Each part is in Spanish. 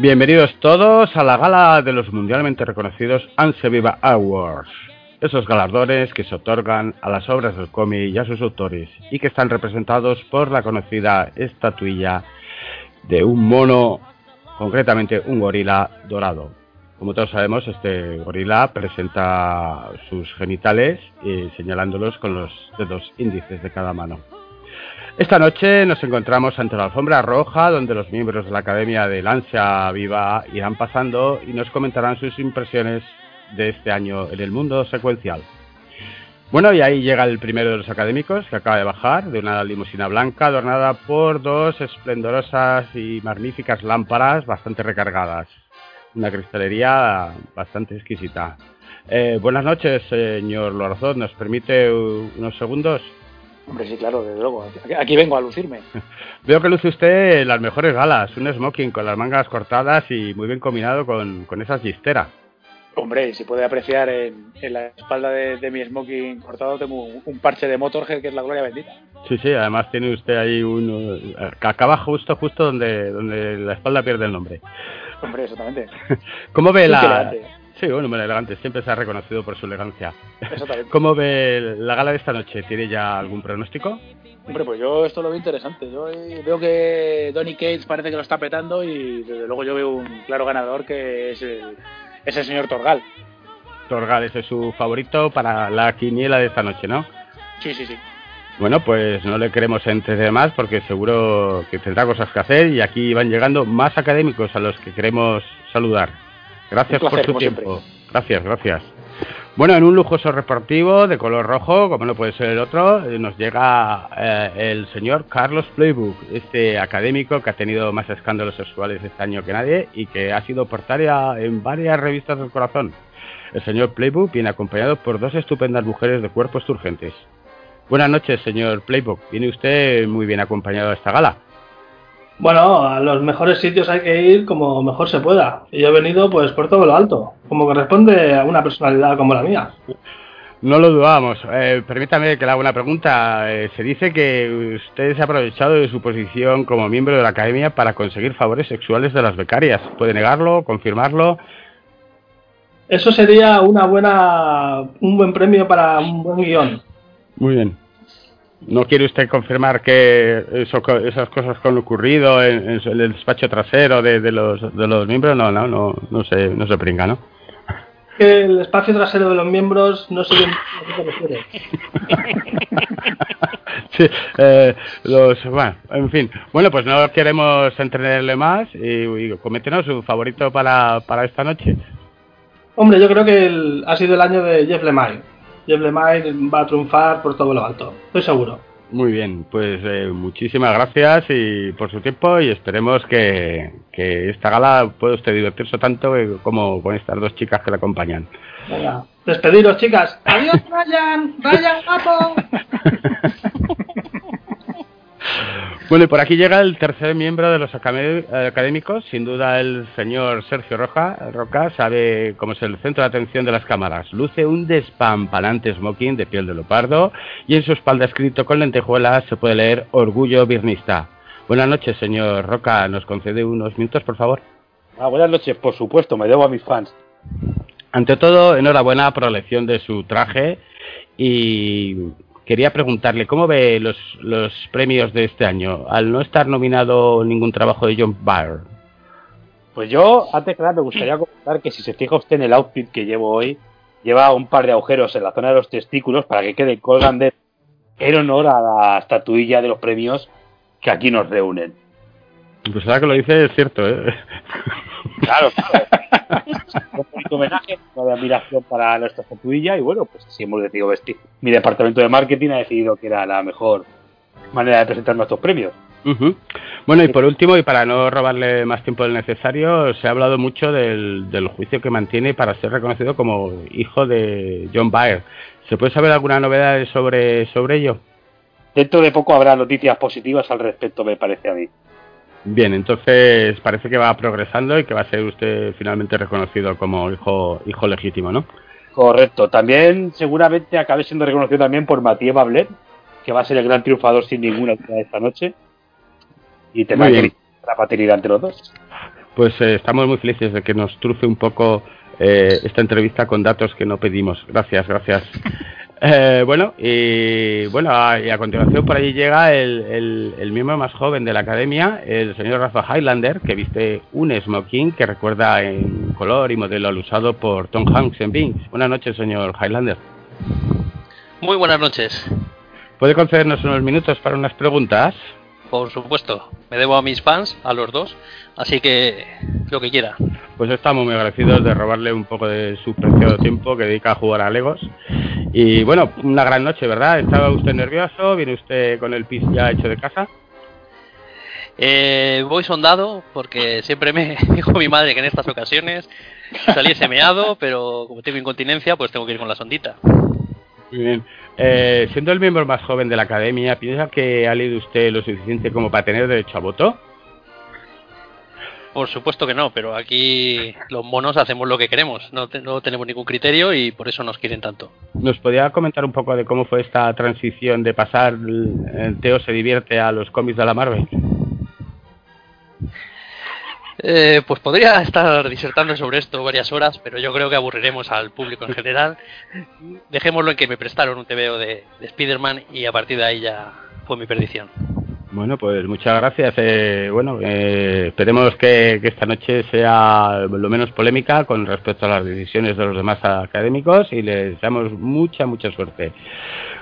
Bienvenidos todos a la gala de los mundialmente reconocidos Anse Viva Awards. Esos galardones que se otorgan a las obras del cómic y a sus autores y que están representados por la conocida estatuilla de un mono, concretamente un gorila dorado. Como todos sabemos, este gorila presenta sus genitales eh, señalándolos con los dedos índices de cada mano. Esta noche nos encontramos ante la alfombra roja donde los miembros de la Academia de Lancia Viva irán pasando y nos comentarán sus impresiones de este año en el mundo secuencial. Bueno, y ahí llega el primero de los académicos que acaba de bajar de una limusina blanca adornada por dos esplendorosas y magníficas lámparas bastante recargadas. Una cristalería bastante exquisita. Eh, buenas noches, señor Lorazot. ¿Nos permite unos segundos? Hombre, sí, claro, desde luego. Aquí- vengo a lucirme. Veo que luce usted las mejores galas, un smoking con las mangas cortadas y muy bien combinado con, con esas gisteras. Hombre, si puede apreciar en, en la espalda de, de mi smoking cortado, tengo un, un parche de Motorhead que es la gloria bendita. Sí, sí, además tiene usted ahí uno que acaba justo, justo donde, donde la espalda pierde el nombre. Hombre, exactamente. ¿Cómo ve Sí, la...? Sí, un hombre elegante, siempre se ha reconocido por su elegancia. Exactamente. ¿Cómo ve la gala de esta noche? ¿Tiene ya algún pronóstico? Hombre, pues yo esto lo veo interesante. Yo eh, veo que Donny Cates parece que lo está petando y desde luego yo veo un claro ganador que es el, es el señor Torgal. Torgal, ese es su favorito para la quiniela de esta noche, ¿no? Sí, sí, sí. Bueno, pues no le queremos entretener más porque seguro que tendrá cosas que hacer y aquí van llegando más académicos a los que queremos saludar. Gracias placer, por su tiempo. siempre. Gracias, gracias. Bueno, en un lujoso reportivo de color rojo, como no puede ser el otro, eh, nos llega eh, el señor Carlos Playbook, este académico que ha tenido más escándalos sexuales este año que nadie y que ha sido portaria en varias revistas del corazón. El señor Playbook viene acompañado por dos estupendas mujeres de cuerpos turgentes. Buenas noches, señor Playbook. Viene usted muy bien acompañado a esta gala. Bueno, a los mejores sitios hay que ir como mejor se pueda. Y yo he venido pues por todo lo alto, como corresponde a una personalidad como la mía. No lo dudamos. Eh, permítame que le haga una pregunta. Eh, se dice que usted se ha aprovechado de su posición como miembro de la academia para conseguir favores sexuales de las becarias. ¿Puede negarlo? ¿Confirmarlo? Eso sería una buena, un buen premio para un buen guion. Muy bien. ¿No quiere usted confirmar que eso, esas cosas que han ocurrido en, en el despacho trasero de, de los, de los miembros? No, no, no, no se, no se pringa, ¿no? Que el espacio trasero de los miembros no sé bien sí, eh, los, bueno, en fin. Bueno, pues no queremos entretenerle más y, y coméntenos su favorito para, para esta noche. Hombre, yo creo que el- ha sido el año de Jeff Lemire. Jeff Lemire va a triunfar por todo lo alto, estoy seguro. Muy bien, pues eh, muchísimas gracias y por su tiempo y esperemos que, que esta gala pueda usted divertirse tanto como con estas dos chicas que la acompañan. Venga, despediros, chicas. Adiós, Ryan. Ryan, guapo. Bueno, y por aquí llega el tercer miembro de los acadé- académicos, sin duda el señor Sergio Roja, Roca, sabe cómo es el centro de atención de las cámaras. Luce un despampanante smoking de piel de leopardo y en su espalda escrito con lentejuelas se puede leer Orgullo Birnista. Buenas noches, señor Roca. ¿Nos concede unos minutos, por favor? Ah, buenas noches, por supuesto, me debo a mis fans. Ante todo, enhorabuena por la elección de su traje y quería preguntarle cómo ve los, los premios de este año al no estar nominado ningún trabajo de John Byrne. Pues yo, antes que nada, me gustaría comentar que si se fija usted en el outfit que llevo hoy, lleva un par de agujeros en la zona de los testículos para que quede colgante en honor a la estatuilla de los premios que aquí nos reúnen. Pues ahora que lo dice es cierto, ¿eh? Claro, claro. un bonito homenaje, una admiración para nuestra estatuilla y bueno, pues así hemos decidido vestir. Mi departamento de marketing ha decidido que era la mejor manera de presentar nuestros premios. Ujú. Bueno, y por último, y para no robarle más tiempo del necesario, se ha hablado mucho del, del juicio que mantiene para ser reconocido como hijo de John Baer. ¿Se puede saber alguna novedad sobre, sobre ello? Dentro de poco habrá noticias positivas al respecto, me parece a mí. Bien, entonces parece que va progresando y que va a ser usted finalmente reconocido como hijo, hijo legítimo, ¿no? Correcto. También seguramente acabe siendo reconocido también por Matías Bablet, que va a ser el gran triunfador sin ninguna duda esta noche. Y tendrá que la paternidad entre los dos. Pues eh, estamos muy felices de que nos truce un poco eh, esta entrevista con datos que no pedimos. Gracias, gracias. Eh, bueno, y bueno, a, y a continuación por allí llega el, el- el miembro más joven de la academia, el señor Rafa Highlander, que viste un smoking que recuerda en color y modelo al usado por Tom Hanks en Binks. Buenas noches, señor Highlander. Muy buenas noches. ¿Puede concedernos unos minutos para unas preguntas? Por supuesto, me debo a mis fans, a los dos, así que lo que quiera. Pues estamos muy agradecidos de robarle un poco de su preciado tiempo que dedica a jugar a Legos. Y bueno, una gran noche, ¿verdad? ¿Estaba usted nervioso? ¿Viene usted con el pis ya hecho de casa? Eh, voy sondado porque siempre me dijo mi madre que en estas ocasiones saliese meado, pero como tengo incontinencia, pues tengo que ir con la sondita. Muy bien. Eh, siendo el miembro más joven de la academia, ¿piensa que ha leído usted lo suficiente como para tener derecho a voto? Por supuesto que no, pero aquí los monos hacemos lo que queremos, no, te- no tenemos ningún criterio y por eso nos quieren tanto. ¿Nos podría comentar un poco de cómo fue esta transición de pasar el Teo se divierte a los cómics de la Marvel? Eh, pues podría estar disertando sobre esto varias horas, pero yo creo que aburriremos al público en general. Dejémoslo en que me prestaron un TVO de, de Spider-Man y a partir de ahí ya fue mi perdición. Bueno, pues muchas gracias. Eh, bueno, eh, esperemos que, que esta noche sea lo menos polémica con respecto a las decisiones de los demás académicos y les deseamos mucha, mucha suerte.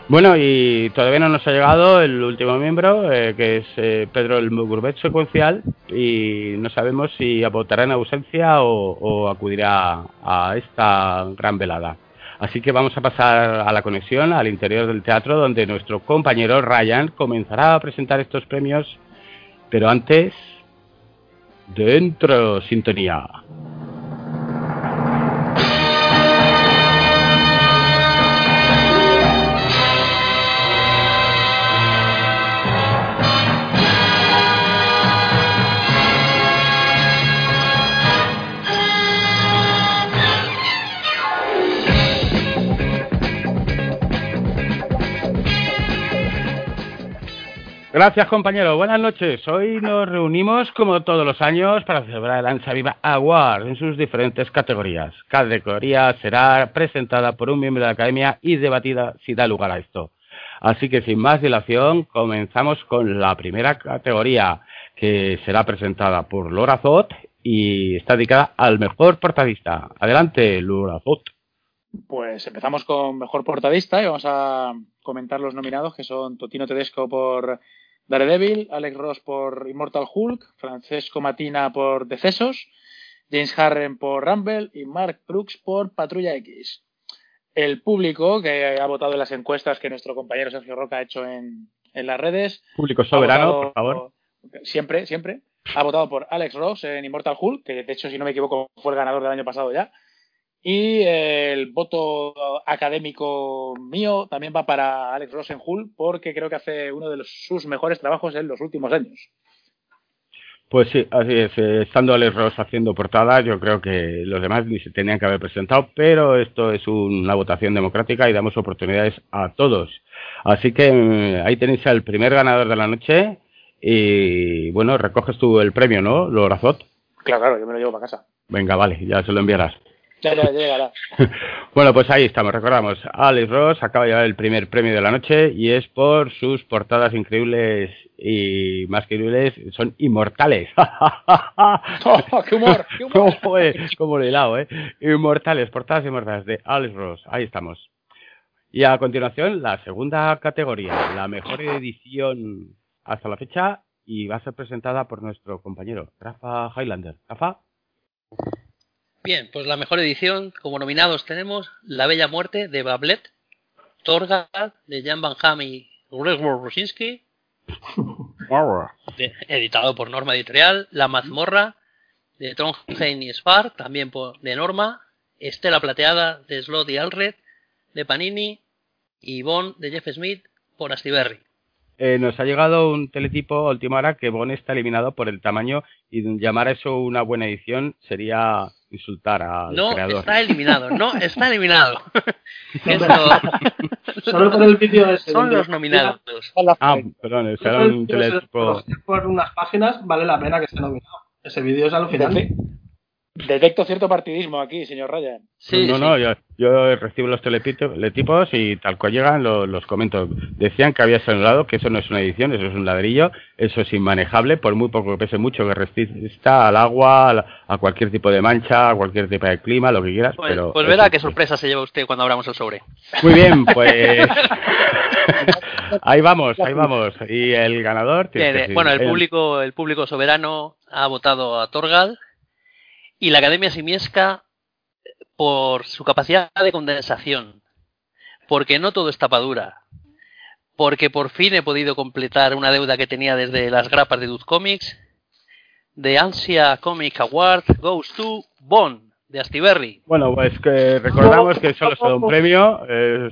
Bueno, y todavía no nos ha llegado el último miembro, eh, que es eh, Pedro el Mugurbet secuencial, y no sabemos si votará en ausencia o acudirá a esta gran velada. Así que vamos a pasar a la conexión al interior del teatro donde nuestro compañero Ryan comenzará a presentar estos premios, pero antes, dentro sintonía. Gracias compañero, buenas noches. Hoy nos reunimos como todos los años para celebrar el Ansa Viva Award en sus diferentes categorías. Cada categoría será presentada por un miembro de la academia y debatida si da lugar a esto. Así que sin más dilación, comenzamos con la primera categoría que será presentada por Laura Zot y está dedicada al mejor portadista. Adelante, Laura Zot. Pues empezamos con mejor portadista y vamos a comentar los nominados que son Totino Tedesco por Daredevil, Alex Ross por Immortal Hulk, Francesco Matina por Decesos, James Harren por Rumble y Mark Brooks por Patrulla X. El público que ha votado en las encuestas que nuestro compañero Sergio Roca ha hecho en, en las redes. Público soberano, votado- por favor. Siempre, siempre. Ha votado por Alex Ross en Immortal Hulk, que de hecho, si no me equivoco, fue el ganador del año pasado ya. Y el voto académico mío también va para Alex Ross en Hulk, porque creo que hace uno de los- sus mejores trabajos en los últimos años. Pues sí, así es. eh, Estando Alex Ross haciendo portada, yo creo que los demás ni se tenían que haber presentado, pero esto es una votación democrática y damos oportunidades a todos. Así que mm, ahí tenéis al primer ganador de la noche y bueno, recoges tú el premio, ¿no, Lorazot? Claro, claro, yo me lo llevo para casa. Venga, vale, ya se lo enviarás. Llegará. Bueno, pues ahí estamos, recordamos, Alex Ross acaba de llevar el primer premio de la noche y es por sus portadas increíbles y más que increíbles, son inmortales. ¡Oh, qué humor! ¡Qué humor! He hilado, ¿eh? Inmortales, portadas inmortales de Alex Ross, ahí estamos. Y a continuación, la segunda categoría, la mejor edición hasta la fecha y va a ser presentada por nuestro compañero Rafa Highlander. Rafa, Bien, pues la mejor edición, como nominados tenemos La Bella Muerte de Bablet, Torgal de Jan Van Ham y Gregor Rosinski, de- editado por Norma Editorial, La Mazmorra, de Trondheim y Spar, también por, de Norma, Estela Plateada, de Slot y Alred, de Panini, y Bond, de Jeff Smith, por Astiberri. Eh, nos ha llegado un teletipo última hora que Bon está eliminado por el tamaño y llamar a eso una buena edición sería insultar al No creador. está eliminado, no está eliminado. Esto Solo por el vídeo ese. son los nominados. Ah, perdón, el un teletipo. Por unas páginas vale la pena que esté nominado. Ese vídeo es alucinante. Detecto cierto partidismo aquí, señor Ryan. Sí, no, sí. no, yo, yo recibo los teletipos y tal cual llegan lo- los comento. Decían que había anulado, que eso no es una edición, eso es un ladrillo, eso es inmanejable, por muy poco que pese mucho, que resista al agua, a, cualquier tipo de mancha, a cualquier tipo de clima, lo que quieras. Pues, pero pues verá qué sorpresa se lleva usted cuando abramos el sobre. Muy bien, pues ahí vamos, ahí vamos. Y el ganador, que eh, bueno, el público, el público soberano ha votado a Torgal y la Academia Simiesca por su capacidad de condensación, porque no todo es tapadura, porque por fin he podido completar una deuda que tenía desde las grapas de Duz Comics, de Ansia Comic Award goes to Bond, de Astiberri. Bueno, pues que recordamos que solo se da un premio eh,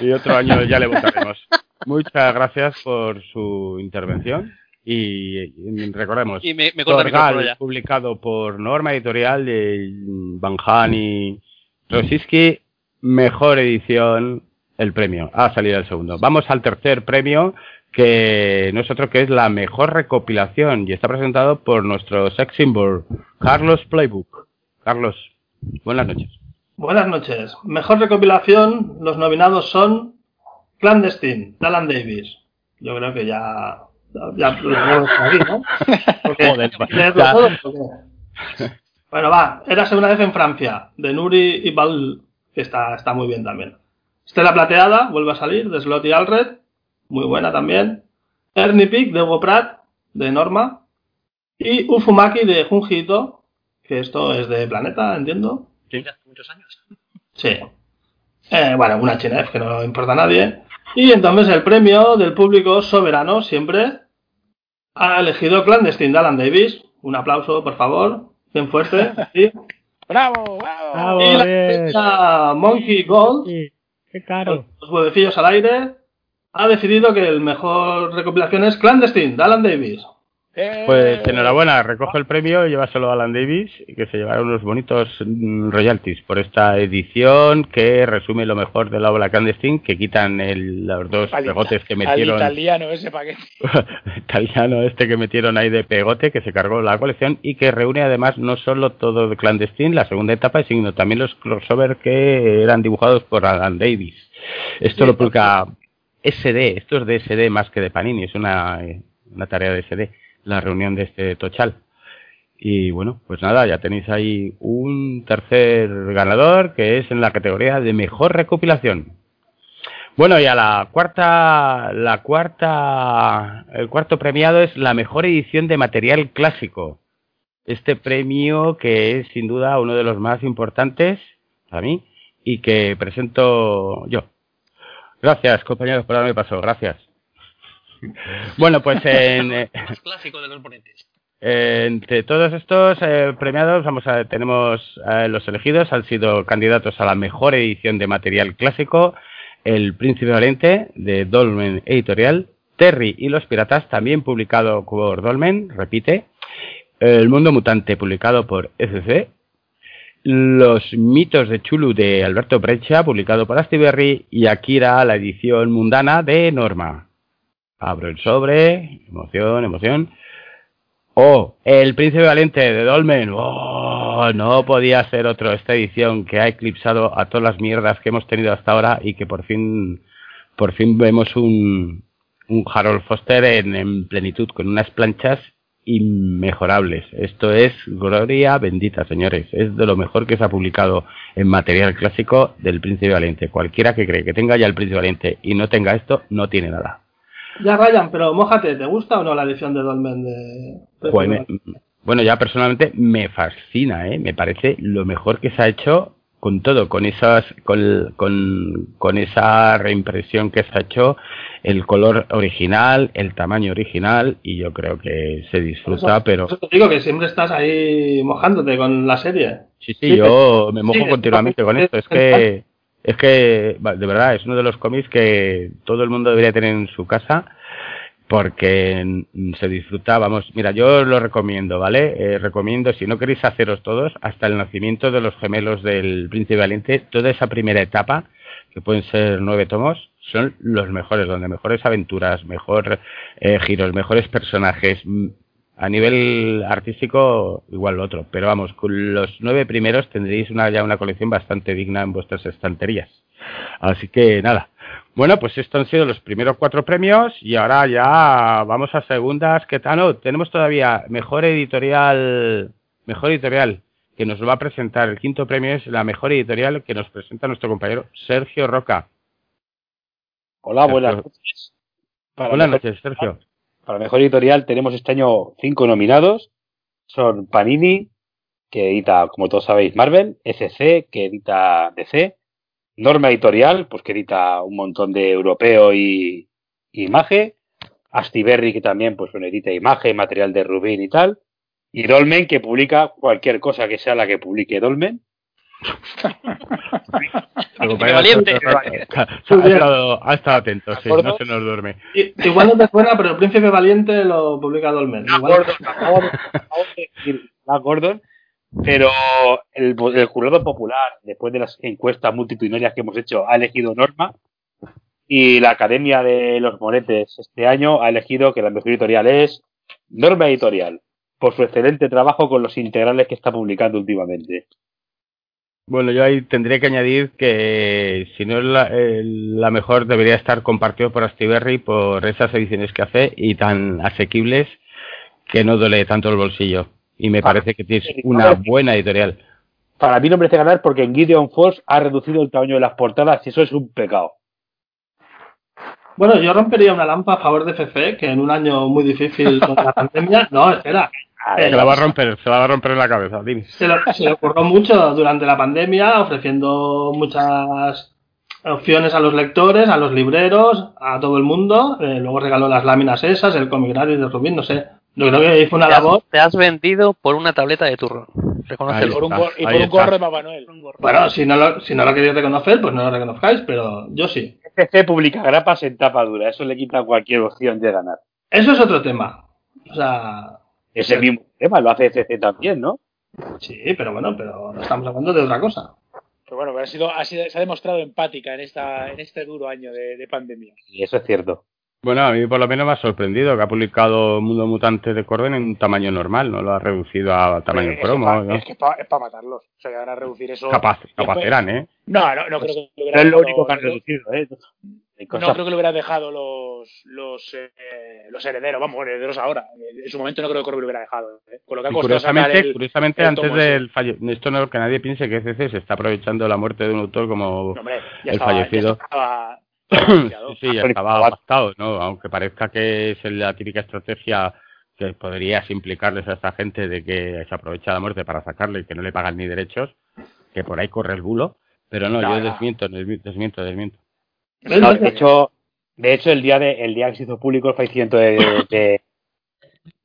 y otro año ya le votaremos. Muchas gracias por su intervención y, y recordemos. Y me, Torgal, publicado por Norma Editorial de Van y Rosiski, mejor edición, el premio. Ha salido el segundo. Vamos al tercer premio, que no es otro que es la mejor recopilación y está presentado por nuestro sex symbol, Carlos Playbook. Carlos, buenas noches. Buenas noches. Mejor recopilación, los nominados son Clandestine, Alan Davis. Yo creo que ya. Ya lo tenemos aquí, ¿no? Porque- Joder, ¿leerlo ya. todo o qué? Bueno, va. Érase una vez en Francia, de Nuri y Bal, que está, está muy bien también. Estela Plateada, vuelve a salir, de Slot y Alred, muy buena también. Ernie Pick, de Hugo Pratt, de Norma. Y Ufumaki, de Junji Ito, que esto es de Planeta, entiendo. Hace muchos años. Sí. Eh, bueno, una HNF que no importa a nadie. Y entonces el premio del público soberano siempre ha elegido Clandestine de Alan Davis. Un aplauso, por favor. Bien fuerte. Sí. ¡Bravo! ¡Bravo! Y la fecha Monkey Gold, Qué los huevecillos al aire, ha decidido que el mejor recopilación es Clandestine de Alan Davis. Pues enhorabuena, recoge el premio y llévaselo a Alan Davis y que se llevará unos bonitos mm, royalties por esta edición que resume lo mejor de la obra clandestine, que quitan el- los dos al pegotes que metieron, Al italiano ese paquete. italiano este que metieron ahí de pegote, que se cargó la colección y que reúne además no solo todo clandestine, la segunda etapa, sino también los crossover que eran dibujados por Alan Davis. Esto Sí, lo publica SD, esto es de SD más que de Panini, es una, eh, una tarea de SD, la reunión de este Tochal. Y bueno, pues nada, ya tenéis ahí un tercer ganador que es en la categoría de mejor recopilación. Bueno, y a la cuarta, la cuarta, el cuarto premiado es la mejor edición de material clásico. Este premio que es sin duda uno de los más importantes para mí y que presento yo. Gracias, compañeros, por darme paso. Gracias. Bueno, pues en, eh, Más clásico de los ponentes. entre todos estos eh, premiados, vamos a tenemos eh, los elegidos han sido candidatos a la mejor edición de material clásico, El Príncipe Valiente de Dolmen Editorial, Terry y los Piratas también publicado por Dolmen, repite, El Mundo Mutante publicado por SC, Los Mitos de Chulu de Alberto Brecha publicado por Astiberri y Akira la edición mundana de Norma. Abro el sobre, emoción, emoción. Oh, El Príncipe Valiente de Dolmen. Oh, no podía ser otro esta edición que ha eclipsado a todas las mierdas que hemos tenido hasta ahora y que por fin, por fin vemos un, un Harold Foster en, en plenitud con unas planchas inmejorables. Esto es gloria bendita, señores. Es de lo mejor que se ha publicado en material clásico del Príncipe Valiente. Cualquiera que cree que tenga ya el Príncipe Valiente y no tenga esto, no tiene nada. Ya, Ryan, pero mójate, ¿te gusta o no la edición de Dolmen de... Pues me- bueno, ya personalmente me fascina, ¿eh? Me parece lo mejor que se ha hecho con todo, con esas, con, con, con esa reimpresión que se ha hecho, el color original, el tamaño original, y yo creo que se disfruta, Eso- pero Eso te digo que siempre estás ahí mojándote con la serie. sí, sí, yo me mojo sí, continuamente con esto. Es que, es que, de verdad, es uno de los cómics que todo el mundo debería tener en su casa porque se disfruta, vamos, mira, yo lo recomiendo, ¿vale? Eh, recomiendo, si no queréis haceros todos, hasta el nacimiento de los gemelos del Príncipe Valiente, toda esa primera etapa, que pueden ser nueve tomos, son los mejores, donde mejores aventuras, mejor eh, giros, mejores personajes. A nivel artístico, igual lo otro, pero vamos, con los nueve primeros tendréis una, ya una colección bastante digna en vuestras estanterías. Así que nada. Bueno, pues estos han sido los primeros cuatro premios y ahora ya vamos a segundas. ¿Qué tal? No, tenemos todavía mejor editorial, mejor editorial que nos va a presentar. El quinto premio es la mejor editorial que nos presenta nuestro compañero Sergio Roca. Hola, buenas noches. Para Buenas noches, Sergio. Para mejor editorial tenemos este año cinco nominados. Son Panini, que edita, como todos sabéis, Marvel, FC, que edita DC, Norma Editorial, pues que edita un montón de europeo y, y Image, Astiberri, que también pues bueno, edita Image, material de Rubin y tal, y Dolmen, que publica cualquier cosa que sea la que publique Dolmen. Valiente. Ha, estado, atento, no se nos duerme. Igual no te suena, pero el Príncipe Valiente lo publica Dolmen. Igual- Gordon, acabo de- acabo de decir Flash Gordon, pero el, el jurado popular, después de las encuestas multitudinarias que hemos hecho, ha elegido Norma y la Academia de los Monetes este año ha elegido que la mejor editorial es Norma Editorial, por su excelente trabajo con los integrales que está publicando últimamente. Bueno, yo ahí tendría que añadir que si no es la, eh, la mejor debería estar compartido por Astiberri por esas ediciones que hace y tan asequibles que no duele tanto el bolsillo. Y me Ah, parece que tienes una buena editorial. Para mí no merece ganar porque en Gideon Force ha reducido el tamaño de las portadas y eso es un pecado. Bueno, yo rompería una lampa a favor de FC, que en un año muy difícil con la pandemia. No, espera. Eh, Se ver, la va a romper, se la va a romper en la cabeza, dime. Se, lo- se le ocurrió mucho durante la pandemia, ofreciendo muchas opciones a los lectores, a los libreros, a todo el mundo. Eh, luego regaló las láminas esas, el cómic gratis de Rubin, no sé. Yo creo que hizo una Te has, labor. te has vendido por una tableta de turrón. Reconócelo. por un gor- y por un gorro de Papá Noel. Bueno, si no, lo, si no lo queréis reconocer, pues no lo reconozcáis, pero yo sí. FC publica grapas en tapa dura, eso le quita cualquier opción de ganar. Eso es otro tema. O sea, Es el mismo tema, lo hace FC también, ¿no? sí, pero bueno, pero no estamos hablando de otra cosa. Pero bueno, ha sido, ha sido- se ha demostrado empática en esta en este duro año de, de pandemia. Y eso es cierto. Bueno, a mí por lo menos me ha sorprendido que ha publicado Mundo Mutante de Corden en un tamaño normal, no lo ha reducido a tamaño es promo. Que pa- ¿no? Es que es para matarlos. O sea, que van a reducir eso. Capaz, capaz eran, ¿eh? No, no, no creo que lo No hubieran es lo único que han reducido, ¿eh? No creo que lo hubieran dejado los los, eh, los herederos, vamos, herederos ahora. En su momento no creo que Corby lo hubiera dejado. ¿eh? Con lo que ha curiosamente, el- curiosamente el antes del falle... esto no que nadie piense que CC se está aprovechando la muerte de un autor como No, hombre, ya el estaba- ya fallecido. estaba- sí, ya estaba pactado, ¿no? Aunque parezca que es la típica estrategia que podrías implicarles a esta gente de que se aprovecha la muerte para sacarle y que no le pagan ni derechos, que por ahí corre el bulo, pero no, No, yo desmiento, desmi- desmiento, desmiento. No, de hecho, de hecho el día de el día que se hizo público el fallecimiento de, de,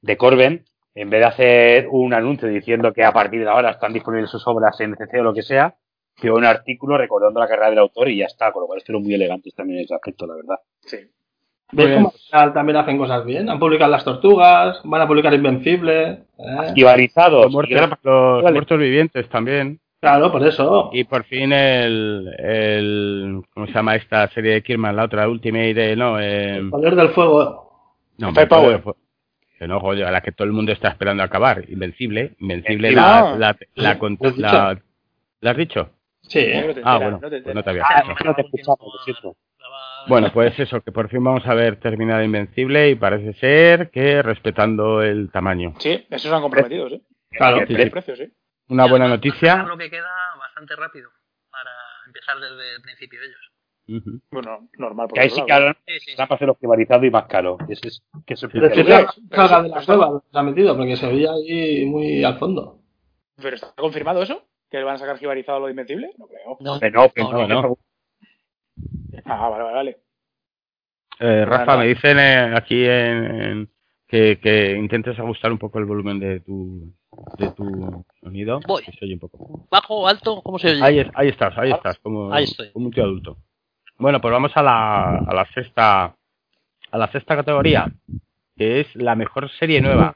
de Corben, en vez de hacer un anuncio diciendo que a partir de ahora están disponibles sus obras en CC o lo que sea, dio un artículo recordando la carrera del autor y ya está, con lo cual estuvieron muy elegantes también en ese aspecto, la verdad. Sí. ¿Ves cómo también hacen cosas bien? Han publicado Las Tortugas, van a publicar Invencible. ¿eh? Los muertos, y gran- los Vale. muertos vivientes también. Claro, por eso. Y por fin el, el ¿cómo se llama esta serie de Kirman? La otra, Ultimate, eh, no, eh, El poder del fuego. no. Power. Que no, joder, a la que todo el mundo está esperando acabar. Invencible, Invencible, la, Ah. la, la, con- ¿Lo has dicho? la- ¿la has dicho? Sí. Ah, bueno, no te pues no te había Ah, escuchado. Bueno, pues eso, que por fin vamos a ver terminado Invencible y parece ser que respetando el tamaño. Sí, esos se han comprometido, sí. Claro. Sí, El precio, sí. Una buena noticia. Lo que queda bastante rápido para empezar desde el principio ellos. Ujú. Bueno, normal. Que ahí sí que ahora van a pasar los privatizados y más caro. Ese es, que es el Pero que salga- de la cueva se ha metido, porque se veía ahí muy al fondo. ¿Pero está confirmado eso? ¿Que le van a sacar jibarizado lo de Invencible? No creo. No, Que no, que no, no, no. no. Ah, vale, vale, vale. Eh, Rafa, me dicen eh, aquí en, en- que, que intentes ajustar un poco el volumen de tu, de tu sonido. Voy. que se oye un poco. Bajo, alto, ¿cómo se oye? Ahí, es- ahí estás, ahí estás, como, Ahí estoy. como un tío adulto. Bueno, pues vamos a la, a la sexta a la sexta categoría, que es la mejor serie nueva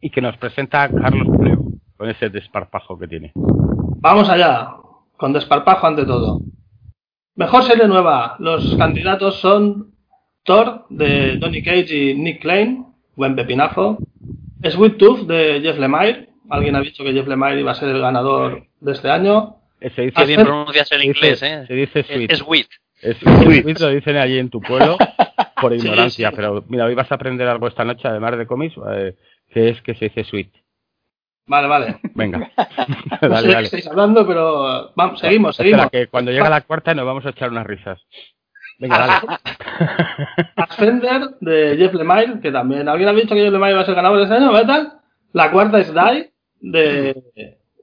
y que nos presenta Carlos Puleo con ese desparpajo que tiene. Vamos allá, con desparpajo ante todo. Mejor serie nueva. Los candidatos son Thor de Donny Cage y Nick Klein, buen pepinazo. Sweet Tooth de Jeff Lemire. Alguien ha dicho que Jeff Lemire iba a ser el ganador de este año. Eh, Se dice, bien pronuncias el inglés, ¿eh? se dice sweet. es. Es sweet, lo dicen allí en tu pueblo por Sí, ignorancia, sí. pero mira, hoy vas a aprender algo esta noche, además de cómics, eh, que es que se dice sweet. Vale, vale. Venga, No sé dale, dale. estáis hablando, pero vamos, seguimos, Espera, seguimos. que cuando llegue la cuarta nos vamos a echar unas risas. Venga, dale. Ascender de Jeff Lemire, que también alguien ha dicho que Jeff Lemire iba a ser ganador de este año, ¿vale tal? La cuarta es Die, de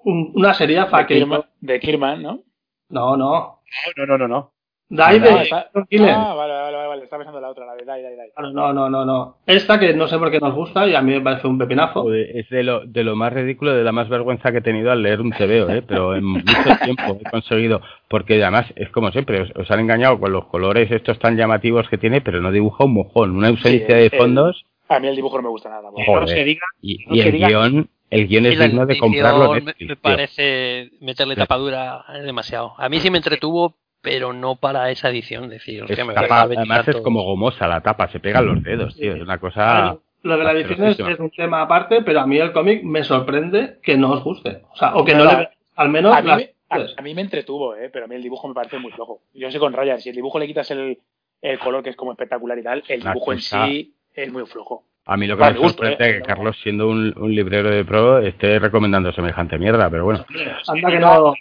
un- una serie De que Kirman, de Kirman, ¿no? No, no. No, no, no, no. Die Ah, de está-. Ah, vale, vale, vale, vale. Estaba pensando en la otra, la de Dai, Dai, Dai. Claro, No, no, no, no. Esta que no sé por qué nos gusta y a mí me parece un pepinazo. Joder, es de lo, de lo más ridículo, de la más vergüenza que he tenido al leer un TVO, ¿eh? pero en mucho tiempo he conseguido, porque además es como siempre, os, os han engañado con los colores estos tan llamativos que tiene, pero no dibuja un mojón, una ausencia Sí, de el- fondos A mí el dibujo no me gusta nada. Joder. No se diga, y, no y se el diga- guion, el guion es digno de comprarlo en me, Netflix, me tío. parece meterle tapadura demasiado. A mí sí me entretuvo, pero no para esa edición. Es decir, Es hostia, me tapa- además es como gomosa la tapa, se pegan los dedos, tío, es una cosa... Lo de la edición es, un tema aparte, pero a mí el cómic me sorprende que no os guste. O sea, o que No, le al menos A mí, las- a, a mí me entretuvo, ¿eh? pero a mí el dibujo me parece muy flojo. Yo sé con Ryan, si el dibujo le quitas el, el color que es como espectacular y tal, el La dibujo en sí es muy flojo. A mí lo que me sorprende ¿eh? es que Carlos, siendo un, un librero de pro, esté recomendando semejante mierda, pero bueno. anda que no.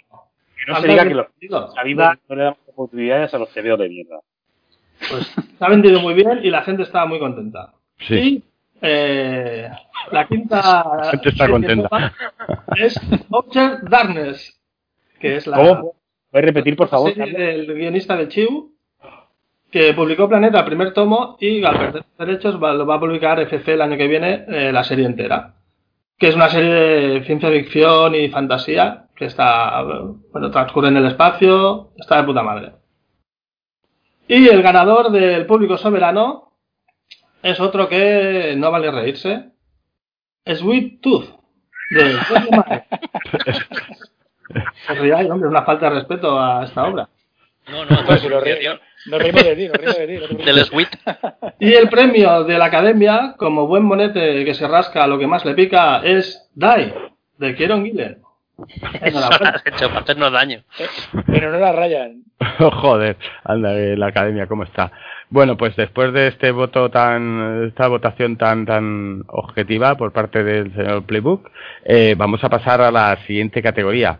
No se diga que los sabidos no le damos oportunidades a los TVO de mierda. Pues se ha vendido muy bien y la gente está muy contenta. Sí. Y eh, la quinta La gente está contenta. es Object Darkness, que es la ¿Cómo? ¿Puedes repetir, por favor? serie del guionista de Chiu, que publicó Planeta el primer tomo y al perder los derechos va- lo va a publicar FC el año que viene eh, la serie entera. Que es una serie de ciencia ficción y fantasía que está, bueno, transcurre en el espacio, está de puta madre. Y el ganador del público soberano es otro que no vale reírse. Sweet Tooth, de. Os riáis, hombre, una falta de respeto a esta obra. No, no, Pues si reímos, reímos de ti, nos reímos de ti. no del Sweet. Y el premio de la academia, como buen monete que se rasca a lo que más le pica, es Die, de Kieron Gillen. Eso lo Enhorabuena. has hecho para hacernos daño. En honor a Ryan. Joder, anda, eh, la academia, ¿cómo está? Bueno, pues después de este voto tan, esta votación tan, tan objetiva por parte del señor Playbook, eh, vamos a pasar a la siguiente categoría,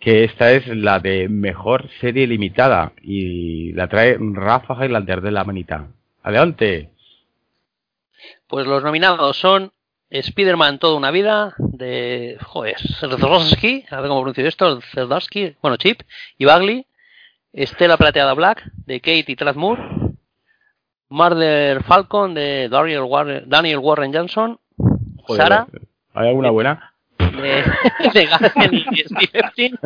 que esta es la de mejor serie limitada y la trae Rafa Highlander de la manita. Adelante. Pues los nominados son Spider-Man Toda una vida, de. Joder, a ver cómo pronuncio esto, Zerdowski, bueno, Chip, y Bagley, Estela Plateada Black, de Kate y Tradd Moore, Murder Falcon, de Daniel Warren, Daniel Warren Johnson, Joder, Sara, ¿Hay alguna buena? de, de Garden y Steve Epstein,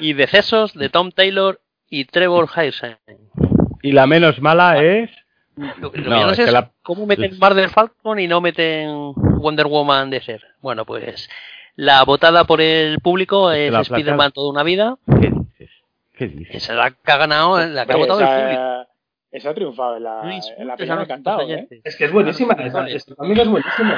y Decesos, de Tom Taylor y Trevor Hirsen. Y la menos mala es... Lo, lo No, que no es sé que es la- cómo meten Murder Falcon y no meten Wonder Woman de ser. Bueno, pues la votada por el público es La Spider-Man toda una vida. ¿Qué dices? ¿Qué dices? Esa es la que ha ganado, la que ha votado el público. esa, esa ha triunfado en la, No en la a me nuestros encantado, ¿eh? Es que es buenísima, esa, este cómic es buenísimo.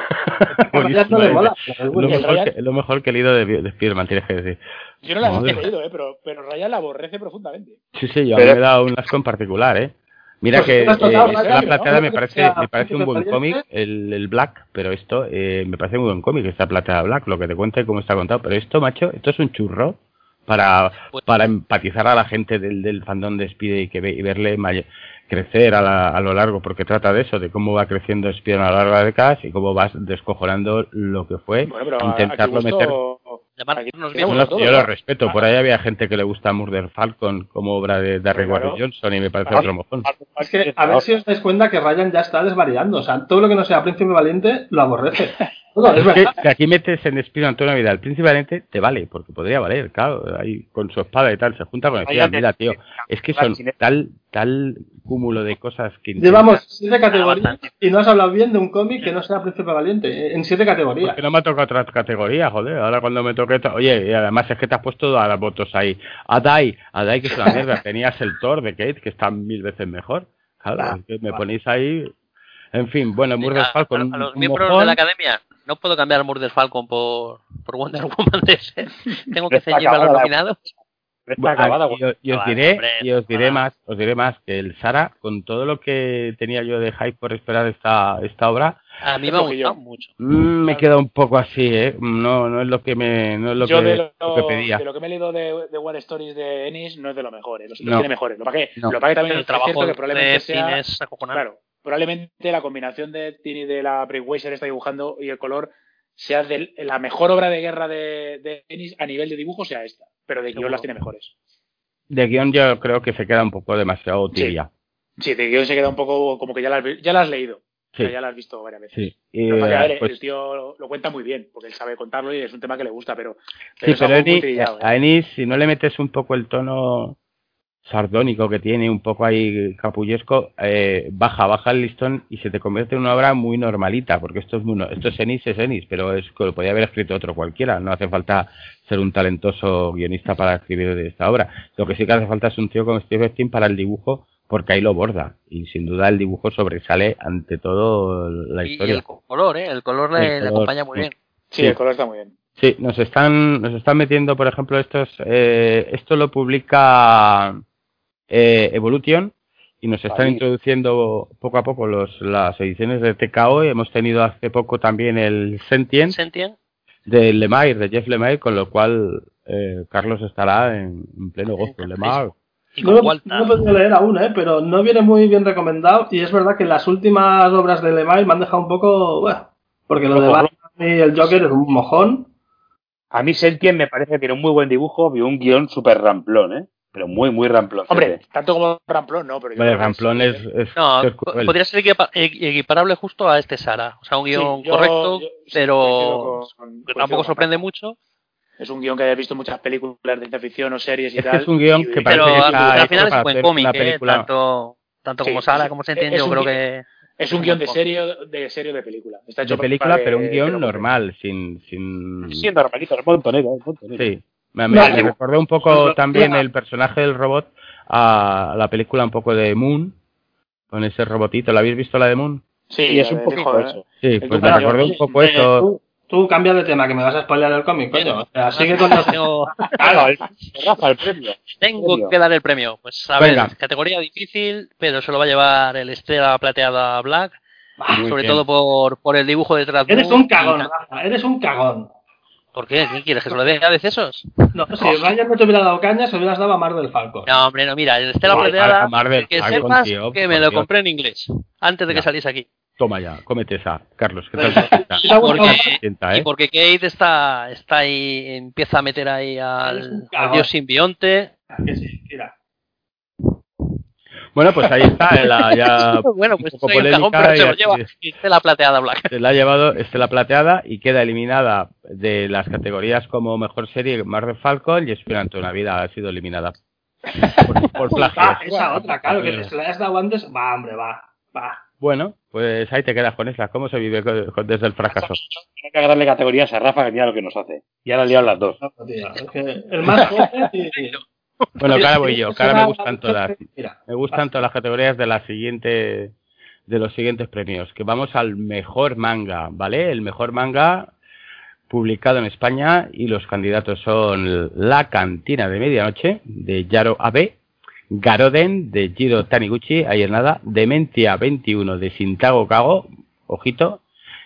Buenísima, no le mola, es es lo, mejor que, lo mejor que he leído de, de Spider-Man, tienes que decir. Yo no la he leído, ¿eh? pero, pero Ryan la aborrece profundamente. Sí, sí, yo Pero- me he dado un asco en particular, ¿eh? Mira Pues que eh, la plateada me parece, me parece un buen cómic, el, el Black, pero esto eh, me parece muy buen cómic, esta plateada Black, lo que te cuenta y cómo está contado. Pero esto, macho, esto es un churro para, Pues- para empatizar a la gente del, del fandom de Spider y, que ve, y verle crecer a, la- a lo largo, porque trata de eso, de cómo va creciendo Spider a lo largo de décadas y cómo vas descojonando lo que fue, Bueno, pero a- intentarlo meter Yo, lo respeto. Por ahí había gente que le gusta Murder Falcon como obra de Darry Claro. Warren Johnson y me parece otro mojón. Es que a ver si os dais cuenta que Ryan ya está desvariando. O sea, todo lo que no sea Príncipe Valiente lo aborrece. Todo, es Es que aquí metes en Espíritu Antonio Vidal, principalmente te vale, porque podría valer, claro, ahí con su espada y tal, se junta con el mira, tío, es que son tal, tal cúmulo de cosas que Llevamos siete categorías y no has hablado bien de un cómic que no sea Príncipe Valiente. En siete categorías. Porque no me ha tocado otra categoría, joder. Ahora cuando me toque. to- Oye, y además es que te has puesto todas las votos ahí. Adai, Adai, que es una mierda. Tenías el Thor de Kate, que está mil veces mejor. Claro, Ah, es que me ponéis ahí. En fin, bueno, A- Falcon. a, a los miembros mojón. de la academia, no puedo cambiar Murder Falcon por, por Wonder Woman de ese. Tengo que ceñirme a los nominados. Bueno, acabada, y, os- y os Vale, diré, hombre, y os diré más, os diré más que el Sara, con todo lo que tenía yo de hype por esperar esta, esta obra, A mí Es me ha gustado mucho. mm, me queda un poco así, eh. No, no es lo que me, no es lo Yo que, de lo lo, que pedía. de lo que me he leído de, de War Stories de Ennis no es de lo mejor, ¿eh? los No. tiene mejores. Lo que, No. lo también El es trabajo cierto que de probablemente sea, cine es acojonante. claro, probablemente la combinación de Tini de la Breakwater está dibujando y el color sea de la mejor obra de guerra de, de Ennis a nivel de dibujo sea esta, pero de guion Seguro. las tiene mejores. De guion yo creo que se queda un poco demasiado Sí. tibia. Sí, de guion se queda un poco como que ya la ya la has leído, Sí. o sea, ya la has visto varias veces. Sí, y, que, a ver, eh, pues, el tío lo, lo cuenta muy bien, porque él sabe contarlo y es un tema que le gusta, pero, sí, pero muy Ennis- trillado, ¿eh? a Ennis, si no le metes un poco el tono sardónico que tiene, un poco ahí capullesco, eh, baja, baja el listón y se te convierte en una obra muy normalita, porque esto es muy, no- esto es Ennis, es Ennis, pero es que lo podía haber escrito otro cualquiera, no hace falta ser un talentoso guionista para escribir de esta obra. Lo que sí que hace falta es un tío como Steve Epstein para el dibujo, porque ahí lo borda, y sin duda el dibujo sobresale ante todo la Y, y historia. el color, ¿eh? El color le, El le color, acompaña muy sí. bien. Sí, sí. el color está muy bien. Sí, nos están, nos están metiendo, por ejemplo, estos, eh, esto lo publica eh, Evolution y nos están Ahí. introduciendo poco a poco los, las ediciones de TKO. y Hemos tenido hace poco también el Sentient ¿Sentien? de Lemire, de Jeff Lemire, con lo cual eh, Carlos estará en, en pleno gozo. Lemire. Y No, con lo- no lo he podido leer aún, ¿eh? pero no viene muy bien recomendado. Y es verdad que las últimas obras de Lemay me han dejado un poco. Bueno, porque lo de Batman y el Joker es un mojón. A mí Sentien me parece que tiene un muy buen dibujo y un guion súper ramplón, ¿eh? Pero muy, muy ramplón. Hombre, tanto como Ramplón, no, pero yo Vale, que Ramplón sí, es, ¿eh? es, No, es podría ser e- equiparable justo a este Sara. O sea, un guion Sí, yo- correcto, yo- sí, pero coincido con- que tampoco sorprende mucho. Es un guion que hayas visto en muchas películas de ciencia ficción o series y Es que tal. es un guion y- que Pero parece que al, está al final es un buen cómic, ¿eh? película. tanto, tanto Sí, como Sara como se entiende, yo creo que... Es un guion de serio, de serio de película. Está hecho de película, para que- pero un que guion normal, sin, sin, Sí, normalito, es montonero, es montonero. Sí, me, me- recordó un poco también el personaje del robot a la película un poco de Moon, con ese robotito. ¿La habéis visto la de Moon? Sí, Y es un joder. eso. Sí, El pues me recordó un poco Eh, eso. tú, tú cambia de tema, que me vas a spoilear el cómic, coño. O sea, sigue con los... Claro, el, Rafa, el premio. tengo que dar el premio. Pues a Venga. ver, categoría difícil, pero se lo va a llevar el Estrella Plateada Black, Muy sobre bien. todo por, por el dibujo detrás de Eres un cagón, Rafa, eres un cagón. ¿Por qué? ¿Qué quieres? ¿Que se lo dé a decesos? No, si Ryan no te hubiera dado caña, se hubieras dado a Mar del Falcon. No, hombre, no, mira, el Estela Plateada, Marvel que Falcon, sepas tío, que me lo compré en inglés, antes de que saliese aquí. Toma ya, cómete esa, Carlos. ¿Qué tal Porque, y ¿eh? porque Kate está, está ahí, empieza a meter ahí al, al dios simbionte. que sí, mira. Bueno, pues ahí está, la, ya bueno, un pues poco soy un cagón, polémica pero se lo lleva es. Estela Plateada Black. se la ha llevado Estela Plateada y queda eliminada de las categorías como mejor serie Marvel Falcon y Esperanto una vida ha sido eliminada por, por plagio. Ah, esa otra, claro, que se la has dado antes. Va, hombre, va, va. Bueno, pues ahí te quedas con esa. ¿Cómo se vive con- con- desde el fracaso? Hay que darle categorías a Rafa, que mira lo que nos hace. Y ahora liado las dos. No, tío, es que el más joven y... Bueno, ahora voy yo, ahora me gustan todas. Me gustan todas las categorías de la siguiente de los siguientes premios. Que vamos al mejor manga, ¿vale? El mejor manga publicado en España y los candidatos son La Cantina de Medianoche de Yaro Abe, Garoden de Jiro Taniguchi, ahí es nada, Dementia 21 de Sintago Kago, ojito,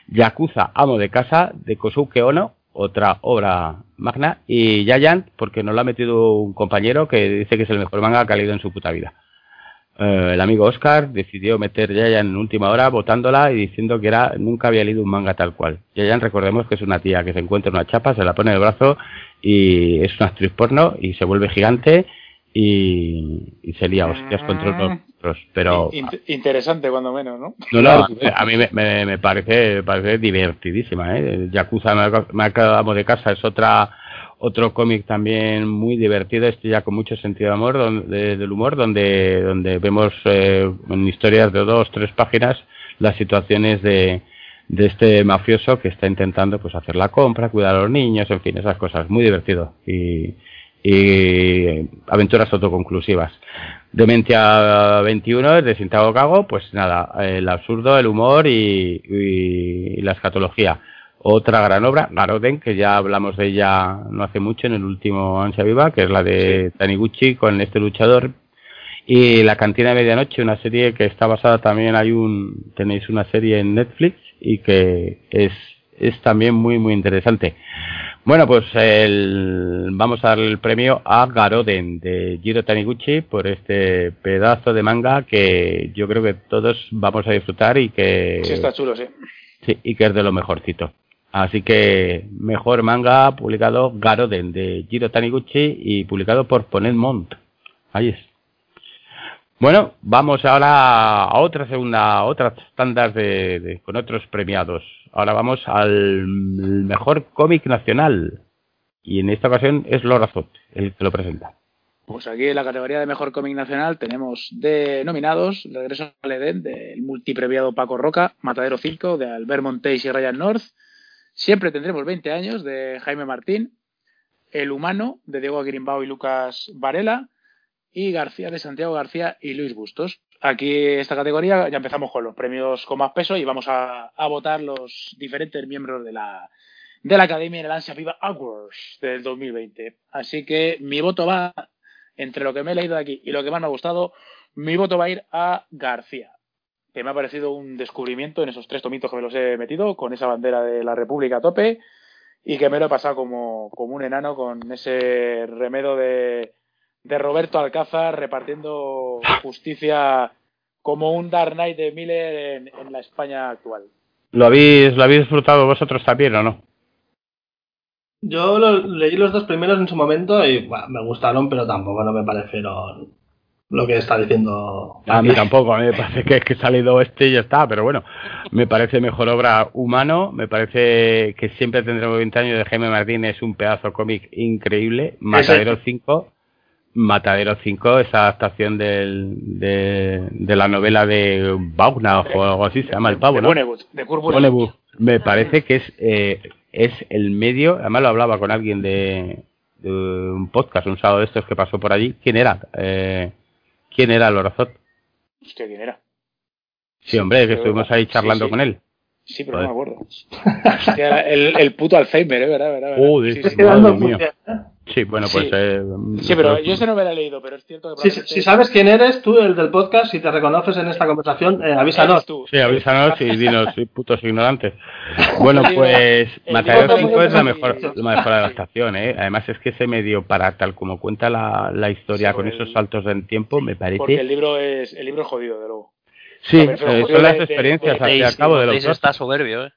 Yakuza Amo de Casa de Kosuke Ono, otra obra magna, y Giant, porque nos lo ha metido un compañero que dice que es el mejor manga que ha leído en su puta vida. eh, el amigo Oscar decidió meter Yayan en última hora votándola y diciendo que era nunca había leído un manga tal cual. Yayan recordemos que es una tía que se encuentra una chapa, se la pone en el brazo y es una actriz porno y se vuelve gigante y, y se lía hostias contra los otros. Pero In- interesante, cuando menos, ¿no? no, no, a mí me, me- me parece, me parece divertidísima. ¿eh? Yakuza me, me acabamos de casa es otra otro cómic también muy divertido, este ya con mucho sentido de amor, donde, del humor, donde, donde vemos eh, en historias de dos, tres páginas las situaciones de, de este mafioso que está intentando pues hacer la compra, cuidar a los niños, en fin, esas cosas. Muy divertido y, y aventuras autoconclusivas. Dementia 21 es de Sintago Cago, pues nada, el absurdo, el humor y, y la escatología. Otra gran obra, Garoden, que ya hablamos de ella no hace mucho en el último Ansia Viva, que es la de Taniguchi con este luchador. Y La Cantina de Medianoche, una serie que está basada también, hay un, tenéis una serie en Netflix y que es, es también muy, muy interesante. Bueno, pues el, vamos a dar el premio a Garoden de Jiro Taniguchi por este pedazo de manga que yo creo que todos vamos a disfrutar y que, Sí, está chulo, sí. sí, y que es de lo mejorcito. Así que mejor manga publicado Garoden de Jiro Taniguchi y publicado por Ponent Mont. Ahí es. Bueno, vamos ahora a otra segunda, a otras tandas de, de- con otros premiados. Ahora vamos al mejor cómic nacional. Y en esta ocasión es Lorazot el que lo presenta. Pues aquí en la categoría de mejor cómic nacional tenemos de nominados Regreso al Edén del multipremiado Paco Roca, Matadero 5 de Albert Montes y Ryan North, Siempre tendremos 20 años de Jaime Martín, El Humano de Diego Agrimbao y Lucas Varela y García de Santiago García y Luis Bustos. Aquí esta categoría ya empezamos con los premios con más peso y vamos a, votar los diferentes miembros de la, de la Academia en el Ansia Viva Awards del 2020. Así que mi voto va, entre lo que me he leído de aquí y lo que más me ha gustado, mi voto va a ir a García, que me ha parecido un descubrimiento en esos tres tomitos que me los he metido, con esa bandera de la República a tope, y que me lo he pasado como, como un enano con ese remedo de, de Roberto Alcázar repartiendo justicia como un Dark Knight de Miller en, en la España actual. ¿Lo habéis, ¿Lo habéis disfrutado vosotros también o no? Yo lo- leí los dos primeros en su momento y bueno, me gustaron, pero tampoco no me parecieron lo que está diciendo. A mí tampoco, a mí me parece que, que ha salido este y ya está, pero bueno, me parece mejor obra humano, me parece que siempre tendremos 20 años de Jaime Martín, es un pedazo cómic increíble, Matadero 5, Matadero 5, esa adaptación del, de, de la novela de Bauna o algo así, se llama el pavo, ¿no? De. Vonnegut. Me parece que es, eh, es el medio, además lo hablaba con alguien de, de un podcast, un sábado de estos que pasó por allí, ¿quién era? Eh, ¿Quién era Lorazot? Hostia, ¿quién era? Sí, hombre, que estuvimos ahí charlando sí. con él. Sí, pero no me acuerdo. Hostia, el, el puto Alzheimer, ¿eh? ¿Verdad? ¿verdad? ¿verdad? Joder, Madre mía. Sí, bueno, pues... Sí. eh, Sí, pero yo ese no me lo he leído, pero es cierto que Si, probablemente... si sabes quién eres, tú, el del podcast, si te reconoces en esta conversación, eh, avísanos. Tú. Sí, avísanos y dinos, sí, putos ignorantes. Bueno, Sí, pues libro 5 es la mejor, la mejor adaptación, ¿eh? Además es que ese medio para tal como cuenta la, la historia Sí, con el- esos saltos en tiempo me Porque el parece... libro es el libro es jodido, de luego. Sí, ver, eh, son las de- de- experiencias de- al fin y al cabo Montéis autor. está soberbio, ¿eh?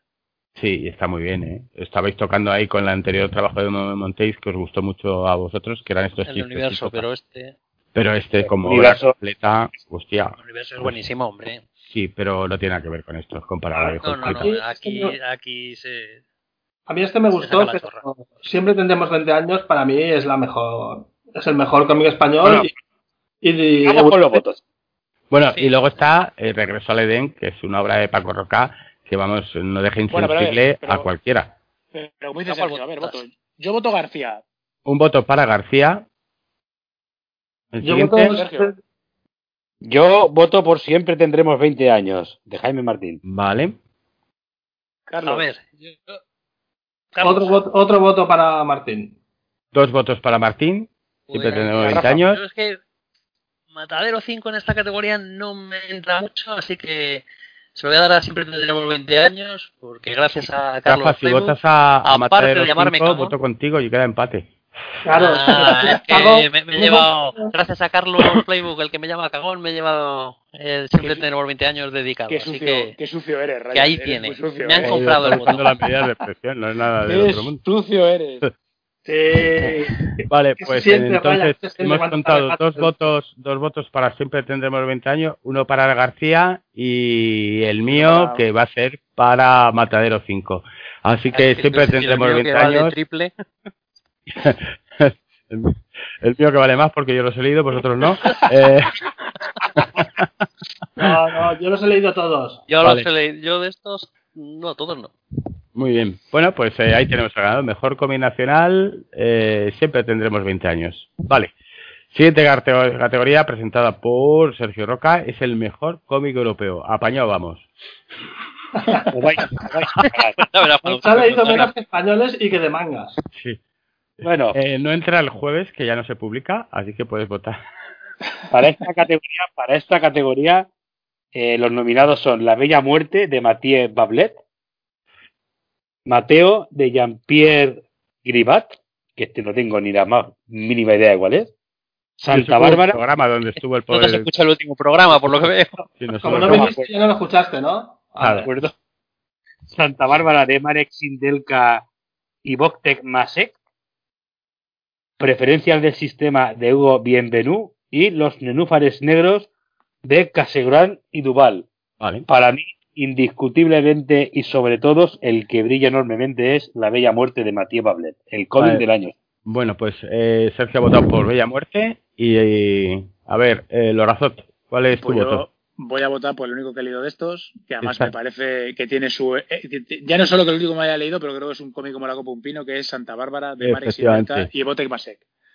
Sí, está muy bien, ¿eh? Estabais tocando ahí con el anterior trabajo de Mon- Montéis que os gustó mucho a vosotros, que eran estos El chistes universo, pero este Pero este como universo- obra completa, hostia, el universo es buenísimo, hombre. sí, pero no tiene nada que ver con esto, es comparable No, no, no, aquí, aquí se... A mí este me gustó, que siempre tendremos 20 años, para mí es la mejor, es el mejor cómic español. Bueno. y, y- y- Vamos con los votos. Bueno, Sí. y luego está eh, Regreso al Edén, que es una obra de Paco Roca, que vamos, no deja Bueno, a ver, insensible pero- a cualquiera. Pero dice ¿A cuál Sergio, a ver, voto. Yo voto García. Un voto para García. El yo siguiente, voto- Sergio. Yo voto por siempre tendremos 20 años, de Jaime Martín. vale. Carlos. A ver, yo- Carlos. otro, voto, otro voto para Martín. Dos votos para Martín, siempre Rafa, 20 años. Yo es que Matadero 5 en esta categoría no me entra mucho, así que se lo voy a dar a siempre tendremos 20 años, porque gracias a Carlos Rafa, si votas a, a aparte de llamarme 5, cabrón. voto contigo y queda empate. Claro, Ah, es que me, me he llevado, gracias a Carlos Playbook, el que me llama cagón, me he llevado el siempre tenemos 20 años dedicado. Qué Así sucio, que, qué sucio eres, Ryan. que ahí Eres tiene. sucio, Me han ¿eh? comprado el botón. medidas de presión, no es nada Qué otro mundo. sucio eres. Sí. Vale, ¿Qué se pues entonces ¿Qué se siente hemos contado dos votos, dos votos para siempre tendremos 20 años, uno para García y el mío que va a ser para Matadero 5. Así que Es siempre el tendremos mío que 20 va de años. triple. el, mío- el mío que vale más porque yo los he leído, vosotros no. Eh, No, no, yo los he leído todos. Yo, Vale. los he leído- yo de estos, no, todos no. Muy bien. Bueno, pues eh, ahí tenemos el ganador. Mejor cómic nacional, eh, siempre tendremos 20 años. Vale. Siguiente cate- categoría presentada por Sergio Roca es el mejor cómic europeo. Apañado vamos. Leído cuando- menos que españoles y que de mangas. Sí. Bueno, Eh, no entra el jueves, que ya no se publica, así que puedes votar. para esta categoría, para esta categoría, eh, los nominados son La Bella Muerte de Mathieu Bablet, Mateo de Jean-Pierre Gribat, que este no tengo ni la más mínima idea de cuál es, Santa Estuvo el Bárbara, programa donde estuvo el No te has poder. escuchado el último programa, por lo que veo. Sí, no Como no viniste, ya no lo escuchaste, ¿no? Claro. ¿de acuerdo? Santa Bárbara de Marek Sindelka y Boktek Masek, Preferencias del Sistema de Hugo Bienvenú y Los Nenúfares Negros de Casegran y Duval. Vale. Para mí, indiscutiblemente y sobre todos, el que brilla enormemente es La Bella Muerte de Mathieu Bablet, el cómic Vale. del año. Bueno, pues eh, Sergio ha votado por Bella Muerte y, eh, a ver, eh, Lorazot, ¿cuál es tu Pues yo voto? voy a votar por el único que he leído de estos, que además me parece que tiene su... eh, ya no solo que el único que me haya leído, pero creo que es un cómic como la copa un pino, que es Santa Bárbara, de Marek. Simonetta y Botek.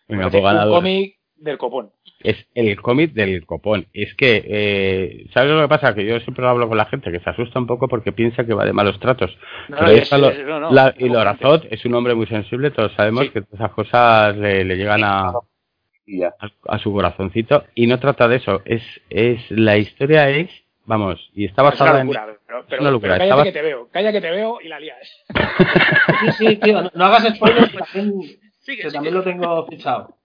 Venga, Parece pues un cómic del copón. Es el cómic del copón. Es que, eh, ¿sabes lo que pasa? Que yo siempre lo hablo con la gente, que se asusta un poco porque piensa que va de malos tratos. No, Pero es- lo- es- no, no, la- es y Lorazot es un hombre muy sensible, todos sabemos Sí. que todas esas cosas le, le llegan a, a, a su corazoncito y no trata de eso. Es, es la historia es, vamos, y está Es una basada en... locura, pero, pero- una locura, pero estaba- cállate que te veo, calla que te veo y la lías. Sí, sí, tío, no, no hagas spoilers, que también, Sigue, que sigue. también lo tengo fichado.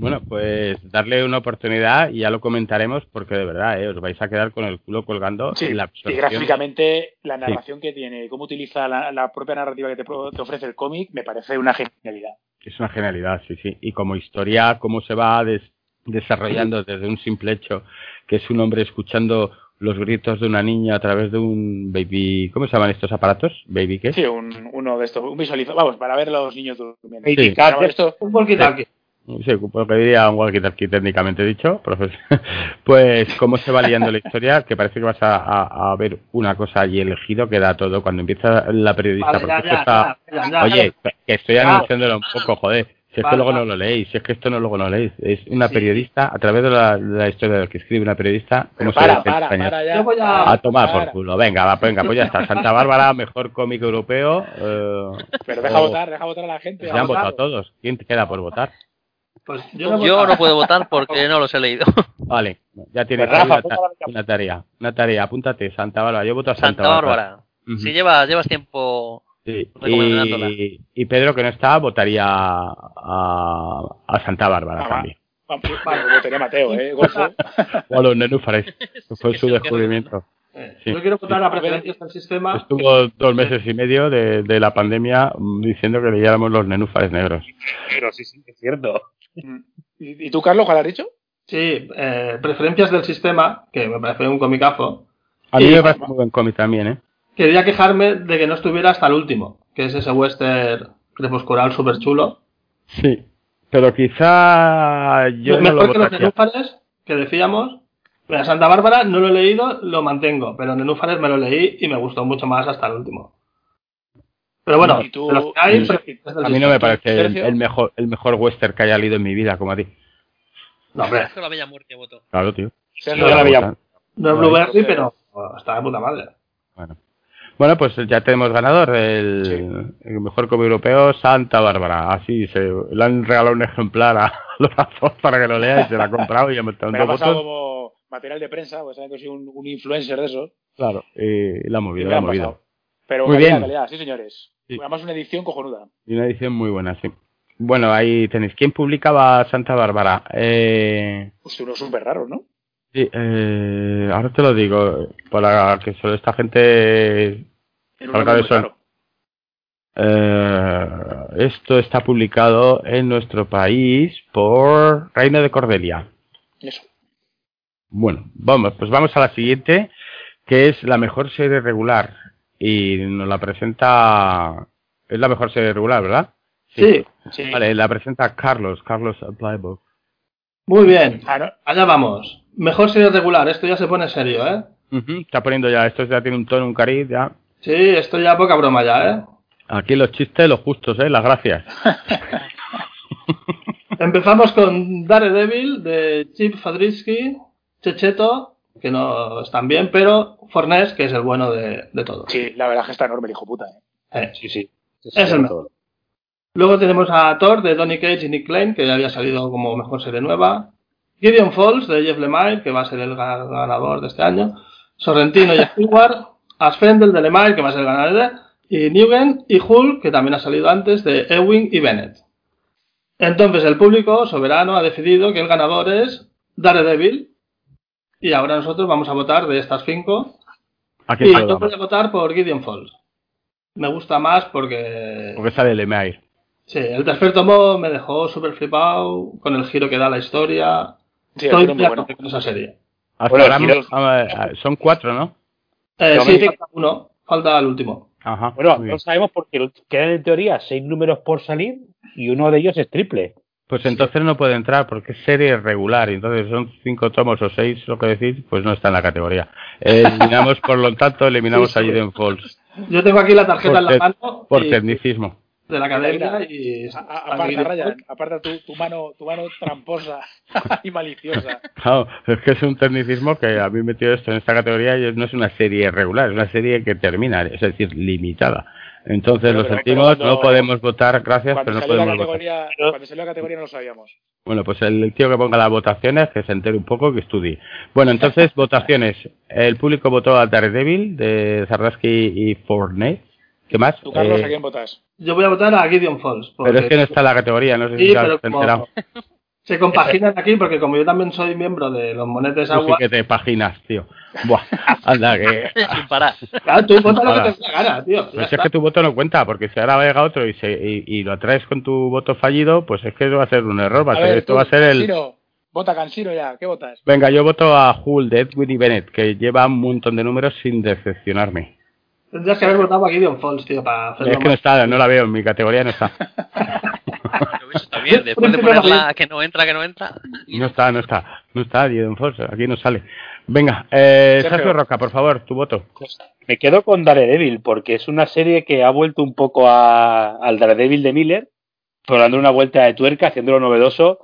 Bueno, pues darle una oportunidad y ya lo comentaremos porque de verdad, eh, os vais a quedar con el culo colgando Sí, en la y gráficamente la narración que tiene, cómo utiliza la, la propia narrativa que te, pro- te ofrece el cómic, me parece una genialidad. Es una genialidad, sí, sí. Y como historia, cómo se va des- desarrollando desde un simple hecho, que es un hombre escuchando los gritos de una niña a través de un baby... ¿Cómo se llaman estos aparatos? ¿Baby qué? Sí, un, uno de estos, un visualizador, vamos, para ver a los niños durmiendo. Sí. Pero esto, Un walkie-talkie. Sí, lo que diría un walkie-talkie técnicamente dicho, profesor. Pues cómo se va liando la historia, que parece que vas a, a- a ver una cosa y elegido que da todo cuando empieza la periodista. Vale, ya, porque ya, esto está- ya, ya, ya. Oye, que estoy Ya. anunciándolo un poco, joder. Si es que Vale, luego no lo leéis, si es que esto no luego no leéis. Es una Sí. periodista, a través de la, historia de lo que escribe una periodista, cómo se para, para, para ya. A- para, A tomar para. por culo. Venga, va, venga, pues ya está. Santa Bárbara, mejor cómic europeo. eh, Pero deja o- votar, deja votar a la gente. Ya han votado todos. ¿Quién te queda por votar? Pues yo no, Yo no puedo votar porque no los he leído. Vale, ya tienes Pues, Rafa, una, la una tarea. Una tarea, apúntate, Santa Bárbara. Yo voto a Santa, Santa Bárbara. Ujú. Si llevas, llevas tiempo. Sí, recomendándola. Y, y Pedro, que no está, votaría a, a Santa Bárbara Ah, va. también. Vamos, Yo votaría a Mateo, ¿eh? Golfo. O a los nenúfares. que fue su descubrimiento. Eh, Sí. Yo quiero votar Sí. a preferencias del sistema. Estuvo dos meses y medio de, de la pandemia mm, diciendo que leyéramos los nenúfares negros. Pero sí, sí, es cierto. ¿Y, y tú, Carlos, cuál has dicho? Sí, eh, preferencias del sistema, que me parece un comicazo. A mí Y- me parece muy buen cómic también, ¿eh? Quería quejarme de que no estuviera hasta el último, que es ese western crepuscular súper chulo. Sí. Pero quizá yo no Mejor lo que los nenúfares, que decíamos. Mira, Santa Bárbara no lo he leído, lo mantengo, pero Nenúfares me lo leí y me gustó mucho más hasta el último. Pero bueno, ¿Y tú- hay, del A mí no me parece el, el mejor el mejor western que haya leído en mi vida, como a ti. No, hombre, Con la bella muerte voto. Claro, tío. Sergio, yo la veía- no es. Blueberry, pero está de puta madre. Bueno. Bueno, pues ya tenemos ganador, el, el mejor cómic europeo, Santa Bárbara. Así se le han regalado un ejemplar a los azos para que lo lea y se lo ha comprado y ha metido me dos pasado votos. como material de prensa, pues saben que soy un, un influencer de eso. Claro, y la ha movido, la ha movido. Pero Muy calidad, bien. calidad, sí señores. Sí. Además una edición cojonuda. Y una edición muy buena, sí. Bueno, ahí tenéis. ¿Quién publicaba Santa Bárbara? Eh, Pues uno súper raro, ¿no? sí, eh, ahora te lo digo, para que solo esta gente... Salga de eso. eh, esto está publicado en nuestro país por Reino de Cordelia. Eso. Bueno, vamos, pues vamos a la siguiente, que es la mejor serie regular. Y nos la presenta... Es la mejor serie regular, ¿verdad? Sí, Sí. Vale, la presenta Carlos, Carlos Playbook. muy bien. Allá vamos. Mejor serie regular, esto ya se pone serio, ¿eh? Está poniendo ya, esto ya tiene un tono, un cariz, ya. Sí, esto ya poca broma ya, ¿eh? Aquí los chistes, los justos, ¿eh? Las gracias. Empezamos con Daredevil de Chip Fadrisky, Checheto, que no están bien, pero Fornés, que es el bueno de, de todos. Sí, la verdad es que está enorme el hijo puta. ¿eh? Eh. Sí, sí. Es el mejor. Luego tenemos a Thor de Donny Cage y Nick Klein, que ya había salido como mejor serie nueva. Gideon Falls de Jeff Lemire, que va a ser el ga- ganador de este año. Sorrentino y Stewart. Asfendel de Lemire, que va a ser el ganador. Y Newgen y Hulk, que también ha salido antes, de Ewing y Bennett. Entonces el público soberano ha decidido que el ganador es Daredevil. Y ahora nosotros vamos a votar de estas cinco. Aquí Y yo voy a votar por Gideon Falls. Me gusta más porque Porque sale Lemire. Sí, el tercer tomo me dejó súper flipado con el giro que da la historia. Sí, Estoy muy bueno. con esa serie. Hasta Bueno, ahora son cuatro, ¿no? Eh, sí, falta uno, falta el último. Ajá. Bueno, no sabemos porque quedan en teoría seis números por salir y uno de ellos es triple. Pues entonces no puede entrar porque es serie regular y entonces son cinco tomos o seis, lo que decir, pues no está en la categoría. Eliminamos, por lo tanto, eliminamos a Gideon Falls Yo tengo aquí la tarjeta Por en la mano por y- tecnicismo. de la academia Mira, y... A- a- Aparta, Ryan, aparta tu, tu mano, tu mano tramposa y maliciosa. Claro, es que es un tecnicismo que a mí me metido esto en esta categoría y no es una serie regular, es una serie que termina, es decir, limitada. Entonces Pero- lo pero- sentimos, cuando- no podemos votar, gracias, Cuando pero no salió, la podemos votar. categoría, cuando salió la categoría no lo sabíamos. Bueno, pues el tío que ponga las votaciones, que se entere un poco, que estudie. Bueno, entonces, votaciones. El público votó a Daredevil de Zardaski y Fortnite. ¿Qué más? Tú, Carlos, Eh, ¿a quién votas? Yo voy a votar a Gideon Falls. pero es porque que no está en la categoría, no sé si Sí, has pero como- enterado. Se compaginan aquí porque como yo también soy miembro de los monetes Tú sí agua... que te paginas, tío. Buah, anda, que... Sin parar. Claro, tú vota lo que te la gana, tío. Pues es está. que tu voto no cuenta, porque si ahora llega otro y, se, y, y lo traes con tu voto fallido, pues es que eso va a ser un error. Va a A ser, ver, esto tú, va a ser el... Cansino, vota Cansino ya, ¿qué votas? Venga, yo voto a Hull de Edwin y Bennett, que lleva un montón de números sin decepcionarme. Tendrías que haber votado a Gideon Falls, tío, para hacerlo Es que no está, no la veo, en mi categoría no está. Eso está bien, después de ponerla que no entra, que no entra. No está, no está, no está, Gideon Force, aquí no sale. Venga, eh, Sergio. Sergio Roca, por favor, tu voto. Me quedo con Daredevil porque es una serie que ha vuelto un poco a- al Daredevil de Miller, pero dando una vuelta de tuerca, haciéndolo novedoso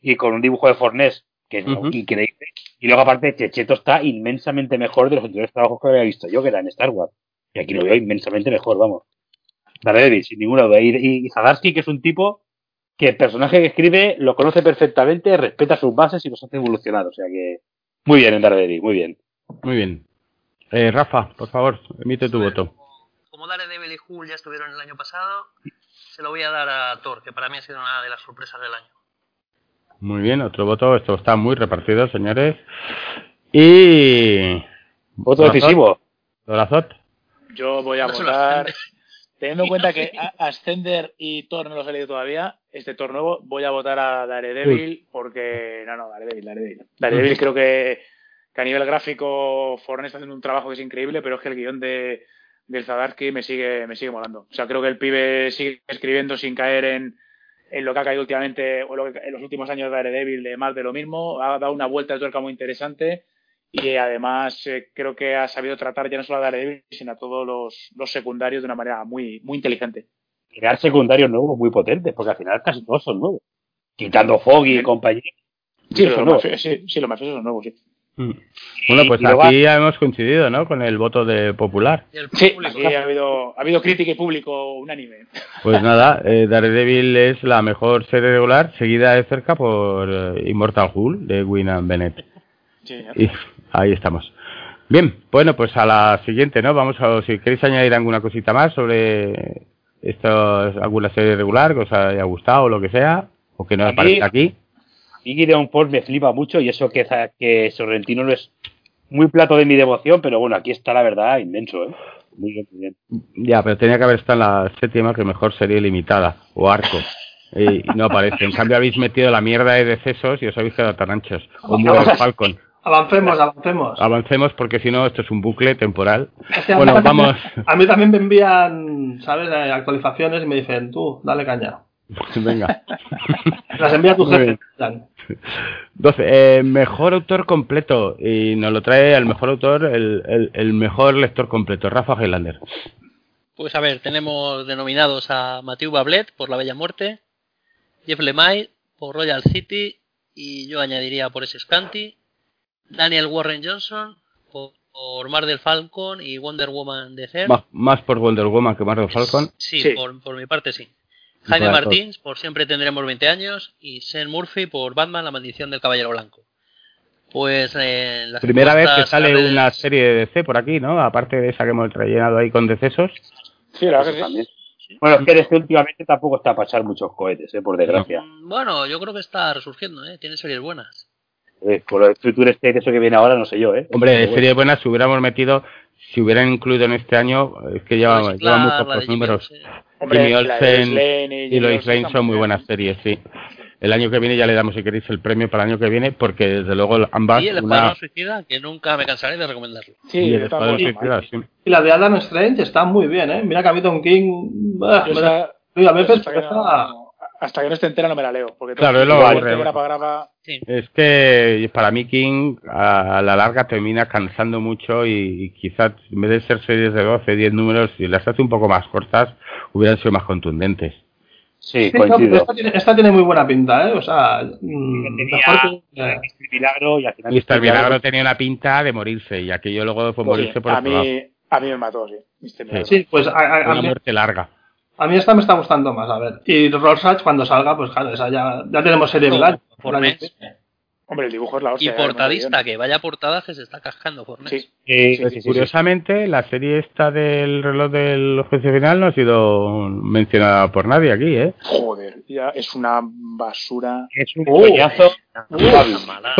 y con un dibujo de Fornés que es increíble. Y luego aparte Checheto está inmensamente mejor de los anteriores trabajos que había visto yo, que era en Star Wars. Y aquí lo veo inmensamente mejor, vamos. Daredevil, sin ninguna duda. Y, y, y Zadarsky, que es un tipo que el personaje que escribe lo conoce perfectamente, respeta sus bases y los hace evolucionar. O sea que muy bien en Daredevil, muy bien. Muy bien. Eh, Rafa, por favor, emite tu Pues, voto. Como Daredevil y Hulk ya estuvieron el año pasado, se lo voy a dar a Thor, que para mí ha sido una de las sorpresas del año. Muy bien, otro voto, esto está muy repartido, señores. Y... Voto Dorazot, decisivo. Dorazot. Yo voy a votar. Teniendo en cuenta que Ascender y Thor no los he leído todavía, este Thor nuevo, voy a votar a Daredevil porque. No, no, Daredevil, Daredevil. Daredevil creo que, que a nivel gráfico Forne está haciendo un trabajo que es increíble, pero es que el guion de, del Zadarsky me sigue, me sigue molando. O sea, creo que el pibe sigue escribiendo sin caer en, en lo que ha caído últimamente, o lo que, en los últimos años de Daredevil, de más de lo mismo. Ha dado una vuelta de tuerca muy interesante. Y además eh, creo que ha sabido tratar ya no solo a Daredevil, sino a todos los, los secundarios de una manera muy, muy inteligente. crear secundarios nuevos muy potentes, porque al final casi todos son nuevos. Quitando Foggy y compañía. Sí, los mafiosos, sí, sí, los mafiosos son nuevos, sí. Mm. Bueno, pues y luego- aquí ya hemos coincidido, ¿no? Con el voto de popular. Y el Sí, aquí ha habido, ha habido crítica y público unánime. Pues nada, eh, Daredevil es la mejor serie regular, seguida de cerca por eh, Immortal Hulk de Winam Bennett. Sí, Y ahí estamos. Bien, bueno, pues a la siguiente, ¿no? Vamos a, si queréis añadir alguna cosita más sobre ¿Esto es alguna serie regular que os haya gustado o lo que sea? ¿O que no aparezca aquí? Y Gideon Falls me flipa mucho y eso que, que Sorrentino no es muy plato de mi devoción, pero bueno, aquí está la verdad inmenso, ¿eh? Muy bien, muy bien. Ya, pero tenía que haber estado en la séptima, que mejor serie limitada o arco. Y, no aparece. En cambio, habéis metido la mierda de decesos y os habéis quedado tan anchos. O Falcon. Avancemos, avancemos. Avancemos porque si no, esto es un bucle temporal. A Bueno, también- vamos. A mí también me envían, ¿sabes? Actualizaciones y me dicen, tú, dale caña. Venga. Las envía tu jefe. bien. Dan. 12. Eh, mejor autor completo. Y nos lo trae el mejor autor, el, el- el mejor lector completo, Rafa Highlander. Pues a ver, tenemos denominados a Mathieu Bablet por La Bella Muerte, Jeff Lemay por Royal City y yo añadiría por ese Scanty, Daniel Warren Johnson por, por Mar del Falcon y Wonder Woman de Cer. Más, más por Wonder Woman que Marvel Falcon. Sí, Sí. Por, por mi parte sí. Jaime Para Martins por Siempre tendremos 20 años y Sean Murphy por Batman, La maldición del caballero blanco. Pues eh, las Primera vez que sale una serie de DC por aquí, ¿no? Aparte de esa que hemos rellenado ahí con decesos. Sí, la verdad que sí. También. Bueno, es que DC últimamente tampoco está a pasar muchos cohetes, ¿eh? Por desgracia. Bueno, yo creo que está resurgiendo, ¿eh? Tiene series buenas. Eh, Por el Future State, eso que viene ahora, no sé yo, ¿eh? Hombre, bueno. series buenas, si hubiéramos metido, si hubieran incluido en este año, es que lleva, Reciclar, lleva Jimmy números. Hombre, Jimmy Olsen y Jimmy Lois Lane son muy buenas series, sí. El año que viene ya le damos, si queréis, el premio para el año que viene, porque desde luego ambas. Y el una- Suicida, que nunca me cansaré de recomendarlo. Sí, y el Suicida, sí. Y la de Adam Strange está muy bien, ¿eh? Mira que a mí Tom King... bah, Yo me esa- da- Oye, a veces hasta, que está- no, hasta que no esté entera no me la leo. Porque Claro, es lo aburre. Sí. Es que para mí King a la larga termina cansando mucho y, y quizás en vez de ser series de 12, 10 números, si las hace un poco más cortas, hubieran sido más contundentes. Sí, coincido. esta, tiene, esta tiene muy buena pinta, ¿eh? O sea, mm, Tenía mejor que- eh, Mr. Milagro y al final. Mr. Milagro tenía una pinta de morirse y aquello luego fue morirse por a otro lado. mí, a mí me mató, sí. Mr. Milagro. Sí, pues a, a- a Una mí, muerte larga. A mí esta me está gustando más, a ver. Y Rorschach cuando salga, pues claro, esa ya, ya tenemos serie No, año. por. Hombre, el dibujo es la Y hostia. ¿eh? portadista, que vaya portada que se está cascando. Sí. Sí, sí, sí. curiosamente, la serie esta del reloj del juicio final no ha sido mencionada por nadie aquí, ¿eh? Joder, ya es una basura. Es un Uh. mala.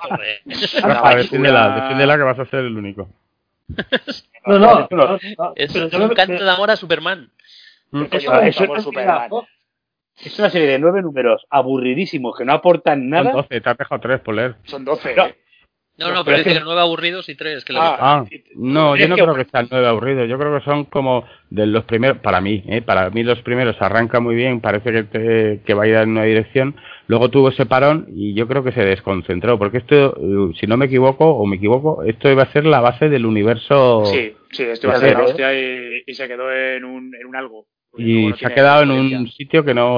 Joder. Rafa, defiéndela, defiéndela que vas a ser el único. No, no, no, no, Es pero un canto de amor a Superman. Mm. Eso, eso es una serie de nueve números aburridísimos que no aportan Son nada. 12, te has dejado 3 por leer. Son 12. No. ¿eh? No, no, pero es dice que- nueve aburridos y tres que le Ah. Ah, no, yo no que- creo que sean nueve aburridos. Yo creo que son como de los primeros, para mí, ¿eh? para mí los primeros arranca muy bien, parece que, te- que va a ir en una dirección. Luego tuvo ese parón y yo creo que se desconcentró, porque esto, eh, si no me equivoco o me equivoco, esto iba a ser la base del universo Sí, sí, esto iba a ser la hostia y, y se quedó en un, en un algo. Y no se ha quedado en un sitio que no,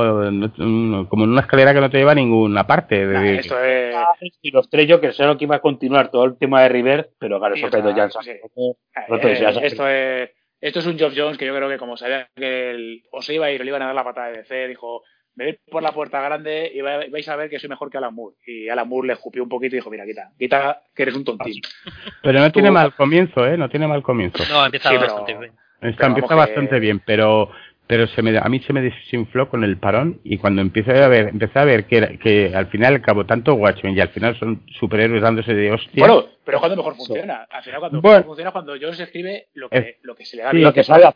como en una escalera que no te lleva a ninguna parte. de- Nah, esto es. Y los tres yo que sé que iba a continuar todo el tema de River, pero claro, eso Pedro. No te eh, esto es. Esto es un Geoff Jones que yo creo que como sabía que el- o se iba a ir o le iban a dar la patada de DC, dijo, me voy por la puerta grande y va- vais a ver que soy mejor que Alan Moore. Y Alan Moore le escupió un poquito y dijo, mira, quita, quita que eres un tontín. Pero no tiene mal comienzo, ¿eh? No tiene mal comienzo. No, empieza Sí, pero- bastante bien. Está, empieza que- bastante bien, pero pero se me, a mí se me desinfló con el parón y cuando empecé a ver, empecé a ver que, era- que al final, al cabo, tanto Watchmen y al final son superhéroes dándose de hostia. Bueno, pero cuando mejor funciona. Al final cuando Bueno. mejor funciona cuando Jones escribe lo que, Es- lo que se le da bien, que son Claro.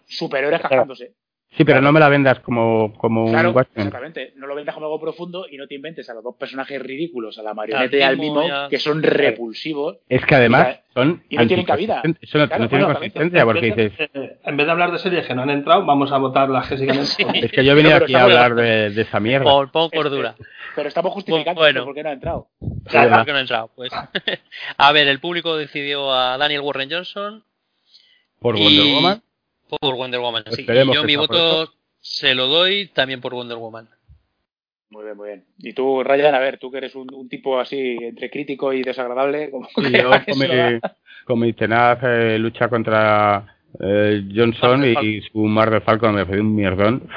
cagándose. Sí, pero no me la vendas como, como Claro, un Watchmen. exactamente. No lo vendas como algo profundo y no te inventes a los dos personajes ridículos, a la marioneta y Al mimo que son repulsivos. Es que además son y no tienen cabida. Eso no, Claro, no tiene bueno, consistencia porque dices, Eh, En vez de hablar de series que no han entrado, vamos a votar las que siguen Sí. es que yo venía pero aquí a hablar de, de esa mierda. Pon, pon cordura. Pero estamos justificando Bueno. esto porque no ha entrado. Claro. ¿por qué no ha entrado? Pues. a ver, el público decidió a Daniel Warren Johnson Por y- Wonder Woman. Por Wonder Woman. sí. Esperemos Y yo mi voto se lo doy también por Wonder Woman. Muy bien, muy bien. Y tú, Ryan, a ver, tú que eres un, un tipo así entre crítico y desagradable, como Sí, que yo con mi, con tenaz eh, lucha contra eh, Johnson de y su Mar de Falcon me pareció un mierdón.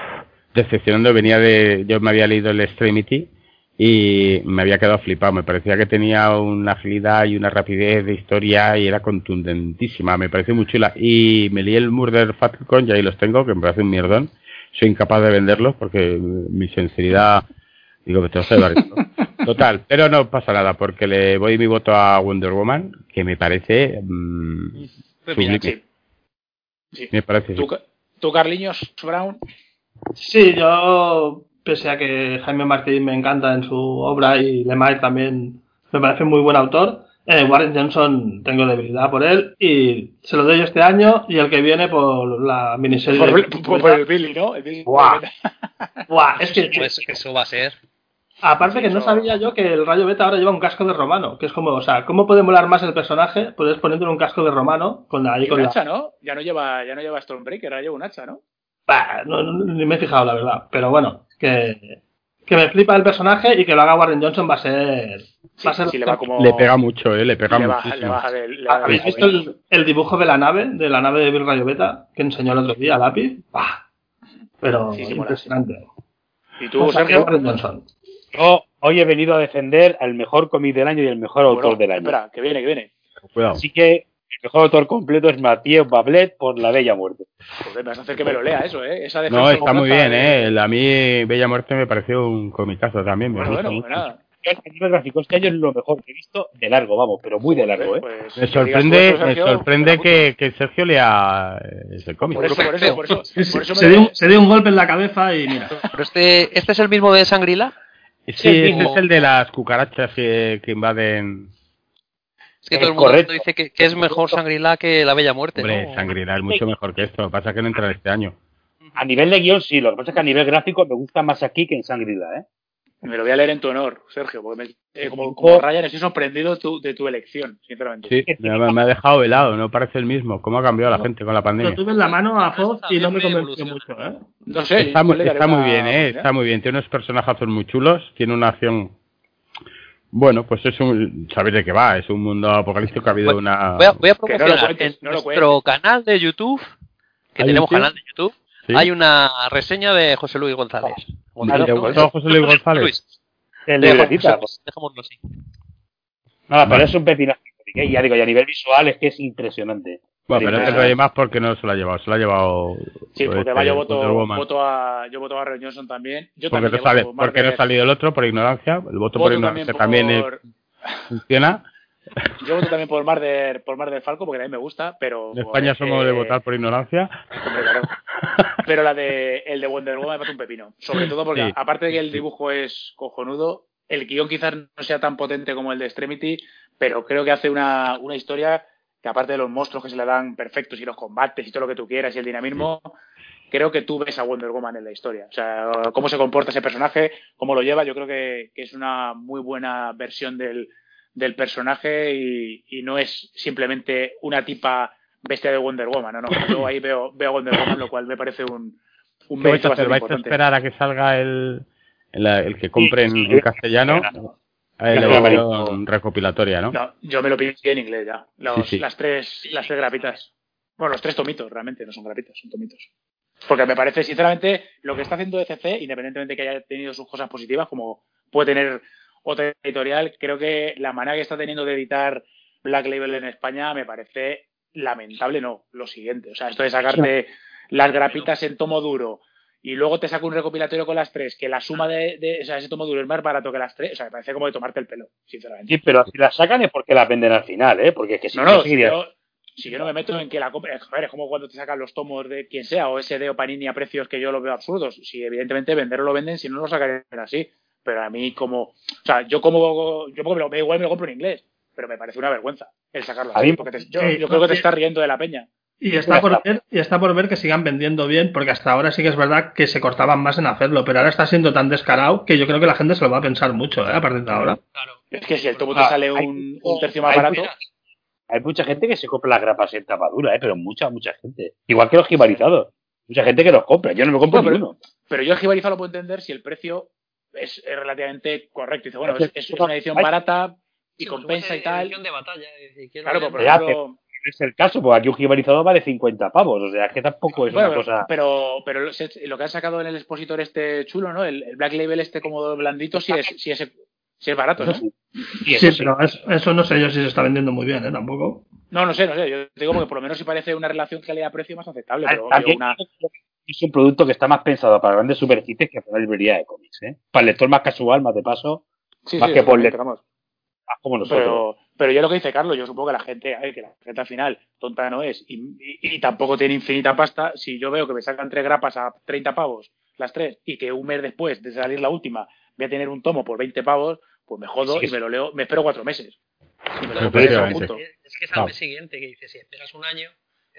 Decepcionando, venía de. Yo me había leído el Extremity y me había quedado flipado. Me parecía que tenía una agilidad y una rapidez de historia y era contundentísima. Me pareció muy chula. Y me leí el Murder Falcon y ahí los tengo, que me parece un mierdón. soy incapaz de venderlos porque mi sinceridad digo que te vas a llevar esto. Total, pero no pasa nada porque le voy mi voto a Wonder Woman, que me parece mm, sublime. Sí. Sí. Me parece ¿Tú, tú, Carliños Brown? Sí, yo, pese a que Jaime Martín me encanta en su obra y Lemire también me parece muy buen autor, eh, Warren Johnson tengo debilidad por él y se lo doy este año y el que viene por la miniserie. Por, por- por el Billy, ¿no? El Billy- Buah. Buah, es que Pues eso va a ser. aparte que no sabía yo que el Rayo Beta ahora lleva un casco de romano, que es como, o sea, ¿cómo puede molar más el personaje? Puedes poniéndole un casco de romano con ahí Y con un la... hacha, ¿no? Ya no lleva, ya no lleva Stormbreaker, ahora lleva un hacha, ¿no? Bah, no, no- ni me he fijado, la verdad. Pero bueno, que, que me flipa el personaje y que lo haga Warren Johnson va a ser. Sí, va a ser sí, le va como... Le pega mucho, eh, le pega baja ¿Habéis visto el, el dibujo de la nave, de la nave de Bill Rayo Beta, que enseñó el otro día a lápiz? Bah, pero Sí, impresionante. ¿Y tú, Pues Sergio? Warren Johnson. Yo hoy he venido a defender al mejor cómic del año y el mejor autor Bueno, del año. Espera, que viene, que viene. Cuidado. Así que el mejor autor completo es Mathieu Bablet por La Bella Muerte. Joder, me vas a hacer que me lo lea eso, ¿eh? Esa No, está muy bien, de- eh. A mí Bella Muerte me pareció un comicazo también. Me Bueno, gusta bueno, mucho. nada. Gráfico, este año es lo mejor que he visto de largo, vamos, pero muy de largo, ¿eh? Pues, Me sorprende, me sorprende que, que Sergio lea eh, ese cómic. Por eso, por eso, por eso. Por eso se, dio, un- se dio un golpe en la cabeza y mira. Pero este, este es el mismo de Sangrila. Sí, mismo. es el de las cucarachas que, que invaden. Es que Es todo el mundo correcto. dice que, que es mejor Sangrila que La Bella Muerte. Hombre, ¿no? Sangrila es mucho mejor que esto. Lo que pasa es que no entra este año. A nivel de guion sí, lo que pasa es que a nivel gráfico me gusta más aquí que en Sangrila, ¿eh? Me lo voy a leer en tu honor, Sergio, porque me- eh, como, como Ryan estoy sorprendido tu- de tu elección, sinceramente. Sí, me, ha- me ha dejado helado. No parece el mismo. ¿Cómo ha cambiado la No. gente con la Lo pandemia? tuve en la mano a Foz y no me convenció mucho, ¿eh? No sé, Está, está muy bien, ¿eh? Está muy bien. Tiene unos personajazos muy chulos. Tiene una acción. Bueno, pues es un. Sabéis de qué va. Es un mundo apocalíptico. Ha habido Voy- una. Voy a, voy a Que no lo promocionar cuentes, en no nuestro canal de YouTube, que ¿Hay tenemos YouTube? canal de YouTube, Sí. hay una reseña de José Luis González. ¿Y te ¿no? gustó José Luis González? Luis, El libretita. así, dejémoslo así. Nada, pero es un pepinazo. ¿eh? Y ya digo, y a nivel visual es que es impresionante. Bueno, pero Sí, este rollo más porque no se lo ha llevado. Se lo ha llevado. Sí, pues, porque va, yo este, voto, voto a, yo voto a Ryan Johnson también. Yo Porque, también no sale, porque no ha salido el otro por ignorancia. El voto voto por ignorancia también, es- funciona. Yo voto también por Mar del, por Mar del Falco, porque también me gusta, pero... En España somos de eh, votar por ignorancia. claro. Pero la de, el de Wonder Woman me parece un pepino. Sobre todo porque, Sí. aparte de que el dibujo es cojonudo, el guion quizás no sea tan potente como el de Extremity, pero creo que hace una, una historia que aparte de los monstruos que se le dan perfectos y los combates y todo lo que tú quieras y el dinamismo, creo que tú ves a Wonder Woman en la historia. O sea, cómo se comporta ese personaje, cómo lo lleva, yo creo que, que es una muy buena versión del, del personaje y, y no es simplemente una tipa bestia de Wonder Woman, no, no. Yo ahí veo, veo a Wonder Woman, lo cual me parece un, un ¿Qué vais a hacer? bastante ¿Vais a importante. esperar a que salga el, el, el que compren Sí, sí. en castellano? La recopilatoria, ¿no? No, yo me lo pillé en inglés ya. Los- Sí, sí. Las tres, las tres grapitas. Bueno, los tres tomitos, realmente, no son grapitas, son tomitos. Porque me parece, sinceramente, lo que está haciendo ECC, independientemente de que haya tenido sus cosas positivas, como puede tener otra editorial, creo que la manera que está teniendo de editar Black Label en España me parece lamentable, no, lo siguiente. O sea, esto de sacarte las grapitas en tomo duro y luego te saca un recopilatorio con las tres, que la suma de, de- o sea, ese tomo duro es más barato que las tres, o sea, me parece como de tomarte el pelo, sinceramente. Sí, pero si las sacan es porque las venden al final, ¿eh? Porque es que si No, no, si yo, si yo no me meto en que la compra, joder, es como cuando te sacan los tomos de quien sea, o SD o Panini a precios que yo los veo absurdos. Si evidentemente venderlo lo venden, si no lo sacarían así. Pero a mí como, o sea, yo como, yo me lo, igual me lo compro en inglés, pero me parece una vergüenza el sacarlo A así, mí- porque te- yo, yo creo que te estás riendo de la peña. Y está por ver, y está por ver que sigan vendiendo bien, porque hasta ahora sí que es verdad que se cortaban más en hacerlo, pero ahora está siendo tan descarado que yo creo que la gente se lo va a pensar mucho, ¿eh? A partir de ahora. Claro. Es que si el tomo Ah, te sale hay- un, tercio más hay barato, mucha- Hay mucha gente que se compra las grapas en tapadura, ¿eh? Pero mucha, mucha gente. Igual que los jibarizados. Mucha gente que los compra. Yo no me compro No, pero- ninguno. pero yo el Jibariza lo puedo entender si el precio es, es relativamente correcto. Dice, bueno, es, es- es una edición barata y compensa y tal. edición de batalla, si quieres Claro, pero por ejemplo, es el caso, porque aquí un jibarizado vale 50 pavos. O sea, es que tampoco es Bueno, una cosa. pero, pero lo que han sacado en el expositor este chulo, ¿no? El, el Black Label este como blandito, sí es, sí es, sí es barato, ¿no? Sí. Y Sí, eso sí. pero es- eso no sé yo si se está vendiendo muy bien, ¿eh? Tampoco. No, no sé, no sé. Yo te digo porque por lo menos si parece una relación calidad-precio más aceptable. Pero También digo, una, es un producto que está más pensado para grandes superficies que para la librería de cómics. ¿eh? Para el lector más casual, más de paso, Sí, más sí, que por lector más como nosotros. Pero, pero yo lo que dice Carlos, yo supongo que la gente, a ver, que la gente al final tonta no es y, y- y tampoco tiene infinita pasta. Si yo veo que me sacan tres grapas a 30 pavos, las tres, y que un mes después de salir la última voy a tener un tomo por 20 pavos, pues me jodo Sí, y me lo leo, me espero cuatro meses. Y me lo leo. Es que es al mes siguiente que dices, si esperas un año,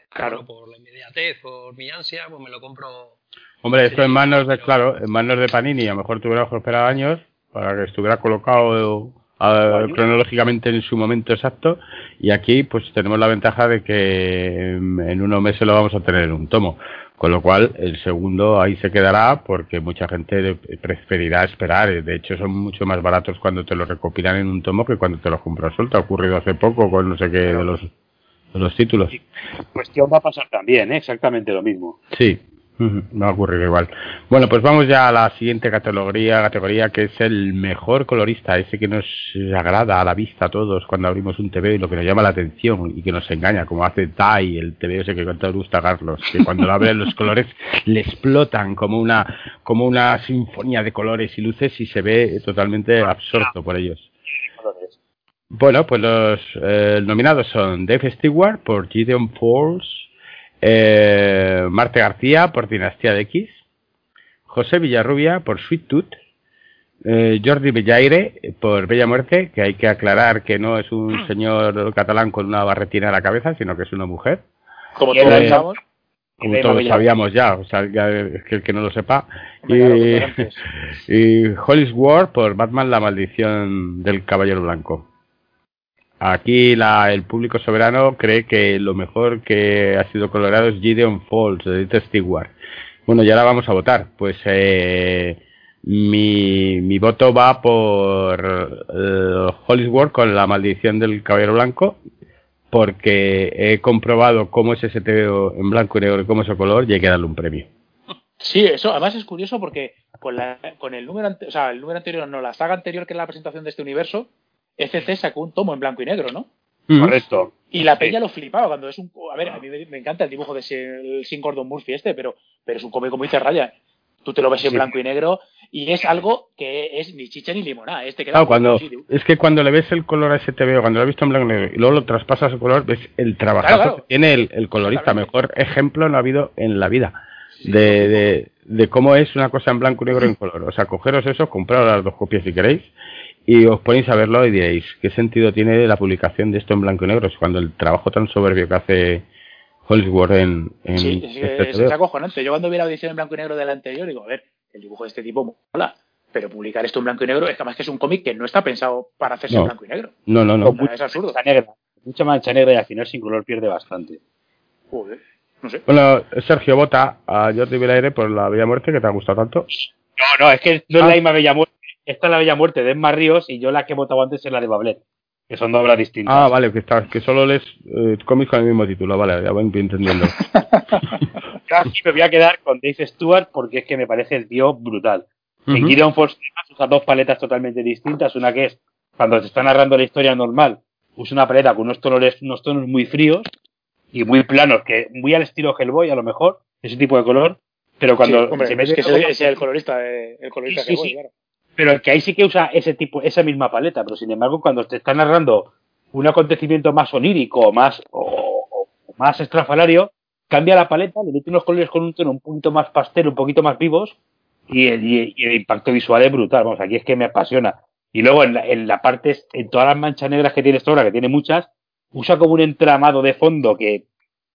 Claro. claro, por la inmediatez, por mi ansia, pues me lo compro. Hombre, esto Sí, en manos de, pero- claro, en manos de Panini, a lo mejor tuviera que esperar años para que estuviera colocado ah, cronológicamente en su momento exacto. Y aquí, pues tenemos la ventaja de que en en unos meses lo vamos a tener en un tomo. Con lo cual, el segundo ahí se quedará porque mucha gente preferirá esperar. De hecho, son mucho más baratos cuando te lo recopilan en un tomo que cuando te los compras suelto. Ha ocurrido hace poco con no sé qué de los, de los títulos. cuestión va a pasar también, ¿eh? exactamente lo mismo. Sí, me va a ocurrir igual. Bueno, pues vamos ya a la siguiente categoría, categoría que es el mejor colorista, ese que nos agrada a la vista a todos cuando abrimos un TV y lo que nos llama la atención y que nos engaña, como hace Tai, el TV ese que tanto gusta Carlos, que cuando lo abre los colores le explotan como una, como una sinfonía de colores y luces y se ve totalmente absorto por ellos. Bueno, pues los eh, nominados son Dave Stewart por Gideon Falls, eh, Marte García por Dinastía de X, José Villarrubia por Sweet Tooth, eh, Jordi Bellaire por Bella Muerte, que hay que aclarar que no es un señor catalán con una barretina en la cabeza, sino que es una mujer, Como todos el- pensamos, como todos sabíamos ya, o sea, ya que el que no lo sepa. Y, ignorantes. y Hollis Ward por Batman La Maldición del Caballero Blanco. Aquí la, el público soberano cree que lo mejor que ha sido colorado es Gideon Falls de Dieter Stewart. Bueno, y ahora vamos a votar. Pues eh, mi, mi voto va por eh, Hollis Ward con La Maldición del Caballero Blanco porque he comprobado cómo es ese TVO en blanco y negro y cómo es su color y hay que darle un premio. Sí, eso además es curioso porque con, la, con el número ante- o sea, el número anterior, no, la saga anterior que es la presentación de este universo, ECC sacó un tomo en blanco y negro, ¿no? Correcto. Y la Sí. peña lo flipaba cuando es un. A ver, a mí me, encanta el dibujo de ese, el Sin Gordon Murphy este, pero, pero es un cómic como dice Raya. Tú te lo ves en Sí. blanco y negro y es algo que es ni chicha ni limonada. Este queda Claro, cuando, es que cuando le ves el color a ese TVO, cuando lo has visto en blanco y negro y luego lo traspasas a color, ves el trabajazo Claro, claro. que tiene el, el colorista. Mejor ejemplo no ha habido en la vida Sí, de, de, de cómo es una cosa en blanco y negro en color. O sea, cogeros eso, compraros las dos copias si queréis y os ponéis a verlo y diréis, ¿qué sentido tiene la publicación de esto en blanco y negro? Es cuando el trabajo tan soberbio que hace Hollywood en, en Sí, es, este que es, es acojonante. Yo cuando vi la edición en blanco y negro del anterior, digo, a ver, el dibujo de este tipo mola. Pero publicar esto en blanco y negro es que además que es un cómic que no está pensado para hacerse No. en blanco y negro. No, no, no. Es absurdo. Mancha negra. Mucha mancha negra y al final sin color pierde bastante. Joder, no sé. Bueno, Sergio vota a Jordi Vilaire por la Bella Muerte que te ha gustado tanto. No, no, es que no es Ah. la misma Bella Muerte. Esta es la Bella Muerte de Emma Ríos y yo la que he votado antes es la de Bablet. Que son dos obras distintas. Ah, vale, que, está, que solo lees eh, cómics con el mismo título, vale, ya voy entendiendo. Claro, sí, me voy a quedar con Dave Stewart porque es que me parece el tío brutal. En Ujú. Gideon Force usa dos paletas totalmente distintas. Una que es cuando se está narrando la historia normal, usa una paleta con unos tonos, unos tonos muy fríos y muy planos, que muy al estilo Hellboy a lo mejor, ese tipo de color. Pero cuando Sí, hombre, se es luego- ese es el colorista, eh, el colorista Sí, voy, sí. claro. Pero que ahí sí que usa ese tipo, esa misma paleta, pero sin embargo cuando te está narrando un acontecimiento más onírico más, o, más estrafalario, cambia la paleta, le mete unos colores con un tono un poquito más pastel, un poquito más vivos, y el, y el impacto visual es brutal, vamos, aquí es que me apasiona. Y luego en la, en la parte, en todas las manchas negras que tiene esta obra, que tiene muchas, usa como un entramado de fondo que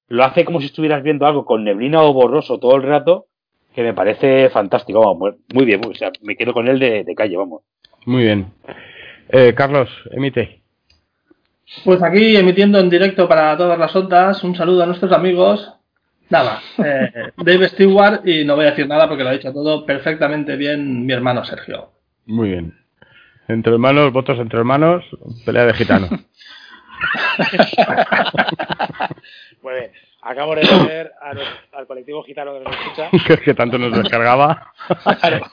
lo hace como si estuvieras viendo algo con neblina o borroso todo el rato, que me parece fantástico, vamos, muy- bien, muy- o sea, me quedo con él de, de calle, vamos. Muy bien. Eh, Carlos, emite. Pues aquí emitiendo en directo para todas las ondas, un saludo a nuestros amigos. Nada, eh, Dave Stewart y no voy a decir nada porque lo ha dicho todo perfectamente bien mi hermano Sergio. Muy bien. Entre hermanos, votos entre hermanos, pelea de gitano. Muy bien. Acabo de los- al colectivo gitano que nos escucha. que es que tanto nos descargaba,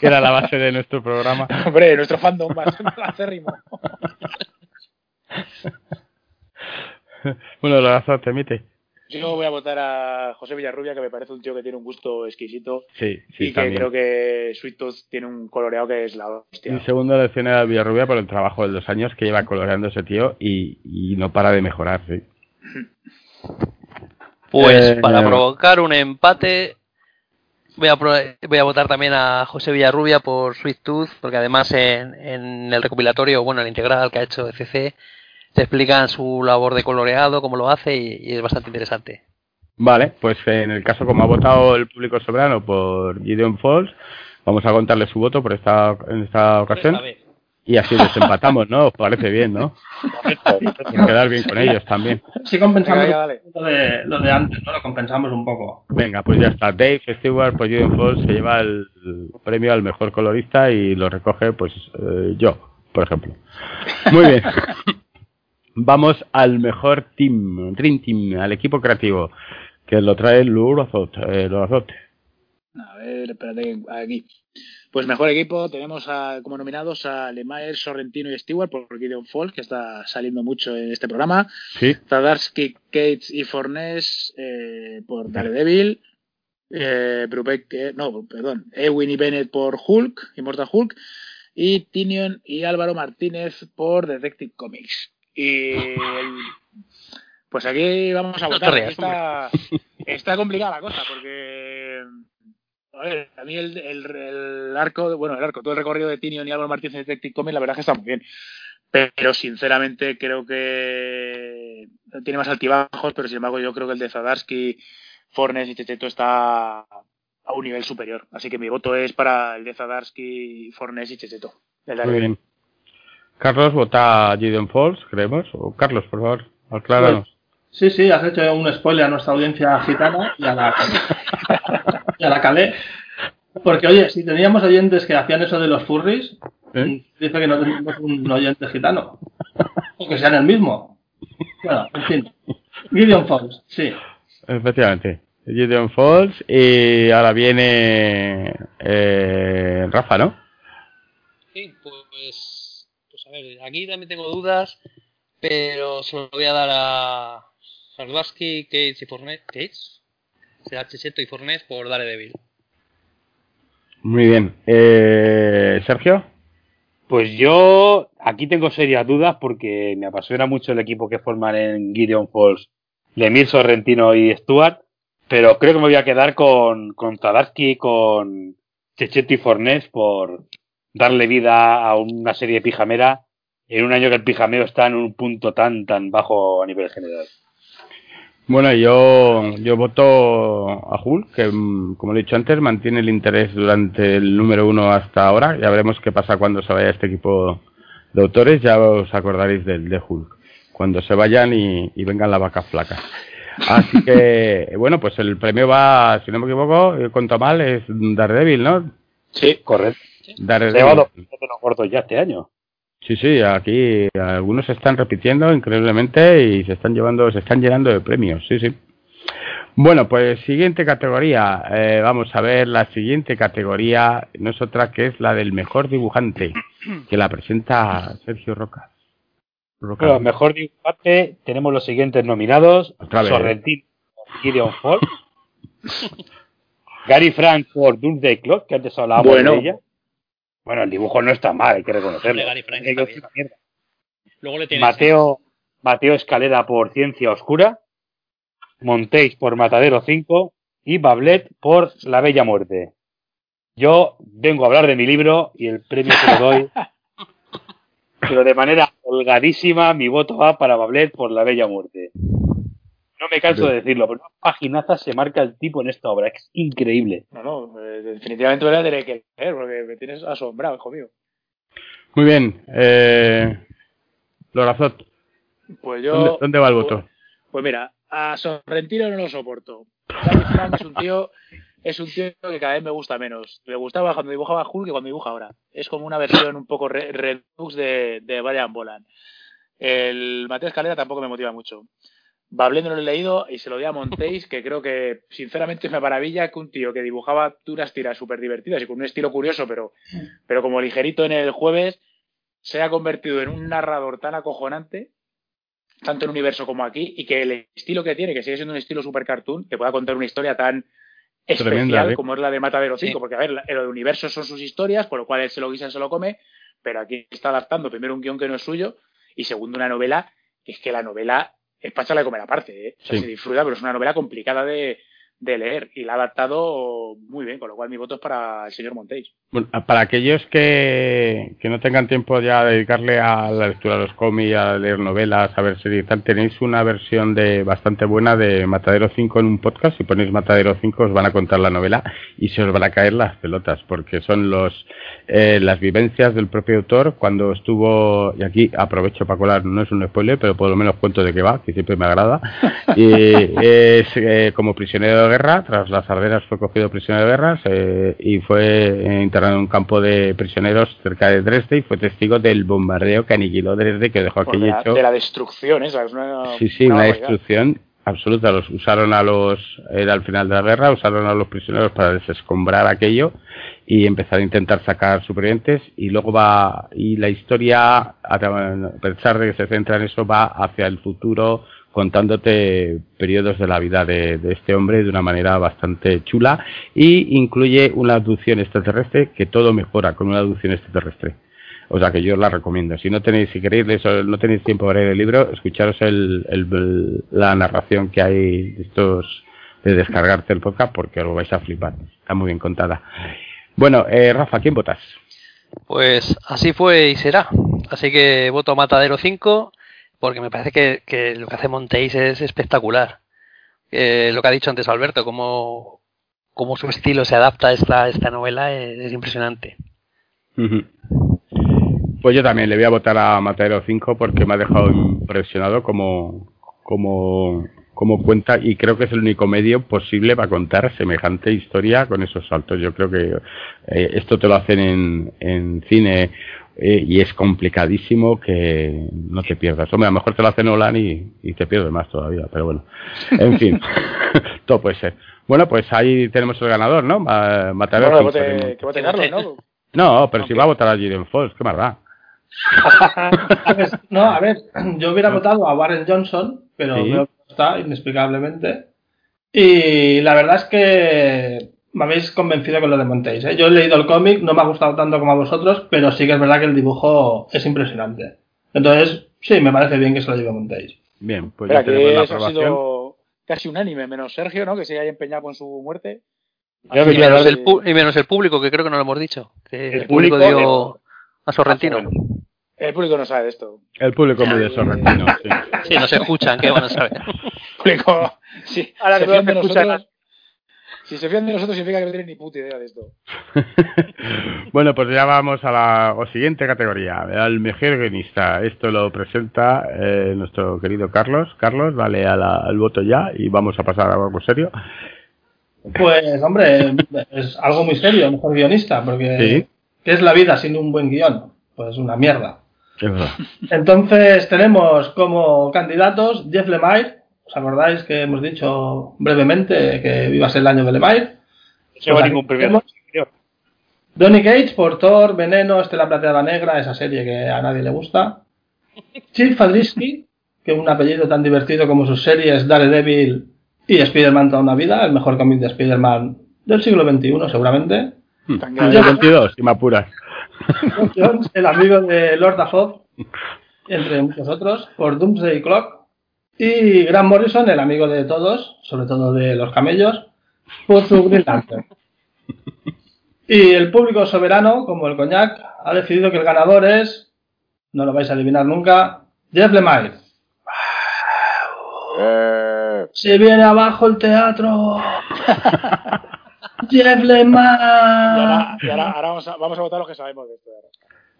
que era la base de nuestro programa. Hombre, nuestro fandom ser acérrimo. Bueno, Lorenzo, te emite. Yo voy a votar a José Villarrubia, que me parece un tío que tiene un gusto exquisito Sí, sí, y que también. creo que Sweet Tooth tiene un coloreado que es la hostia. Mi segunda elección era Villarrubia por el trabajo de dos años que lleva coloreando ese tío y, y no para de mejorar, sí. Pues Eh, para eh. provocar un empate, voy a, pro- voy a votar también a José Villarrubia por Sweet Tooth, porque además en, en el recopilatorio, bueno, el integral que ha hecho CC, te explican su labor de coloreado, cómo lo hace y, y es bastante interesante. Vale, pues en el caso como ha votado el público soberano por Gideon Falls, vamos a contarle su voto por esta en esta ocasión vez. y así desempatamos, ¿no? Os parece bien, ¿no? Por quedar bien con ellos también. Sí compensamos Venga, lo, de, lo de antes, ¿no? Lo compensamos un poco. Venga, pues ya está. Dave Stewart por Gideon Falls se lleva el premio al mejor colorista y lo recoge, pues, eh, yo, por ejemplo. Muy bien. Vamos al mejor team, Dream Team, al equipo creativo, que lo trae Lurazot. Eh, Lurazot. A ver, espérate, aquí. Pues mejor equipo, tenemos a- como nominados a Lemaire, Sorrentino y Stewart por Gideon Falls, que está saliendo mucho en este programa. Sí, Zadarsky, Cates y Fornés eh, por Daredevil. Eh, Brubeck, eh, no, perdón, Ewin y Bennett por Hulk, Immortal Hulk. Y Tinion y Álvaro Martínez por Detective Comics. Y pues aquí vamos a No votar. rías, está, está complicada la cosa porque. A ver, a mí el, el, el arco, bueno, el arco, todo el recorrido de Tinion y Álvaro Martínez en Detective Comics, la verdad es que está muy bien pero sinceramente creo que tiene más altibajos, pero sin embargo yo creo que el de Zadarsky, Fornes y Checheto está a un nivel superior. Así que mi voto es para el de Zadarsky, Fornes y Checheto. El de muy bien. Carlos vota a Gideon Falls, creemos. O Carlos, por favor, acláranos. Sí, sí, has hecho un spoiler a nuestra audiencia gitana y a la, y a la Calé. Porque, oye, si teníamos oyentes que hacían eso de los furries, ¿Eh? dice que no tenemos un oyente gitano. O que sean el mismo. Bueno, en fin. Gideon Falls, sí. Efectivamente. Gideon Falls y ahora viene eh, Rafa, ¿no? Sí, pues, ver, aquí también tengo dudas, pero se lo voy a dar a Sardaski, Cates y Fornet. ¿Cates? Será Checheto y Fornet por Daredevil. Muy bien. Eh, Sergio. Pues yo aquí tengo serias dudas porque me apasiona mucho el equipo que forman en Gideon Falls, Lemir, Sorrentino y Stuart, pero creo que me voy a quedar con, con Tadarsky, con Checheto y Fornés por darle vida a una serie de pijamera en un año que el pijameo está en un punto tan tan bajo a nivel general. Bueno, yo, yo voto a Hulk, que mm, como he dicho antes, mantiene el interés durante el número uno hasta ahora. Ya veremos qué pasa cuando se vaya este equipo de autores. Ya os acordaréis del de Hulk. Cuando se vayan y, y vengan las vacas flacas. Así que, bueno, pues el premio va, si no me equivoco, eh, cuento mal, es Daredevil, ¿no? Sí, Correcto. Se Daredevil. lleva dos de los gordos ya este año. Sí, sí, aquí algunos se están repitiendo increíblemente y se están llevando, se están llenando de premios, sí, sí. Bueno, pues siguiente categoría. Eh, vamos a ver la siguiente categoría, no es otra que es la del mejor dibujante, que la presenta Sergio Roca. Roca. Bueno, mejor dibujante, tenemos los siguientes nominados. Otra vez. Sorrentino por Gideon Falls. Gary Frank por Doomsday Clock, que antes hablábamos Bueno. de ella. Bueno, el dibujo no está mal, hay que reconocerlo. Una mierda. Luego le tienes Mateo, Mateo Escalera por Ciencia Oscura. Montéis por Matadero 5. Y Bablet por La Bella Muerte. Yo vengo a hablar de mi libro y el premio que le doy. pero de manera holgadísima, mi voto va para Bablet por La Bella Muerte. No me canso de decirlo, pero una paginaza se marca el tipo en esta obra. Es increíble. no, no, eh, definitivamente voy a tener que leer porque me tienes asombrado, hijo mío. Muy bien. Eh, Lorazot, Pues yo. ¿dónde, dónde va el voto? Pues mira, a Sorrentino no lo soporto. Es un tío, es un tío que cada vez me gusta menos. Me gustaba cuando dibujaba Hulk que cuando dibuja ahora. Es como una versión un poco re- redux de, de Brian Boland. El Mateo Escalera tampoco me motiva mucho. Bablé no lo he leído y se lo di a Montéis, que creo que sinceramente me maravilla que un tío que dibujaba unas tiras súper divertidas y con un estilo curioso, pero, pero como ligerito en el jueves, se ha convertido en un narrador tan acojonante tanto en universo como aquí, y que el estilo que tiene, que sigue siendo un estilo super cartoon, que pueda contar una historia tan especial Tremenda, ¿eh? como es la de Matadero 5, Sí. porque a ver, el universo son sus historias, por lo cual él se lo guisa, se lo come, pero aquí está adaptando primero un guion que no es suyo, y segundo una novela, que es que la novela es para echarle a comer aparte, ¿eh? O sea, Sí. se disfruta, pero es una novela complicada de, de leer, y la ha adaptado muy bien, con lo cual mi voto es para el señor Montéis. Bueno, para aquellos que, que no tengan tiempo ya de dedicarle a la lectura de los cómics, a leer novelas, a ver series y tal, tenéis una versión de bastante buena de Matadero 5 en un podcast. Si ponéis Matadero 5 os van a contar la novela y se os van a caer las pelotas, porque son los eh, las vivencias del propio autor cuando estuvo, y aquí aprovecho para colar, no es un spoiler, pero por lo menos cuento de qué va, que siempre me agrada. Y es eh, como prisionero guerra, tras las arderas fue cogido prisionero de guerra y fue internado en un campo de prisioneros cerca de Dresde y fue testigo del bombardeo que aniquiló Dresde, que dejó aquello de, la, hecho. de la destrucción esa, es una, Sí, sí, una destrucción absoluta. Los usaron a los, era al final de la guerra, usaron a los prisioneros para desescombrar aquello y empezar a intentar sacar supervivientes y luego va, y la historia, a pesar de que se centra en eso, va hacia el futuro contándote periodos de la vida de, de este hombre de una manera bastante chula y incluye una abducción extraterrestre que todo mejora con una abducción extraterrestre. O sea que yo la recomiendo. Si no tenéis, si queréis, no tenéis tiempo para leer el libro, escucharos el, la narración que hay de estos, de descargarte el podcast porque os vais a flipar. Está muy bien contada. Bueno, eh, Rafa, ¿quién votas? Pues así fue y será. Así que voto Matadero 5 porque me parece que, que lo que hace Montéis es espectacular. Eh, lo que ha dicho antes Alberto, cómo, cómo su estilo se adapta a esta, esta novela es, es impresionante. Pues yo también le voy a votar a Matadero 5 porque me ha dejado impresionado como, como, como cuenta y creo que es el único medio posible para contar semejante historia con esos saltos. Yo creo que eh, esto te lo hacen en, en cine eh, y es complicadísimo que no te pierdas. Hombre, a lo mejor te lo hacen Nolan y, y te pierdes más todavía, pero bueno. En fin, todo puede ser. Bueno, pues ahí tenemos el ganador, ¿no? Ma- Matadero Bueno, que 5. vote, que vote Carlos, ¿no? No, pero si va a votar a Gideon Falls, qué más da. No, a ver, yo hubiera votado a Warren Johnson, pero Sí. veo que no está, inexplicablemente. Y la verdad es que me habéis convencido con lo de Montéis. ¿eh? Yo he leído el cómic, no me ha gustado tanto como a vosotros, pero sí que es verdad que el dibujo es impresionante. Entonces, sí, me parece bien que se lo lleve Montéis. Bien, pues ya tenemos la que eso ha aprobación. sido casi unánime, menos Sergio, ¿no? Que se haya empeñado con su muerte. Y menos, el, pu- y menos el público, que creo que no lo hemos dicho. Que el, El público, público, dio a Sorrentino. El público no sabe de esto. El público muy de Sorrentino, sí. Sí, no se escuchan, ¿qué van a saber? El público, sí, Ahora que se escucha nosotros. Si se fían de nosotros significa que no tienen ni puta idea de esto. bueno, pues ya vamos a la o siguiente categoría, al mejor guionista. Esto lo presenta eh, nuestro querido Carlos. Carlos, dale a la- al voto ya y vamos a pasar a algo serio. Pues, hombre, es algo muy serio, mejor guionista, porque Sí. ¿qué es la vida sin un buen guion? Pues una mierda. Es verdad. Entonces tenemos como candidatos Jeff Lemire. ¿Os acordáis que hemos dicho brevemente que iba a ser el año de Lemire? No llevo Pues ningún premio. Donny Cage por Thor, Veneno, Estela Plateada Negra, esa serie que a nadie le gusta. Chip Fadrisky, que un apellido tan divertido como sus series Daredevil y Spider-Man toda una vida, el mejor cómic de Spider-Man del siglo XXI seguramente. Año grave. 22, si me apuras. Jones, el amigo de Lord Afob, entre muchos otros, por Doomsday Clock. Y Grant Morrison, el amigo de todos, sobre todo de los camellos, por su Green Lantern. Y el público soberano, como el coñac, ha decidido que el ganador es, no lo vais a adivinar nunca, Jeff Lemire. Se viene abajo el teatro. Jeff y Lemire. ahora, y ahora- ahora vamos, a, vamos a votar los que sabemos de esto.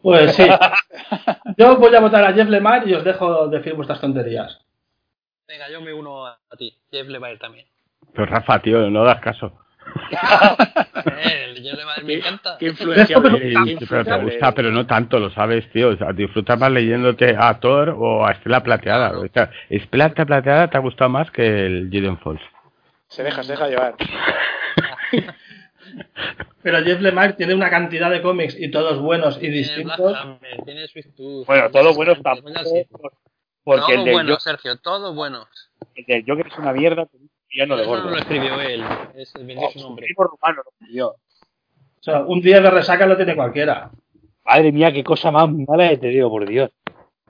Pues sí. Yo voy a votar a Jeff Lemire y os dejo decir vuestras tonterías. Venga, yo me uno a ti. Jeff Lemire también. Pero Rafa, tío, no das caso. Eh, el Jeff Lemire me encanta. Qué sí, pero te gusta, pero no tanto, lo sabes, tío. O sea, disfrutas más leyéndote a Thor o a Estela Plateada. O sea, Estela Plateada te ha gustado más que el Gideon Falls. Se deja, se deja llevar. Pero Jeff Lemire tiene una cantidad de cómics y todos buenos y distintos. Black Hammer, tiene Swift Tooth, Bueno, tiene todo bueno Gigantes, tampoco. Porque el todo bueno, Sergio, todo bueno. el del Joker es una mierda, pero ya no no lo escribió él, es, vendió su nombre. tipo rumano lo escribió. O sea, un día de resaca lo tiene cualquiera. Madre mía, qué cosa más mala te digo, por Dios.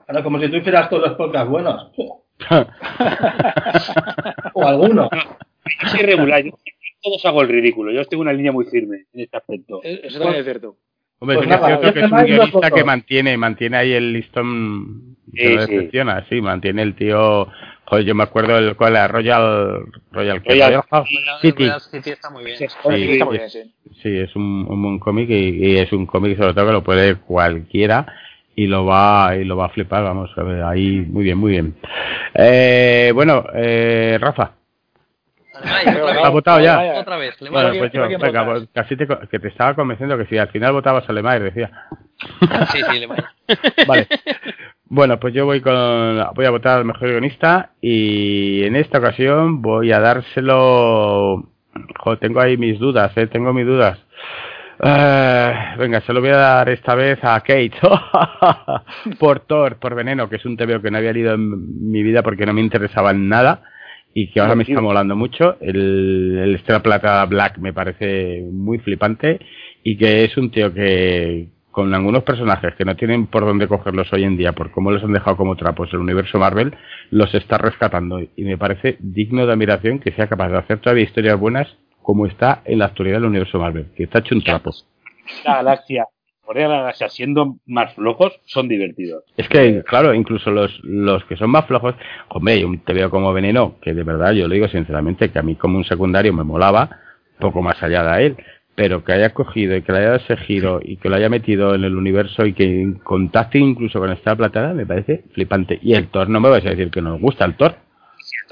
Claro, como si tú hicieras todos los podcasts buenos. o alguno. Yo soy regular, yo todos hago el ridículo. Yo tengo una línea muy firme en este aspecto. Eso también es cierto. Hombre, Pues que es nada, cierto que es un Lemire guionista que mantiene, mantiene ahí el listón que Sí, no sí. decepciona, sí, mantiene el tío, joder, yo me acuerdo del cual era Royal, Royal, ¿qué? Royal Royal City. City está muy bien. Sí, Sí, Sí, está muy sí, bien, sí. sí, es un, un buen cómic y, y es un cómic sobre todo que lo puede cualquiera y lo va y lo va a flipar, vamos a ver, ahí muy bien, muy bien. Eh, bueno, eh, Rafa, Otra ¿ha votado ya? otra vez. Bueno, pues yo, venga, pues casi te, que te estaba convenciendo que si al final votabas a Lemire, decía. Sí, sí, le mando. Vale. Bueno, pues yo voy con voy a votar al mejor guionista y en esta ocasión voy a dárselo. Joder, tengo ahí mis dudas, eh, tengo mis dudas. Eh, venga, se lo voy a dar esta vez a Kate por Thor, por Veneno, que es un TVO que no había leído en mi vida porque no me interesaba en nada y que ahora me está molando mucho. El, el Estrella Plata Black me parece muy flipante y que es un tío que con algunos personajes que no tienen por dónde cogerlos hoy en día por cómo los han dejado como trapos el universo Marvel los está rescatando y me parece digno de admiración que sea capaz de hacer todavía historias buenas como está en la actualidad el universo Marvel que está hecho un trapo galaxia siendo más flojos, son divertidos. es que claro incluso los los que son más flojos hombre yo te veo como veneno que de verdad yo lo digo sinceramente que a mí como un secundario me molaba poco más allá de él pero que haya cogido y que le haya dado ese giro y que lo haya metido en el universo y que contacte incluso con esta platada me parece flipante. Y el Thor, no me vais a decir que no os gusta el Thor.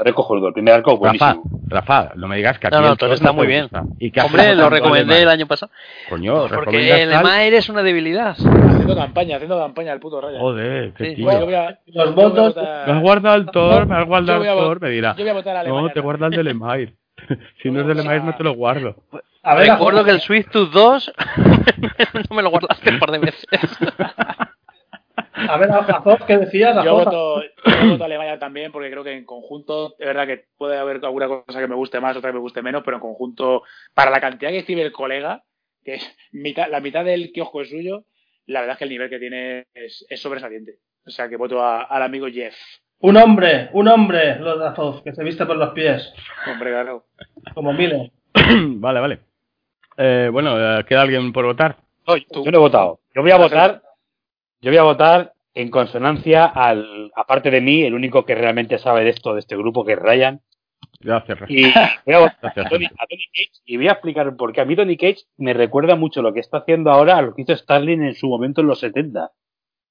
Es cojonudo. El primer arco, Rafa, buenísimo. Rafa, no me digas que a No, no, Thor está muy bien. gusta. ¿Y qué haces Hombre, lo recomendé el año pasado. Coño, Porque el? Emaer es una debilidad. Haciendo campaña, haciendo campaña el puto Raya. Joder, qué Sí, tío. Bueno, a- Los votos- votar- Me has guardado el Thor, me has guardado el Thor, me dirá. Yo voy a votar a Alemania. No, te guardas el de Lemire. si no es de Lemire, no te lo guardo. A ver, Recuerdo a- que el Tooth 2 no me lo guardaste un par de veces. A ver, Azov, ¿qué decías? Yo voto, yo voto a Alemania también porque creo que en conjunto, es verdad que puede haber alguna cosa que me guste más, otra que me guste menos, pero en conjunto, para la cantidad que escribe el colega, que es mitad, la mitad del kiosco es suyo, la verdad es que el nivel que tiene es, es sobresaliente. O sea que voto a- al amigo Jeff. Un hombre, un hombre, los de Azov, que se viste por los pies, Hombre, claro. como Miller. vale, vale. Eh, bueno, ¿queda alguien por votar? No, yo, yo no he votado. Yo voy a votar. Yo voy a votar en consonancia al, aparte de mí, el único que realmente sabe de esto de este grupo, que es Ryan. Gracias. Y voy a votar a Tony, Rafa. a Tony Cage y voy a explicar por qué. A mí Tony Cage me recuerda mucho lo que está haciendo ahora a lo que hizo Starling en su momento en los 70.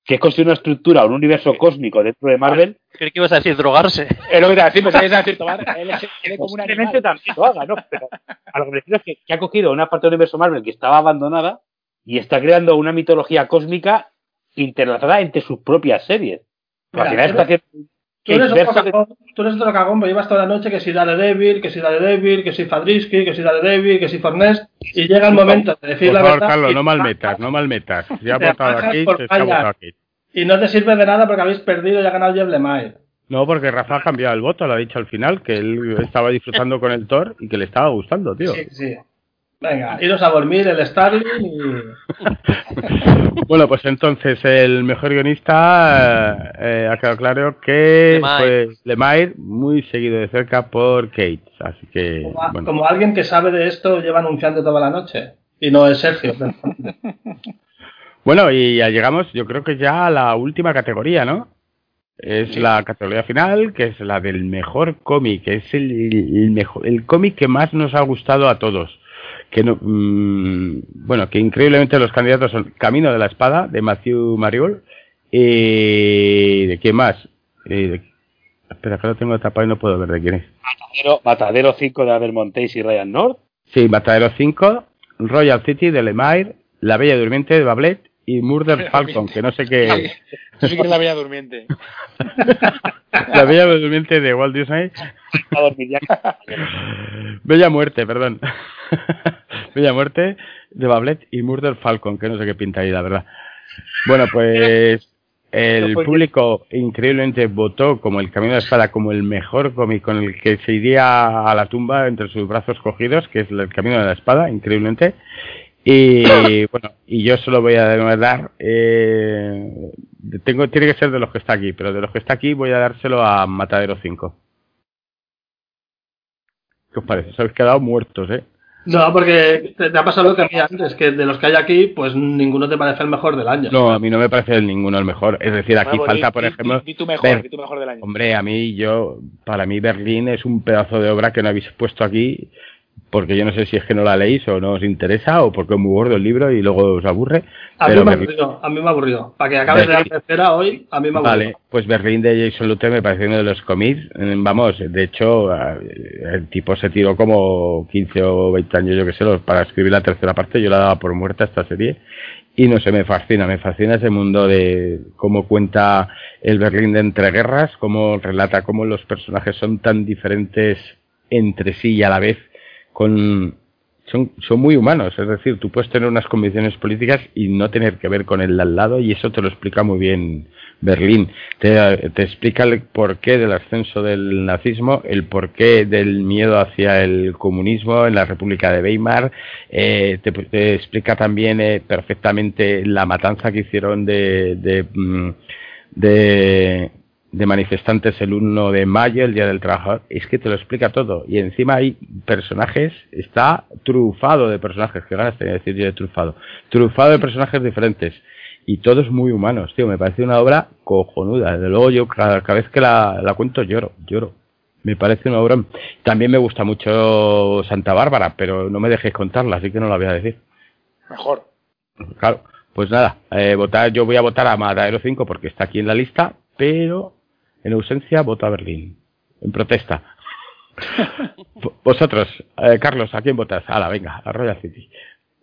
Que es construir una estructura, un universo cósmico dentro de Marvel. Creí que ibas a decir drogarse. Es lo que te iba a decir, me tomar. Él es, él es como un animal. también lo haga, ¿no? Pero a lo que me refiero es que, que ha cogido una parte del universo Marvel que estaba abandonada y está creando una mitología cósmica interlazada entre sus propias series. Mira, al final tú está haciendo Tú eres, otro inverso de- cagón, tú eres otro cagón, pero llevas toda la noche que si Daredevil, que si Daredevil, que si Fadrisky, que si Daredevil, que si Fornés, y llega el momento de decir Por la favor, verdad Carlos, no malmetas, no malmetas. Si ha Te votado aquí, se está falla. votado aquí. y no te sirve de nada porque habéis perdido y ha ganado Jeff Lemire. No, porque Rafa ha cambiado el voto, lo ha dicho al final, que él estaba disfrutando con el Thor y que le estaba gustando, tío. Sí, sí. Venga, iros a dormir el Starling y... Bueno, pues entonces el mejor guionista eh, ha quedado claro que Lemire. fue Lemire, muy seguido de cerca por Kate. Así que, Como, a- bueno. como alguien que sabe de esto lleva anunciando toda la noche. Y no es Sergio. Bueno, y ya llegamos, yo creo que ya a la última categoría, ¿no? Es la categoría final, que es la del mejor cómic, que es el, el mejor, el cómic que más nos ha gustado a todos. Que no, mm, bueno, que increíblemente los candidatos son Camino de la Espada, de Matthew Mariol, y de quién más. Eh, de- espera, que lo tengo tapado y no puedo ver de quién es. Matadero, Matadero 5 de Albert Montes y Ryan North. Sí, Matadero 5, Royal City de Lemire, La Bella Durmiente de Bablet y Murder Falcon, que no sé qué. Tú sí que eres la bella durmiente. La Bella Durmiente de Walt Disney. Bella Muerte, perdón. Bella Muerte de Bablet y Murder Falcon, que no sé qué pinta ahí, la verdad. Bueno, pues el público increíblemente votó como El Camino de la Espada como el mejor cómic con el que se iría a la tumba entre sus brazos cogidos, que es El Camino de la Espada, increíblemente. Y bueno, y yo solo voy a dar, eh, tengo, tiene que ser de los que está aquí, pero de los que está aquí voy a dárselo a Matadero 5. ¿Qué os parece? Os habéis quedado muertos, ¿eh? No, porque te, te ha pasado lo que a mí antes, que de los que hay aquí, pues ninguno te parece el mejor del año. No, a mí no me parece el ninguno el mejor. Es decir, aquí falta, di- por ejemplo, di, di tu mejor, di tu mejor del año. Hombre, a mí, yo, para mí Berlín es un pedazo de obra que no habéis puesto aquí, porque yo no sé si es que no la leéis o no os interesa, o porque es muy gordo el libro y luego os aburre. a mí me ha Berlín- aburrido, a mí me ha aburrido. Para que acabes de la tercera hoy, a mí me ha aburrido. Vale, pues Berlín de Jason Lute me parece uno de los cómics. eh, Vamos, de hecho, el tipo se tiró como 15 o 20 años, yo que sé, para escribir la tercera parte. Yo la daba por muerta esta serie. Y no sé, me fascina, me fascina ese mundo de cómo cuenta el Berlín de entreguerras, cómo relata cómo los personajes son tan diferentes entre sí y a la vez son, son muy humanos, es decir, tú puedes tener unas convicciones políticas y no tener que ver con el de al lado y eso te lo explica muy bien Berlín. Te, te explica el porqué del ascenso del nazismo, el porqué del miedo hacia el comunismo en la República de Weimar, eh, te, te explica también eh, perfectamente la matanza que hicieron de, mm, de, de manifestantes el 1 de mayo, el Día del Trabajador, es que te lo explica todo. Y encima hay personajes, está trufado de personajes, que ganas tenía de decir yo de trufado, trufado de personajes diferentes. Y todos muy humanos, tío, me parece una obra cojonuda. Desde luego yo cada, cada vez que la, la cuento lloro, lloro. Me parece una obra... También me gusta mucho Santa Bárbara, pero no me dejéis contarla, así que no la voy a decir. Mejor. Claro, pues nada, eh, votar, yo voy a votar a Matadero 5 porque está aquí en la lista, pero en ausencia voto a Berlín, en protesta. Vosotros, eh, Carlos, ¿a quién votas? la venga, a Royal City.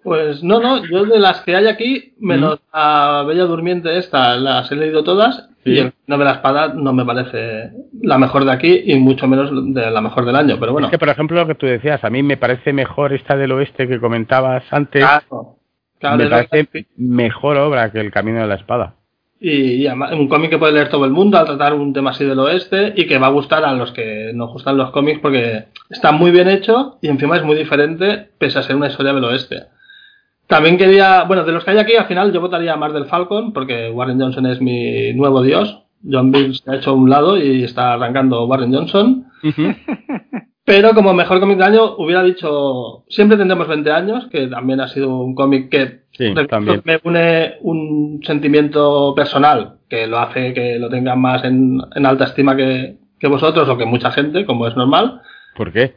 Pues no, no, yo de las que hay aquí, menos la Bella Durmiente esta, las he leído todas, Sí. y el No de la Espada no me parece la mejor de aquí y mucho menos de la mejor del año, pero bueno. Es que, por ejemplo, lo que tú decías, a mí me parece mejor esta del oeste que comentabas antes, Claro, claro, me parece que- mejor obra que El Camino de la Espada. Y, y además, un cómic que puede leer todo el mundo al tratar un tema así del oeste y que va a gustar a los que nos gustan los cómics porque está muy bien hecho y encima es muy diferente pese a ser una historia del oeste. También quería, bueno, de los que hay aquí al final yo votaría a Mar del Falcon porque Warren Johnson es mi nuevo dios. John Bill se ha hecho a un lado y está arrancando Warren Johnson. Pero como mejor cómic del año hubiera dicho Siempre tendremos 20 años, que también ha sido un cómic que Sí, también. me une un sentimiento personal que lo hace que lo tengan más en, en alta estima que, que vosotros o que mucha gente, como es normal. ¿Por qué?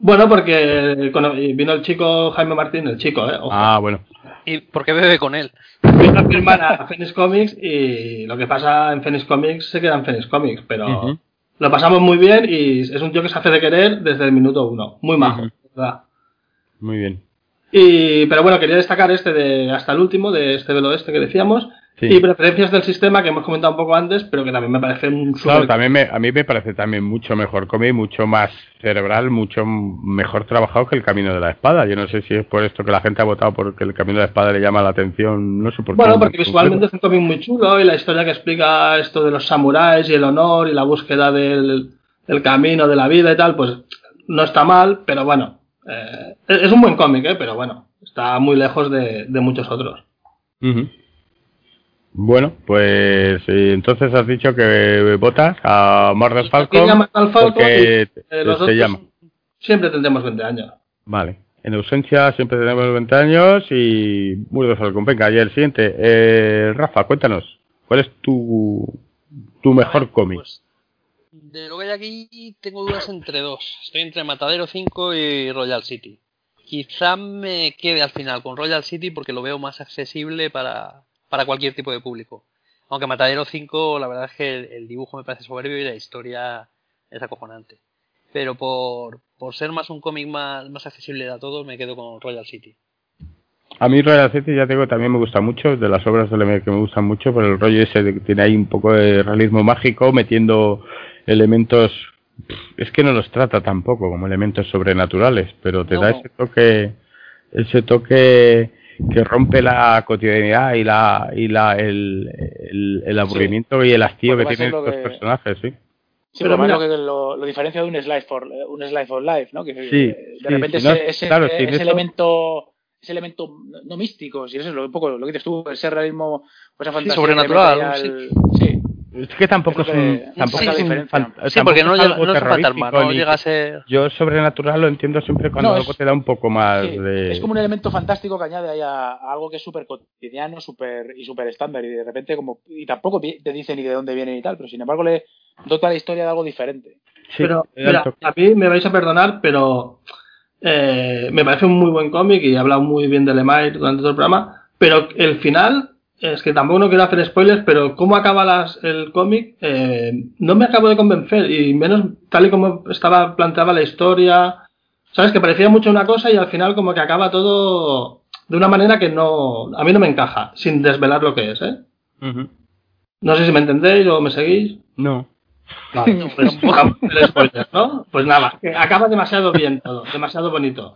Bueno, porque vino el chico Jaime Martín, el chico, ¿eh? Ojo. Ah, bueno. ¿Y por qué bebe con él? Vino a firmar a Phoenix Comics y lo que pasa en Phoenix Comics se queda en Phoenix Comics, pero lo pasamos muy bien y es un tío que se hace de querer desde el minuto uno. Muy majo. ¿verdad? Muy bien. Y, pero bueno, quería destacar este de hasta el último, de este del oeste que decíamos, Sí. y preferencias del sistema que hemos comentado un poco antes, pero que también me parece un Claro, también me- a mí me parece también mucho mejor cómic, mucho más cerebral, mucho mejor trabajado que el Camino de la Espada. Yo no sé si es por esto que la gente ha votado porque el Camino de la Espada le llama la atención, no sé por qué. Bueno, en porque visualmente es un cómic muy chulo y la historia que explica esto de los samuráis y el honor y la búsqueda del, del camino de la vida y tal, pues no está mal, pero bueno, eh, es un buen cómic, ¿eh? pero bueno, está muy lejos de, de muchos otros. Bueno, pues eh, entonces has dicho que votas a Aquí Falcon llaman al Falcon porque y, eh, los se llama. Siempre tendremos 20 años. Vale. En ausencia siempre tenemos 20 años y Mordor Falcon. Venga, y el siguiente. Eh, Rafa, cuéntanos. ¿Cuál es tu, tu mejor cómic? pues, de lo que hay aquí tengo dudas entre dos. Estoy entre Matadero 5 y Royal City. Quizá me quede al final con Royal City porque lo veo más accesible para, para cualquier tipo de público. Aunque Matadero 5, la verdad es que el, dibujo me parece soberbio y la historia es acojonante. Pero por, por ser más un cómic más, más accesible a todos, me quedo con Royal City. A mí Royal City ya tengo también me gusta mucho, de las obras de Lemay que me gustan mucho, por el rollo ese de que tiene ahí un poco de realismo mágico, metiendo elementos, es que no los trata tampoco como elementos sobrenaturales, pero te No. da ese toque, ese toque que rompe la cotidianidad y la y la el, el, el aburrimiento y el hastío Porque que tienen estos que- personajes, sí. Sí, Pero mira- lo que lo, lo diferencia de un slice for un slice for life, ¿no? Que Sí, eh, de sí, repente si no- ese, ese, claro, sin ese eso- elemento ese elemento no místico, si eso es lo un poco lo que dices tú, ese realismo, pues esa fantasía sobrenatural, al- sí. Es que tampoco es un tampoco sí, es sí, un Sí, porque no, tampoco es algo no es un fantasma, no llega a ser... Yo sobrenatural lo entiendo siempre cuando No, algo es- te da un poco más Sí, de Es como un elemento fantástico que añade ahí a, a algo que es súper cotidiano súper y súper estándar y de repente como y tampoco te dice ni de dónde viene ni tal, pero sin embargo le dota la historia de algo diferente. Sí, pero, mira, a mí me vais a perdonar, pero eh, me parece un muy buen cómic y he hablado muy bien de Lemire durante todo el programa, pero el final, es que tampoco no quiero hacer spoilers, pero cómo acaba las, el cómic, eh, no me acabo de convencer, y menos tal y como estaba planteada la historia, sabes, que parecía mucho una cosa y al final como que acaba todo de una manera que no, a mí no me encaja, sin desvelar lo que es, ¿eh? No sé si me entendéis o me seguís. No. Vale, pues ¿no? Pues nada, acaba demasiado bien todo, demasiado bonito.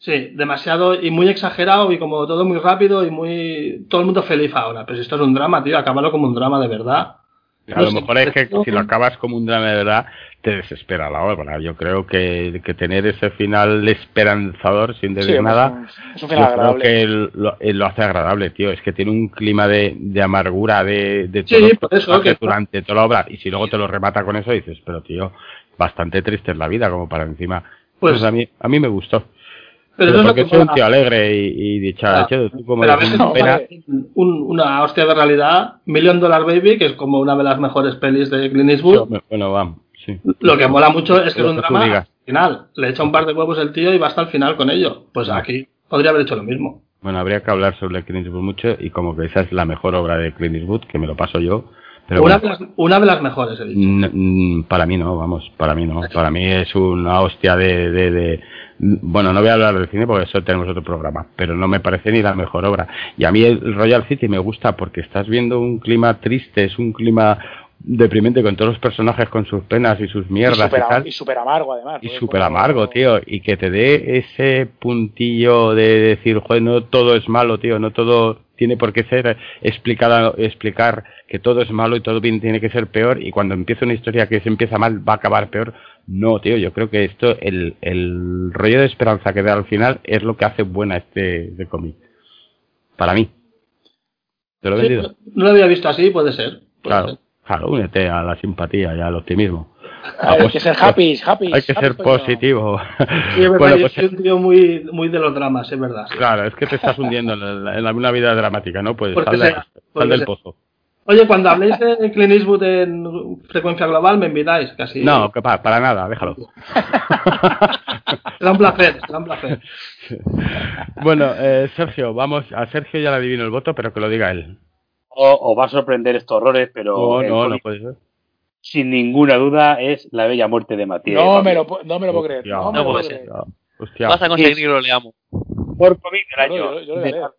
Sí, demasiado y muy exagerado y como todo muy rápido y muy... Todo el mundo feliz ahora. Pero si esto es un drama, tío, acábalo como un drama de verdad. A No lo sé, mejor es que si lo acabas como un drama de verdad, te desespera la obra. Yo creo que, que tener ese final esperanzador sin decir Sí, nada, es un, es un yo creo que él lo, hace agradable, tío. Es que tiene un clima de, de amargura de, de Sí, todos los por eso, personajes que- durante toda la obra. Y si luego te lo remata con eso, dices, pero tío, bastante triste es la vida como para encima. Pues- Pues, a mí a mí me gustó. Pero, Pero, es porque que soy un tío alegre y, y dicharachero. Ah, como Pero a veces no, un- una hostia de realidad, Million Dollar Baby, que es como una de las mejores pelis de Clint Eastwood, Bueno, vamos, sí. lo que mola mucho es que es un que drama al final. Le echa un par de huevos el tío y va hasta el final con ello. Pues aquí podría haber hecho lo mismo. Bueno, habría que hablar sobre Clint Eastwood mucho y como que esa es la mejor obra de Clint Eastwood, que me lo paso yo. Pero una, bueno, de las, una de las mejores, he dicho. n- n- para mí no, vamos, para mí no. Para mí es una hostia de, de, de- Bueno, no voy a hablar del cine porque eso tenemos otro programa, pero no me parece ni la mejor obra. Y a mí el Royal City me gusta porque estás viendo un clima triste, es un clima deprimente con todos los personajes con sus penas y sus mierdas y, súper tal. y súper amargo además. Y súper amargo, tío. Y que te dé ese puntillo de decir, joder, no todo es malo, tío. No todo tiene por qué ser explicada, explicar que todo es malo y todo bien tiene que ser peor. Y cuando empieza una historia que se empieza mal, va a acabar peor. No, tío. Yo creo que esto, el, el rollo de esperanza que da al final es lo que hace buena este, este cómic. Para mí. ¿Te lo he Sí, vendido? no lo había visto así, puede ser. puede Claro. ser. Claro, únete a la simpatía y al optimismo. Hay que ser happy, happy. Hay que happy, ser positivo. Sí, es verdad, bueno, yo pues soy un tío muy, muy de los dramas, es verdad. Claro, es que te estás hundiendo en, la- en la- una vida dramática, ¿no? Pues sal, de- sal del sea. pozo. Oye, cuando habléis de Clint Eastwood en frecuencia global, me invitáis, casi. No, que pa- para nada, déjalo. Será un placer, será un placer. bueno, eh, Sergio, vamos, a Sergio ya le adivino el voto, pero que lo diga él. O, os va a sorprender estos horrores, pero No, no, no puede ser. sin ninguna duda es La Bella Muerte de Matías. No me, lo, no me lo puedo creer. Hostia, No me lo puedo puede creer. hostia. Vas a conseguirlo, le amo. Por cómic del año. yo- yo lo de- voy a leer.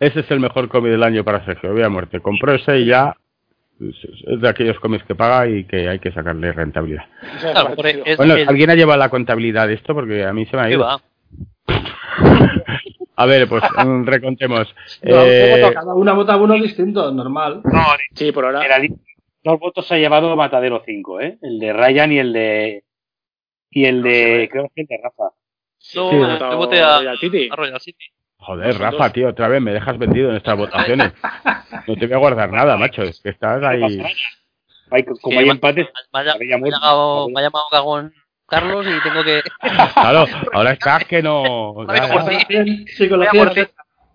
Ese es el mejor cómic del año para Sergio, Vida Muerte. Compró ese y ya es de aquellos cómics que paga y que hay que sacarle rentabilidad. Claro, Bueno, el- ¿alguien ha llevado la contabilidad de esto? Porque a mí se me ha ¿qué ido. A ver, pues mm, recontemos. No, Eh, cada una vota uno distinto, normal. No, Sí, por ahora. dos votos se ha llevado Matadero 5, ¿eh? El de Ryan y el de. Y el de. Creo que el de Rafa. No, Sí. yo voté a, Royal City. a Royal City. Joder, Rafa, tío, otra vez me dejas vendido en estas votaciones. No te voy a guardar nada, macho. Es que estás ahí. Hay- como Sí, hay me- empates, Me ha, llamado, me ha llamado cagón Carlos y tengo que. Claro, ahora estás que no. Psicología. Ti.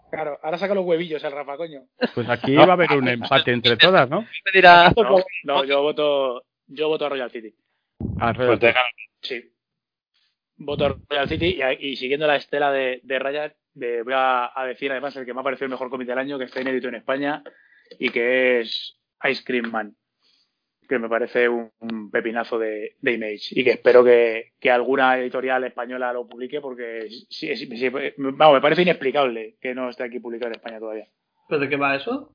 Claro, ahora saca los huevillos el Rafa, coño. Pues aquí va a haber un empate entre todas, ¿no? Me dirá. No, no, yo voto, yo voto a Royal City. Pues. Sí. Voto a Royal City y, siguiendo la estela de, de voy a, decir además el que me ha parecido el mejor cómic del año, que está inédito en España y que es Ice Cream Man, que me parece un, pepinazo de, de Image y que espero que, que alguna editorial española lo publique porque vamos, me parece inexplicable que no esté aquí publicado en España todavía. ¿Pero de qué va eso?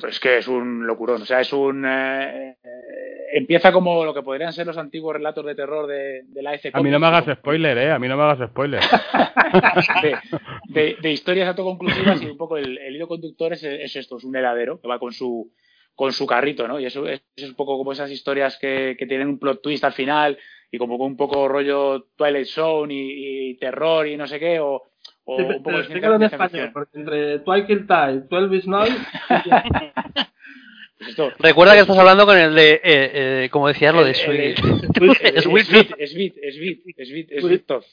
Pues que es un locurón. O sea, es un. eh, eh, empieza como lo que podrían ser los antiguos relatos de terror de, de la EC A mí no me hagas spoiler, eh. A mí no me hagas spoiler. de, de- de historias autoconclusivas y un poco el, el hilo conductor es, es esto, es un heladero que va con su con su carrito, ¿no? Y eso es, es un poco como esas historias que, que tienen un plot twist al final y como con un poco rollo Twilight Zone y, y terror y no sé qué, o, o Sí, un pero poco de explícalo en español, porque entre Twilight Tide, 12 is Night, esto- Recuerda que estás hablando con el de, eh, eh, como decías, lo de el- Sweet. Sweet, Sweet, Sweet, Sweet Tooth.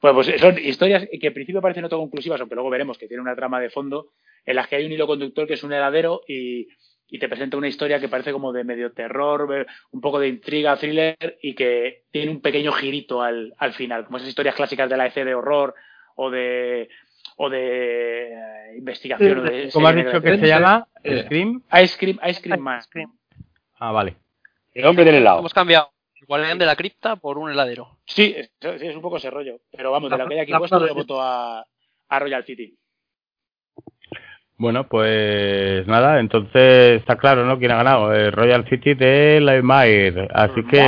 Bueno, pues son historias que en principio parecen autoconclusivas, aunque luego veremos que tiene una trama de fondo en las que hay un hilo conductor que es un heladero y, y te presenta una historia que parece como de medio terror, eh, un poco de intriga, thriller y que tiene un pequeño girito al, al final, como esas historias clásicas de la EC de horror o de o de eh, investigación. o de ¿Cómo has dicho que se llama? Eh. ¿Scream? Ice Cream, Ice Cream Man. Ah, vale. El hombre del helado. Hemos cambiado el guardián de la cripta por un heladero. Sí, es, sí, es un poco ese rollo. Pero vamos, de La- lo que hay aquí puesto, yo voto a, a Royal City. Bueno, pues nada, entonces está claro, ¿no? ¿Quién ha ganado? El Royal City de Laimire. Así que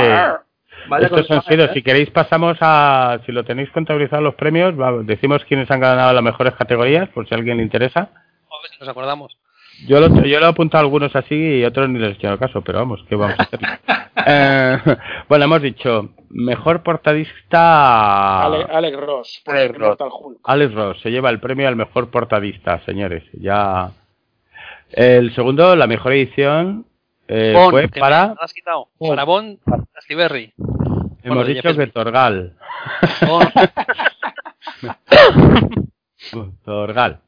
vaya estos han sido, ¿eh? si queréis pasamos a, si lo tenéis contabilizado los premios, va- decimos quiénes han ganado las mejores categorías, por si a alguien le interesa. A ver si nos acordamos. Yo lo, yo lo he apuntado a algunos así y otros ni les he hecho caso, pero vamos, ¿qué vamos a hacer? Eh, bueno, hemos dicho, mejor portadista... Ale- Alex Ross, por Alex Ross. Alex Ross se lleva el premio al mejor portadista, señores. Ya. El segundo, la mejor edición, eh, Bond, fue para. me has quitado. Bond. Para Bond, Raspberry. Hemos Bueno, dicho que. Torgal. Bond. Torgal.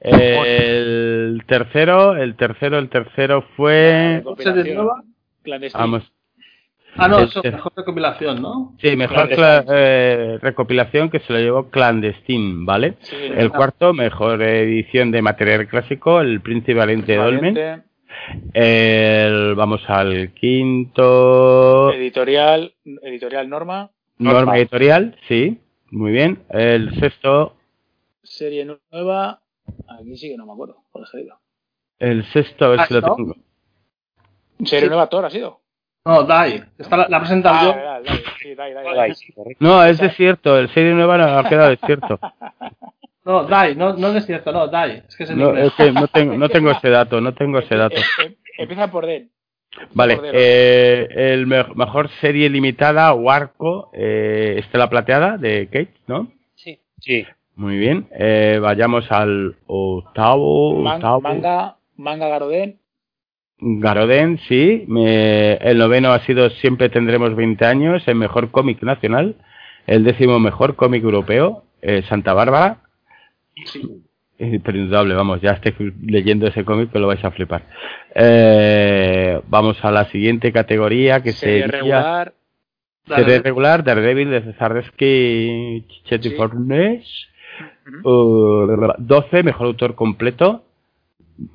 El tercero, el tercero, el tercero fue. Vamos. Ah, no, eso, mejor recopilación, ¿no? Sí, mejor cla- eh, recopilación que se lo llevó Clandestine, ¿vale? Sí, El cuarto, mejor edición de material clásico, El Príncipe Valiente de Dolmen. El, vamos al quinto. Editorial, editorial Norma, Norma editorial, sí, muy bien. El sexto, serie nueva. Aquí sí que no me acuerdo cuál ha salido. el sexto, a ver Ah, si lo ¿no? tengo. Serie nueva Thor ha sido. No, DAI. Esta la, la he presentado Ah, yo. sí. No, es desierto, el serie nueva no ha quedado desierto. No, DAI, no, no es cierto, no, DAI. Es que es en No, inglés. es que no tengo, no tengo ese dato, no tengo ese dato. Eh, eh, Empieza por D. Vale, eh, el me- mejor serie limitada, Warco, eh, Estela Plateada, de Kate, ¿no? Sí. Sí. Muy bien, eh, vayamos al octavo, Man- octavo. manga, manga Garoden. Garoden, sí. Me- el noveno ha sido Siempre tendremos 20 años, el mejor cómic nacional. El décimo mejor cómic europeo, eh, Santa Bárbara. Imperdable, vamos, ya estoy leyendo ese cómic que lo vais a flipar. Eh, vamos a la siguiente categoría que sería regular. Serie regular, Daredevil de Cesarresky Chetti Sí. Fornes. Uh, 12, mejor autor completo.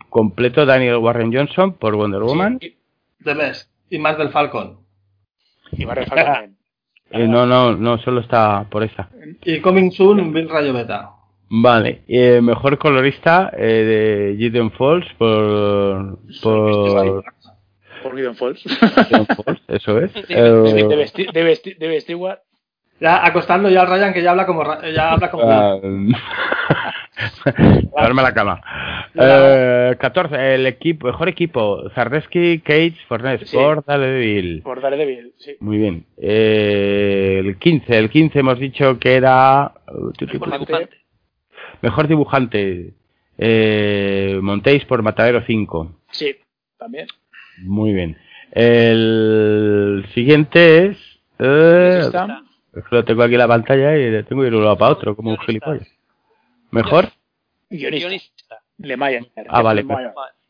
Completo Daniel Warren Johnson por Wonder Woman. Sí, The Best. Y más del Falcon. Y Barry Falcon también. Eh, no, no, no, solo está por esa. Y Coming Soon, Bill Rayo Beta. Vale, eh, mejor colorista eh, de Gideon Falls por, por Por Gideon Falls. Gideon Falls, eso es. De, Eh, de, Vesti- de, Vesti- de Stewart. Ya acostando ya al Ryan que ya habla como Ra- ya habla como ah, Darme la cama. Eh, 14, el equipo, mejor equipo, Zardeski, Cage, Fornes, Sí. por Daredevil. Por Daredevil, sí. Muy bien. Eh, el 15, el 15 hemos dicho que era dibujante. Mejor dibujante. Eh, Montéis por Matadero 5. Sí, también. Muy bien. El siguiente es. eh, Está. es que lo tengo aquí en la pantalla y le tengo que ir de un lado para otro, como un gilipollas. Mejor, Guionista. Guionista. Lemayer. Ah, vale,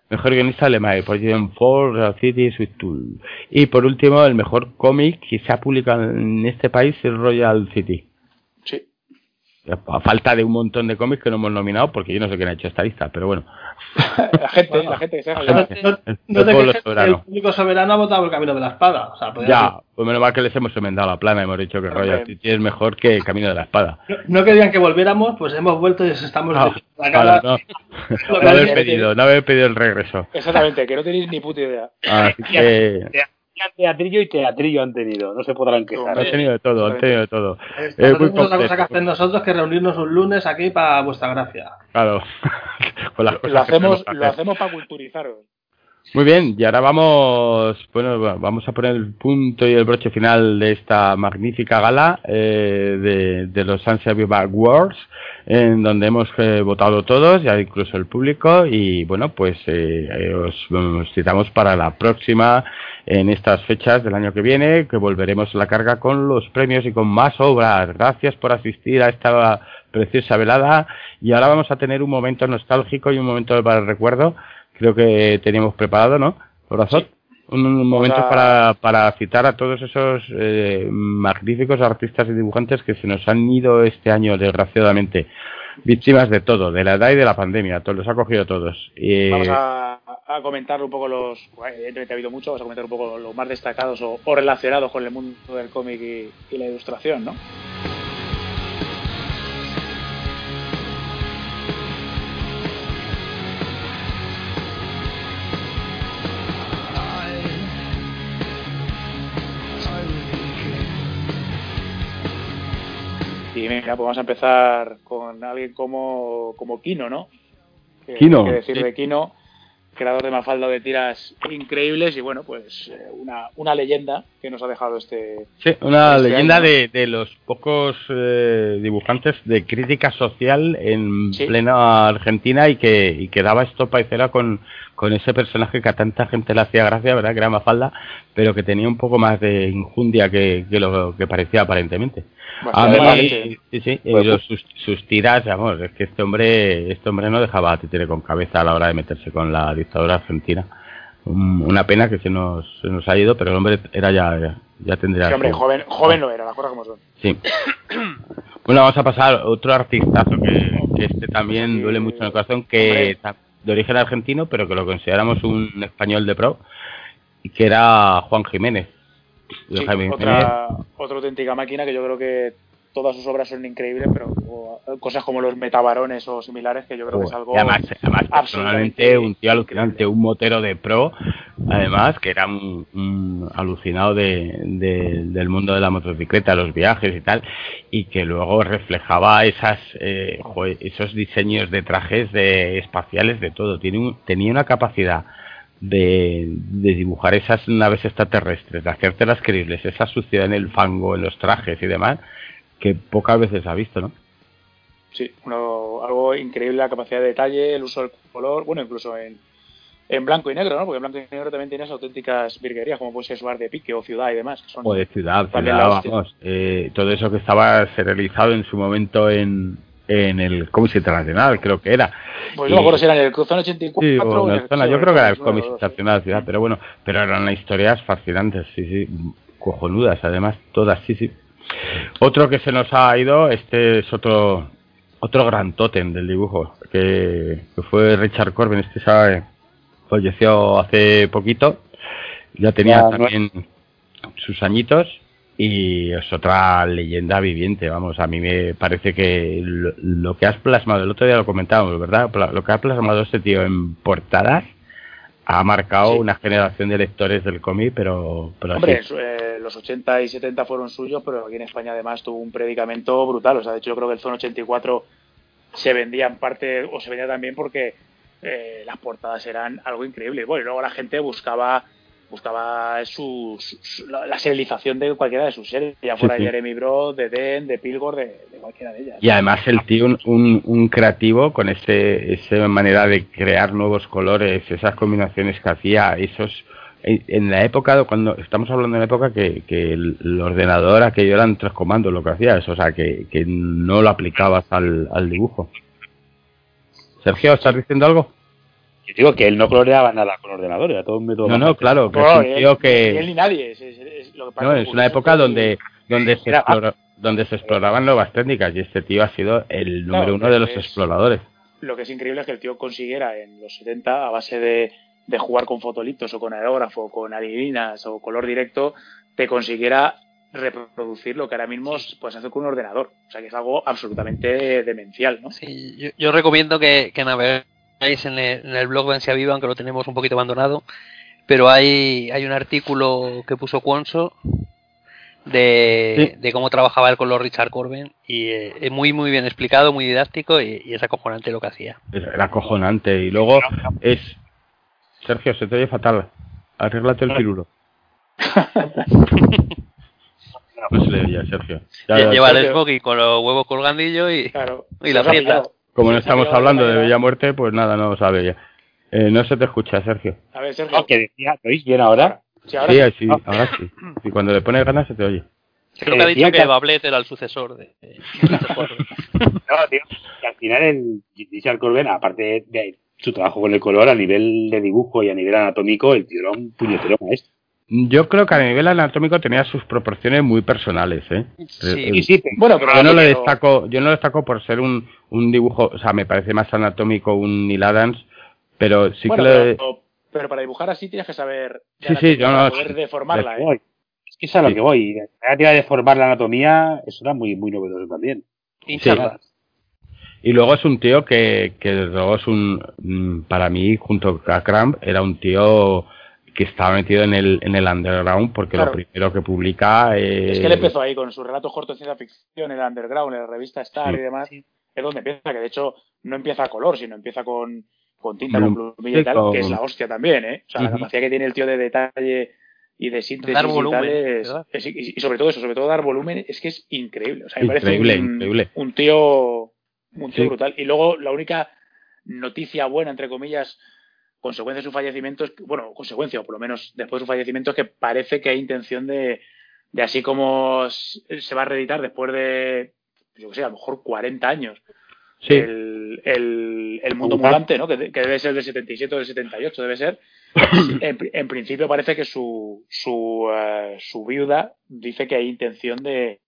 mejor guionista Lemae por Gideon Ford, Real City, Sweet Tool. Y por último, el mejor cómic que se ha publicado en este país es Royal City. A falta de un montón de cómics que no hemos nominado, porque yo no sé quién ha hecho esta lista, pero bueno. la gente, la gente que se No, haga. no- El no te quejes soberano. el público soberano ha votado por el camino de la espada. O sea, podría Ya, ser- pues menos mal que les hemos enmendado la plana, hemos dicho que. Royal City es mejor que Camino de la Espada. no, no querían que volviéramos, pues hemos vuelto y estamos No, diciendo la cara. no, no dice- pedido, no haber pedido el regreso. Exactamente, que no tenéis ni puta idea. Así que Teatrillo y teatrillo han tenido, no se podrán quejar. han tenido de todo, han tenido de todo. Eh, no muy otra cosa que hacer nosotros que reunirnos un lunes aquí para vuestra gracia. Claro. Con las cosas Lo hacemos, lo hacemos para culturizaros. Muy bien, y ahora vamos, bueno, va- vamos a poner el punto y el broche final de esta magnífica gala eh, de, de los Ansia Viva Awards, en donde hemos eh, votado todos, ya incluso el público, y bueno, pues eh, eh, os, os citamos para la próxima, en estas fechas del año que viene, que volveremos a la carga con los premios y con más obras. Gracias por asistir a esta preciosa velada, y ahora vamos a tener un momento nostálgico y un momento para el recuerdo creo que teníamos preparado, ¿no? Corazón. Un, un momento a- para, para citar a todos esos eh, magníficos artistas y dibujantes que se nos han ido este año, desgraciadamente. Víctimas de todo, de la edad y de la pandemia. Los ha cogido todos. Y, Vamos a, a comentar un poco los. bueno, Evidentemente ha habido mucho, vamos a comentar un poco los más destacados o, o relacionados con el mundo del cómic y, y la ilustración, ¿no? Y mira, pues vamos a empezar con alguien como, como Kino, ¿no? Kino, que decir de Kino, creador de Mafalda de tiras increíbles y bueno, pues eh, una, una leyenda que nos ha dejado este... Sí, una Este leyenda de, de los pocos eh, dibujantes de crítica social en Sí. plena Argentina y que, y que daba estopa y cera con, con ese personaje que a tanta gente le hacía gracia, ¿verdad? Que era Mafalda, pero que tenía un poco más de injundia que, que lo que parecía aparentemente. Bueno, A mí, sí, sí, Pues, los- sus, sus tiras, vamos, es que este hombre, este hombre no dejaba a títere con cabeza a la hora de meterse con la dictadura argentina. Un- Una pena que se nos, se nos ha ido, pero el hombre era ya, ya tendría. sí, hombre, su- joven, joven lo era, las cosas como son. Sí. Bueno, vamos a pasar a otro artistazo que, que este también duele mucho en el corazón, que Hombre. De origen argentino, pero que lo consideramos un español de pro, y que era Juan Jiménez. Sí, Jaime Jiménez. otra, otra auténtica máquina que yo creo que todas sus obras son increíbles, pero o, cosas como los metabarones o similares que yo creo que es algo... Y además, además absolutamente un tío alucinante, un motero de pro, además que era un, un alucinado de, de- del mundo de la motocicleta, los viajes y tal, y que luego reflejaba esas eh, joder, esos diseños de trajes de espaciales de todo. Tiene un- tenía una capacidad de, de dibujar esas naves extraterrestres, de hacértelas creíbles, esa suciedad en el fango, en los trajes y demás, que pocas veces ha visto, ¿no? Sí, uno- algo increíble la capacidad de detalle, el uso del color, bueno, incluso en, en blanco y negro, ¿no? Porque en blanco y negro también tienes auténticas virguerías, como puede ser Suar de Pique o Ciudad y demás. Que son, o de ciudad, ciudad, vamos, eh, todo eso que estaba serializado en su momento en, en el cómic internacional, creo que era. Pues no me acuerdo si era en el Cruzón 84 Sí, o en el zona, yo creo que era el uno cómic de los dos. internacional, ciudad, pero bueno, pero eran historias fascinantes, sí, sí, cojonudas, además, todas, sí, sí. Otro que se nos ha ido, este es otro otro gran tótem del dibujo, que, que fue Richard Corbin, este sabe, falleció hace poquito, ya tenía Ya, no- también sus añitos y es otra leyenda viviente, vamos, a mí me parece que lo, lo que has plasmado, el otro día lo comentábamos, ¿verdad? Lo que ha plasmado este tío en portadas ha marcado Sí. una generación de lectores del cómic, pero, pero Hombre, así. Eh, los 80 y 70 fueron suyos, pero aquí en España además tuvo un predicamento brutal. O sea, de hecho yo creo que el Zone 84 se vendía en parte, o se vendía también porque eh, las portadas eran algo increíble. Bueno, y luego la gente buscaba buscaba su, su- su- la, la serialización de cualquiera de sus series, ya Sí, fuera sí. de Jeremy Bro, de Den, de Pilgor, de, de cualquiera de ellas. Y además el tío, un, un, un creativo con ese, esa manera de crear nuevos colores, esas combinaciones que hacía, esos en en la época, cuando estamos hablando de la época que, que el, el ordenador aquello eran tres comandos lo que hacías, o sea que, que no lo aplicabas al, al dibujo. Sergio, ¿estás diciendo algo? Yo digo que él no coloreaba nada con ordenador, era todo un método. No, no, claro, que No, ni él- ni él que... ni nadie. Es, es- es lo que pasa No, es una época que- donde donde se, Era- exploró- donde se exploraban nuevas técnicas y este tío ha sido el número Claro, uno de los es- exploradores. Lo que es increíble es que el tío consiguiera en los 70, a base de, de jugar con fotolitos o con aerógrafo, con adivinas o color directo, te consiguiera reproducir lo que ahora mismo puedes hacer con un ordenador. O sea que es algo absolutamente demencial, ¿no? Sí, yo, yo recomiendo que, que navegáis en el, en el blog de Ansia Viva, aunque lo tenemos un poquito abandonado. Pero hay, hay un artículo que puso Cuonso de, Sí. de cómo trabajaba él con los Richard Corben y eh, es muy muy bien explicado, muy didáctico y, y es acojonante lo que hacía. Era acojonante. Y luego es... Sergio, se te oye fatal. Arréglate el pirulo. No se le oye, Sergio. Ya- Lle- Lleva el Sergio. smoking con los huevos colgandillos y, Claro. y la fiesta. Como no estamos hablando la de. Bella Muerte, pues nada, no lo sabe ya. Eh, no se te escucha, Sergio. A ver, Sergio. No, que decía, ¿lo oís bien ahora? Sí, ahora Sí, sí. sí, ahora sí. Y cuando le pones ganas se te oye. Creo que ha decía dicho que que- Bablet era el sucesor de. No, tío, que al final el Richard Corben, aparte de su trabajo con el color, a nivel de dibujo y a nivel anatómico, el tío era un puñetero maestro. Yo creo que a nivel anatómico tenía sus proporciones muy personales, ¿eh? Sí, Sí, sí, pero- Bueno, pero yo no lo destaco, yo no lo destaco por ser un, un dibujo, o sea, me parece más anatómico un Neil Adams, pero sí bueno, que lo pero, pero para dibujar así tienes que saber Sí, sí, yo no- poder deformarla, ¿eh? voy. Es que es a lo Sí. que voy. La creativa de formar la anatomía, eso era muy, muy novedoso también. hincharlas. Y luego es un tío que, que desde luego es un, mm, para mí, junto a Cramp, era un tío que estaba metido en el, en el underground porque Claro. lo primero que publica eh, Es que él empezó ahí con sus relatos cortos de ciencia ficción en el underground, en la revista Star Sí. y demás. Es donde empieza, que de hecho no empieza a color, sino empieza con, con tinta, Blum- con plumilla y tal, con- que es la hostia también, ¿eh? O sea, la capacidad que tiene el tío de detalle y de síntesis Dar y tal es- ¿verdad? es- y, y sobre todo eso, sobre todo dar volumen, es que es increíble. O sea, me parece Increíble, un, increíble. un tío, un tío Sí. brutal. Y luego la única noticia buena, entre comillas, consecuencia de su fallecimiento, es bueno, consecuencia, o por lo menos después de su fallecimiento, es que parece que hay intención de, de así como se va a reeditar después de, yo que sé, a lo mejor 40 años, sí, el, el, el mundo mutante, ¿no? Que, de- que debe ser del 77 o del 78, debe ser. En, pri- en principio parece que su, su, eh, su viuda dice que hay intención de,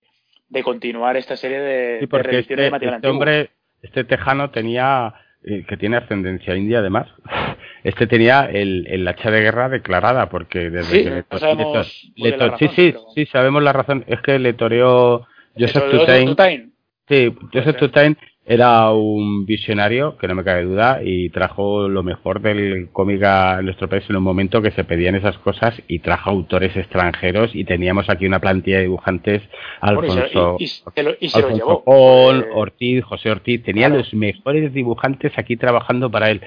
de continuar esta serie de, sí, de de este, material este antiguo. hombre, este tejano tenía, eh, que tiene ascendencia india además, este tenía el, el hacha de guerra declarada porque desde Sí, que no le to- sabemos le to- muy le bien la to- sí, razón, sí, pero- sí, sabemos la razón, es que le toreó Joseph Tutain. Sí, Joseph. Tutain era un visionario, que no me cabe duda, y trajo lo mejor del cómic a nuestro país en un momento que se pedían esas cosas y trajo autores extranjeros y teníamos aquí una plantilla de dibujantes, y Alfonso, y- lo- lo llevó. Pol, Eh, Ortiz, José Ortiz, tenía claro. los mejores dibujantes aquí trabajando para él.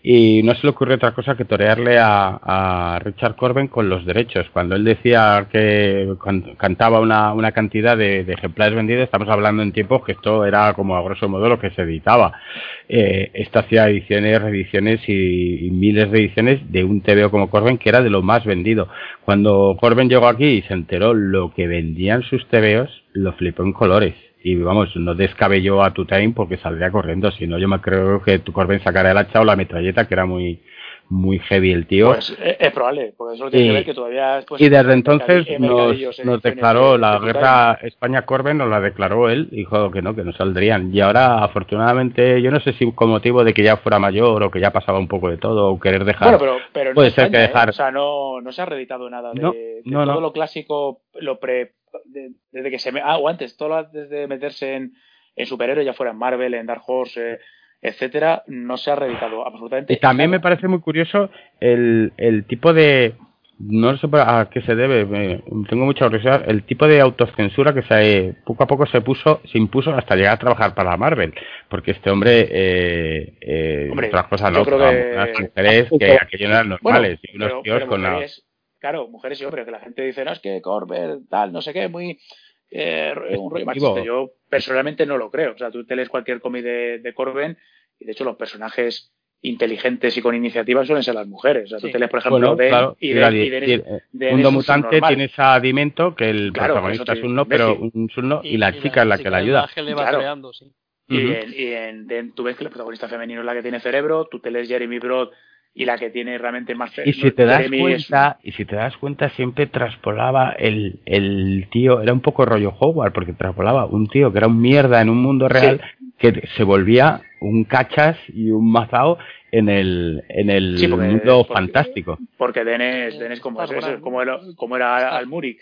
Y no se le ocurrió otra cosa que torearle a, a Richard Corben con los derechos. Cuando él decía que can- cantaba una, una cantidad de, de ejemplares vendidos, estamos hablando en tiempos que esto era como a grosso modo lo que se editaba. Eh, esto hacía ediciones, reediciones y, miles de ediciones de un TVO como Corben, que era de lo más vendido. Cuando Corben llegó aquí y se enteró lo que vendían sus TVOs, lo flipó en colores. Y vamos, no descabelló a Tutain porque saldría corriendo, si no yo me creo que tu Corben sacara el hacha o la metralleta, que era muy muy heavy el tío. Pues es, es probable, porque eso lo tiene Y- que ver que todavía. Pues, y desde entonces mercadi- nos, nos declaró de- la guerra España-Corben, nos la declaró él, dijo que no, que no saldrían. Y ahora, afortunadamente, yo no sé si con motivo de que ya fuera mayor o que ya pasaba un poco de todo o querer dejar. Bueno, pero, pero no Puede ser España, que ¿eh? dejar- O sea, no, no se ha reeditado nada de, No, de no, todo no. lo clásico, lo pre. de- desde que se. Me, ah, o antes, todo lo antes de meterse en, en superhéroes, ya fuera en Marvel, en Dark Horse, eh, etcétera, no se ha reeditado absolutamente. Y también me parece muy curioso el, el tipo de. No sé a qué se debe, me- tengo mucha curiosidad. El tipo de autocensura que se, poco a poco se puso, se impuso hasta llegar a trabajar para Marvel. Porque este hombre, eh, eh, Hombre, otras cosas no, creo pero que- unas mujeres que aquello no eran Bueno, normales. y unos pero- tíos pero con la- Claro, mujeres y hombres, que la gente dice, no, es que Corbett, tal, no sé qué, muy. Eh, un rollo machista. Yo personalmente no lo creo. O sea, tú te lees cualquier cómic de, de Corben y de hecho los personajes inteligentes y con iniciativa suelen ser las mujeres. O sea, tú te lees, por ejemplo, Bueno, de, claro, y y de, y de- y el- de Mundo Mutante tienes a Dimento, que el Claro, protagonista es un no, pero un no, y, la chica es la que la ayuda. ángel le va Claro. creando, sí. Y, en, y en- de- tú ves que el protagonista femenino es la que tiene cerebro, tú te lees Jeremy Broad y la que tiene realmente más y si te das cuenta y si te das cuenta siempre traspolaba el, el tío era un poco rollo Howard porque traspolaba un tío que era un mierda en un mundo real que se volvía un cachas y un mazao en el en el mundo fantástico. porque Dennis, Dennis como, es, como, era, como era Almuric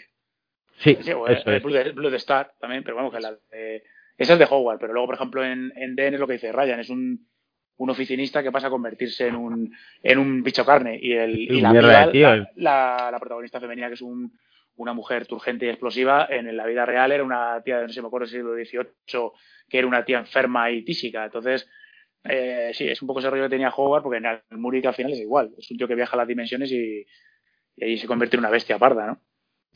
sí, eso es. Blood, Star también pero vamos que la esa es de Howard pero luego por ejemplo en, en Den es lo que dice Ryan es un un oficinista que pasa a convertirse en un, en un bicho carne. Y, el, y la, la, la, protagonista femenina, que es un, una mujer turgente y explosiva, en la vida real era una tía, no sé, me acuerdo, del siglo XVIII, que era una tía enferma y tísica. Entonces, eh, sí, es un poco ese rollo que tenía Howard, porque en el Murik al final es igual. Es un tío que viaja a las dimensiones y, y ahí se convierte en una bestia parda, ¿no?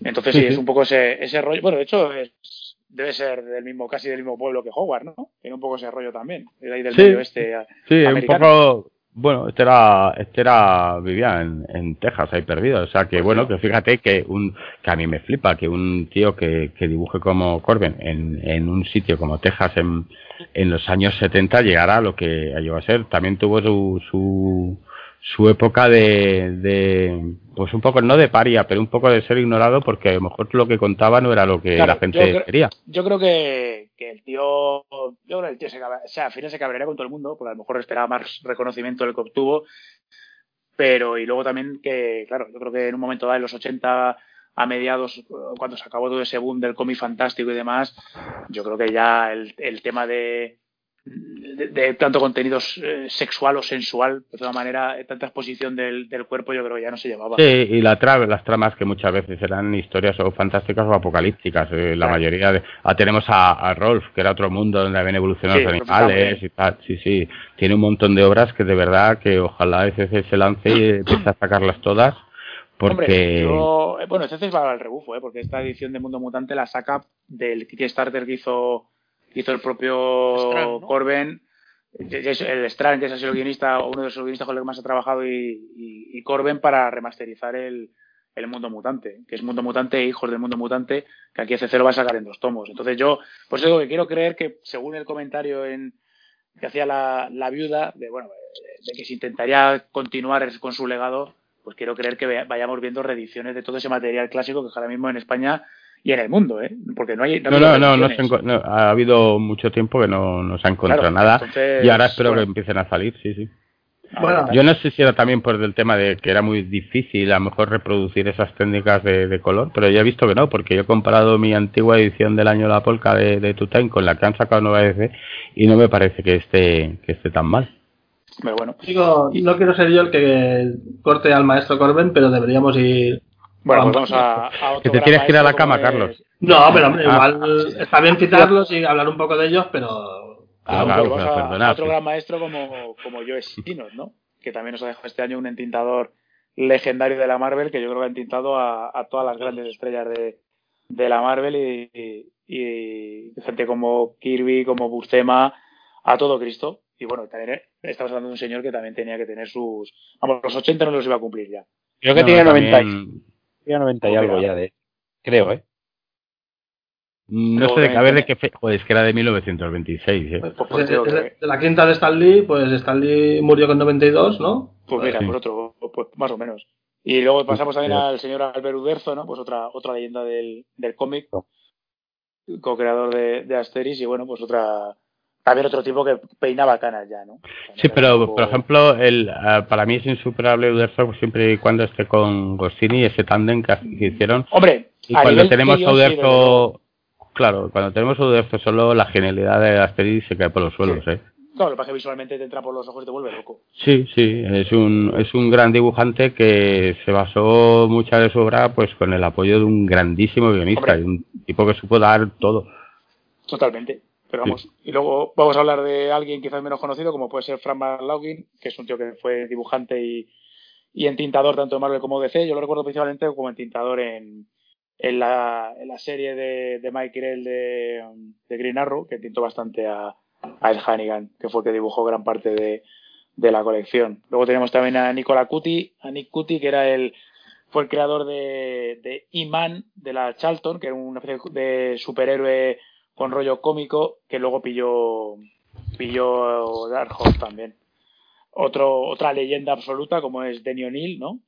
Entonces, sí, es un poco ese, ese rollo. Bueno, de hecho, es, debe ser del mismo, casi del mismo pueblo que Howard, ¿no? Tiene un poco ese rollo también, de ahí del medio este. Sí, un poco. Bueno, este era, este era, vivía en, en Texas, ahí perdido. O sea que, pues bueno, que fíjate que un, que a mí me flipa que un tío que, que dibuje como Corbin en, en un sitio como Texas en, en los años 70 llegara a lo que llegó a ser. También tuvo su, su, su época de, de, pues un poco no de paria, pero un poco de ser ignorado porque a lo mejor lo que contaba no era lo que la gente quería. Yo creo que, que, el tío, yo creo que el tío se, o sea, al final se cabrearía con todo el mundo, porque a lo mejor esperaba más reconocimiento del que obtuvo, pero y luego también que, claro, yo creo que en un momento dado, en los 80 a mediados, cuando se acabó todo ese boom del cómic fantástico y demás, yo creo que ya el, el tema de de, tanto contenido eh, sexual o sensual, de toda manera, tanta exposición del, cuerpo, yo creo que ya no se llevaba. Sí, y la las tramas que muchas veces eran historias o fantásticas o apocalípticas. Eh, la mayoría de. Ah, tenemos a, Rolf, que era otro mundo donde habían evolucionado los animales y tal. Sí, sí. Tiene un montón de obras que de verdad que ojalá ese se lance y empiece a sacarlas todas. Porque... Hombre, eh, bueno, ese va al rebufo, ¿eh? porque esta edición de Mundo Mutante la saca del Kickstarter que hizo hizo el propio Corben, el Strand, que es el guionista, uno de los guionistas con los que más ha trabajado, y, y, Corben para remasterizar el, el, Mundo Mutante, que es Mundo Mutante e Hijos del Mundo Mutante, que aquí CC lo va a sacar en dos tomos. Entonces yo, pues digo que quiero creer que, según el comentario en, que hacía la, la viuda, de, bueno, de que se intentaría continuar con su legado, pues quiero creer que vayamos viendo reediciones de todo ese material clásico que ahora mismo en España y en el mundo, ¿eh? Porque no hay. No, no, no, no, ha habido mucho tiempo que no, no se ha encontrado nada y ahora espero que empiecen a salir, sí, sí. Bueno, yo no sé si era también por el tema de que era muy difícil a lo mejor reproducir esas técnicas de, color, pero ya he visto que no, porque yo he comparado mi antigua edición del año La Polka de, de Tutain con la que han sacado nueva EC y no me parece que esté, que esté tan mal. Pero bueno. Digo, no quiero ser yo el que corte al maestro Corben, pero deberíamos ir bueno, pues vamos a, a otro Que te tienes que ir a la cama, Carlos. No, pero hombre, ah. igual está bien citarlos y hablar un poco de ellos, pero. Ah, claro, a, otro gran maestro como, como Joe Sinos, ¿no? Que también nos ha dejado este año un entintador legendario de la Marvel, que yo creo que ha entintado a, a todas las grandes estrellas de, de la Marvel y, y, gente como Kirby, como Buscema, a todo Cristo. Y bueno, también estamos hablando de un señor que también tenía que tener sus. Vamos, los 80 no los iba a cumplir ya. Creo que tiene 90. 90 y algo ya de. Creo, ¿eh? No sé de caber de qué fe... Joder, es que era de 1926, ¿eh? Pues, pues, pues de, la quinta de Stan Lee, pues Stan Lee murió con 92, ¿no? Pues mira, por otro, pues más o menos. Y luego pasamos también al señor Albert Uderzo, ¿no? Pues otra, otra leyenda del, del cómic, co-creador de, de Asteris, y bueno, pues otra, también otro tipo que peinaba canas ya, ¿no? Sí, pero por ejemplo, el, eh, para mí es insuperable Uderzo siempre y cuando esté con Goscini, ese tándem que, hicieron. Hombre, y cuando tenemos a Uderzo, claro, cuando tenemos a Uderzo solo la genialidad de Asterix se cae por los suelos, ¿eh? No, lo que pasa es que visualmente te entra por los ojos y te vuelve loco. Sí, sí, es un, es un gran dibujante que se basó mucha de su obra pues con el apoyo de un grandísimo guionista, y un tipo que supo dar todo. Totalmente. Pero vamos, y luego vamos a hablar de alguien quizás menos conocido, como puede ser Frank McLaughlin, que es un tío que fue dibujante y, y entintador tanto de Marvel como de DC. Yo lo recuerdo principalmente como entintador en, en, la, en la serie de, de Mike de, de Green Arrow, que tintó bastante a, a Ed Hannigan, que fue el que dibujó gran parte de, de la colección. Luego tenemos también a Nicola Cuti, a Nick Cuti, que era el, fue el creador de, de E-Man, de la Charlton, que era una especie de superhéroe con rollo cómico que luego pilló pilló Dark Horse también. otro, otra leyenda absoluta como es Denny O'Neill, ¿no?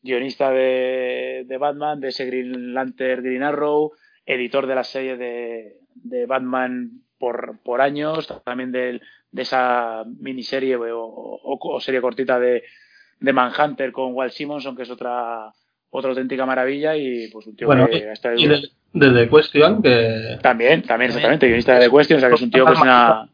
Guionista de, de Batman, de ese Green Lantern, Green Arrow, editor de la serie de, de Batman por, por años, también de, de esa miniserie o, o, o serie cortita de, de Manhunter con Walt Simonson, que es otra otra auténtica maravilla y pues un tío Bueno, que está y de The Question, que también, también exactamente, guionista de The Question, o sea que es un tío que es una,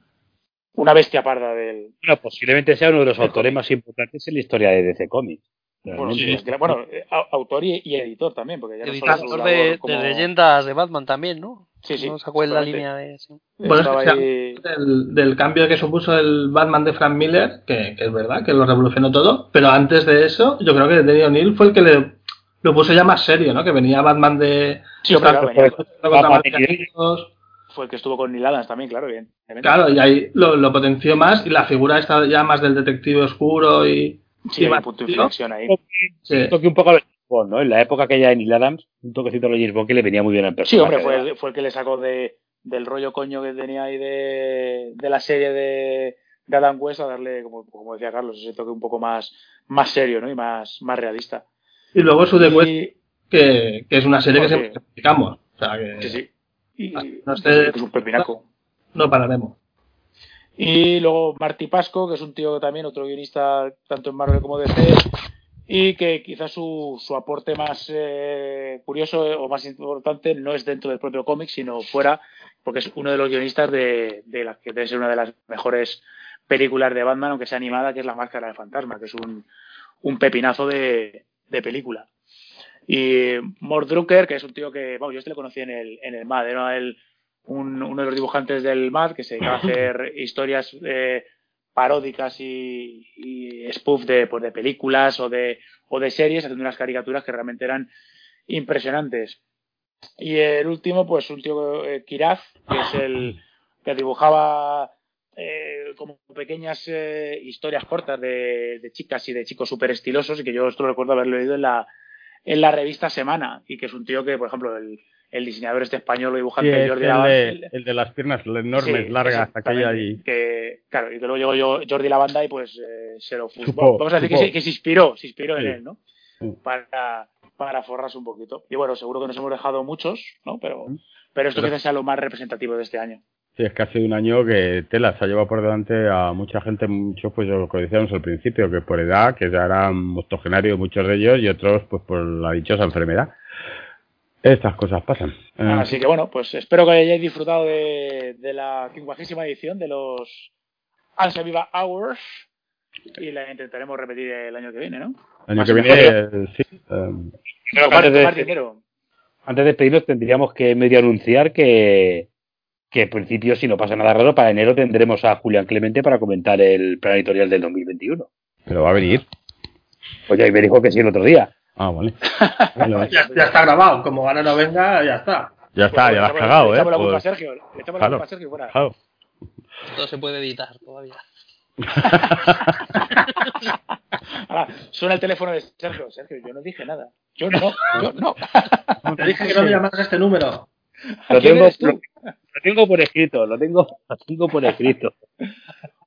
una bestia parda del Bueno, posiblemente sea uno de los autores más importantes en la historia de DC Comics. bueno, sí, bueno, au- autor y, y editor también, porque ya no solo Editor de, labor de como- leyendas de Batman también, ¿no? Sí, sí, No sacó en la línea de... sí. Bueno, es que ahí- del, del cambio que supuso el Batman de Frank Miller, que, que es verdad, que lo revolucionó todo, pero antes de eso, yo creo que Denny O'Neill fue el que le, lo puso ya más serio, ¿no? Que venía Batman de... Sí, claro, venía- contra Batman de fue el que estuvo con Neil Adams también, claro, bien. Claro, y ahí lo, lo potenció más y la figura está ya más del detective oscuro y... Sí, y hay más- un punto de ¿no? inflexión ahí. Sí. Un toque un poco a Bond, ¿no? En la época que ya de Neil Adams, un toquecito a los James Bond que le venía muy bien al Sí, personaje. hombre, fue el, fue el que le sacó de, del rollo coño que tenía ahí de, de la serie de, de Adam West a darle, como, como decía Carlos, ese toque un poco más, más serio ¿no? y más, más realista. Y luego su que, que es una serie que siempre explicamos. O sea, que sí, sí. Y, Ah, no sé- que es un pepinaco. no pararemos. Y luego Marty Pasco, que es un tío también, otro guionista tanto en Marvel como DC, y que quizás su, su aporte más eh, curioso eh, o más importante no es dentro del propio cómic, sino fuera, porque es uno de los guionistas de, de la que debe ser una de las mejores películas de Batman, aunque sea animada, que es La Máscara del Fantasma, que es un, un pepinazo de, de película. Y Mort Drucker, que es un tío que, bueno, yo este lo conocí en el, en el MAD, era el, un- uno de los dibujantes del MAD que se dedicaba a hacer historias eh, paródicas y, y spoof de, pues, de películas o de, o de series, haciendo unas caricaturas que realmente eran impresionantes. Y el último, pues un tío, eh, Kiraz, que es el que dibujaba eh, como pequeñas eh, historias cortas de, de chicas y de chicos súper estilosos y que yo esto lo recuerdo haber leído en la, en la revista Semana y que es un tío que, por ejemplo, el, el diseñador este español o dibujante Jordi el Lavanda- de, el de las piernas enormes, Sí, largas, aquella y... Que, claro, y que luego llegó yo, Jordi Lavanda y pues eh, se lo Supo, Vamos a decir que se, que se inspiró, se inspiró Sí. en él, ¿no? Para, para forrarse un poquito. Y bueno, seguro que nos hemos dejado muchos, ¿no? Pero, pero esto Pero- quizás sea lo más representativo de este año. Sí, es sido un año que tela se ha llevado por delante a mucha gente, muchos pues lo que decíamos al principio, que por edad, que ya eran octogenarios muchos de ellos y otros pues por la dichosa enfermedad. Estas cosas pasan. Eh, Así que bueno, pues espero que hayáis disfrutado de, de la quincuagésima edición de los Ansia Viva Hours y la intentaremos repetir el año que viene, ¿no? el año más que viene, eh, sí. eh, Tomar, antes de, antes de despedirnos tendríamos que medio anunciar que, que en principio, si no pasa nada raro, para enero tendremos a Julián Clemente para comentar el plan editorial del 2021. pero va a venir. Pues ya me dijo que sí el otro día. Ah, vale. Ya, ya está grabado, como ahora no venga, ya está. Ya está, Pues, ya la has cagado, le ¿eh? echamos la culpa a Pues, Sergio. Le echamos la culpa a Sergio fuera. claro. Esto se puede editar todavía. Ahora, suena el teléfono de Sergio. Sergio, yo no dije nada. Yo no, yo no. Te dije que no me llamaras a este número. Lo ¿Quién tengo, eres tú? Lo, tengo por escrito, lo tengo, lo tengo por escrito.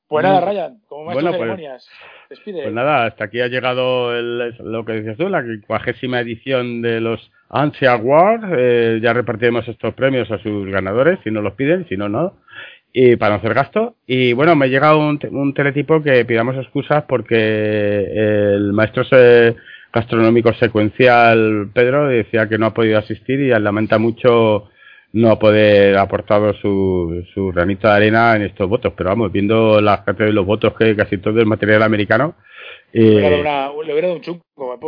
Pues nada, Ryan, como maestro Bueno, de pues- ceremonias, despide. Pues nada, hasta aquí ha llegado el- lo que decías tú, la cuagésima edición de los Ansia Awards. Eh, ya repartiremos estos premios a sus ganadores, si no los piden, si no, no. Y para no hacer gasto. Y bueno, me llega un, un teletipo que pidamos excusas porque el maestro se- gastronómico secuencial Pedro decía que no ha podido asistir y lamenta mucho no poder aportado su, su granito de arena en estos votos. Pero vamos, viendo la cantidad de los votos que casi todo el material americano, Le hubiera dado eh, una- le hubiera dado un chungo,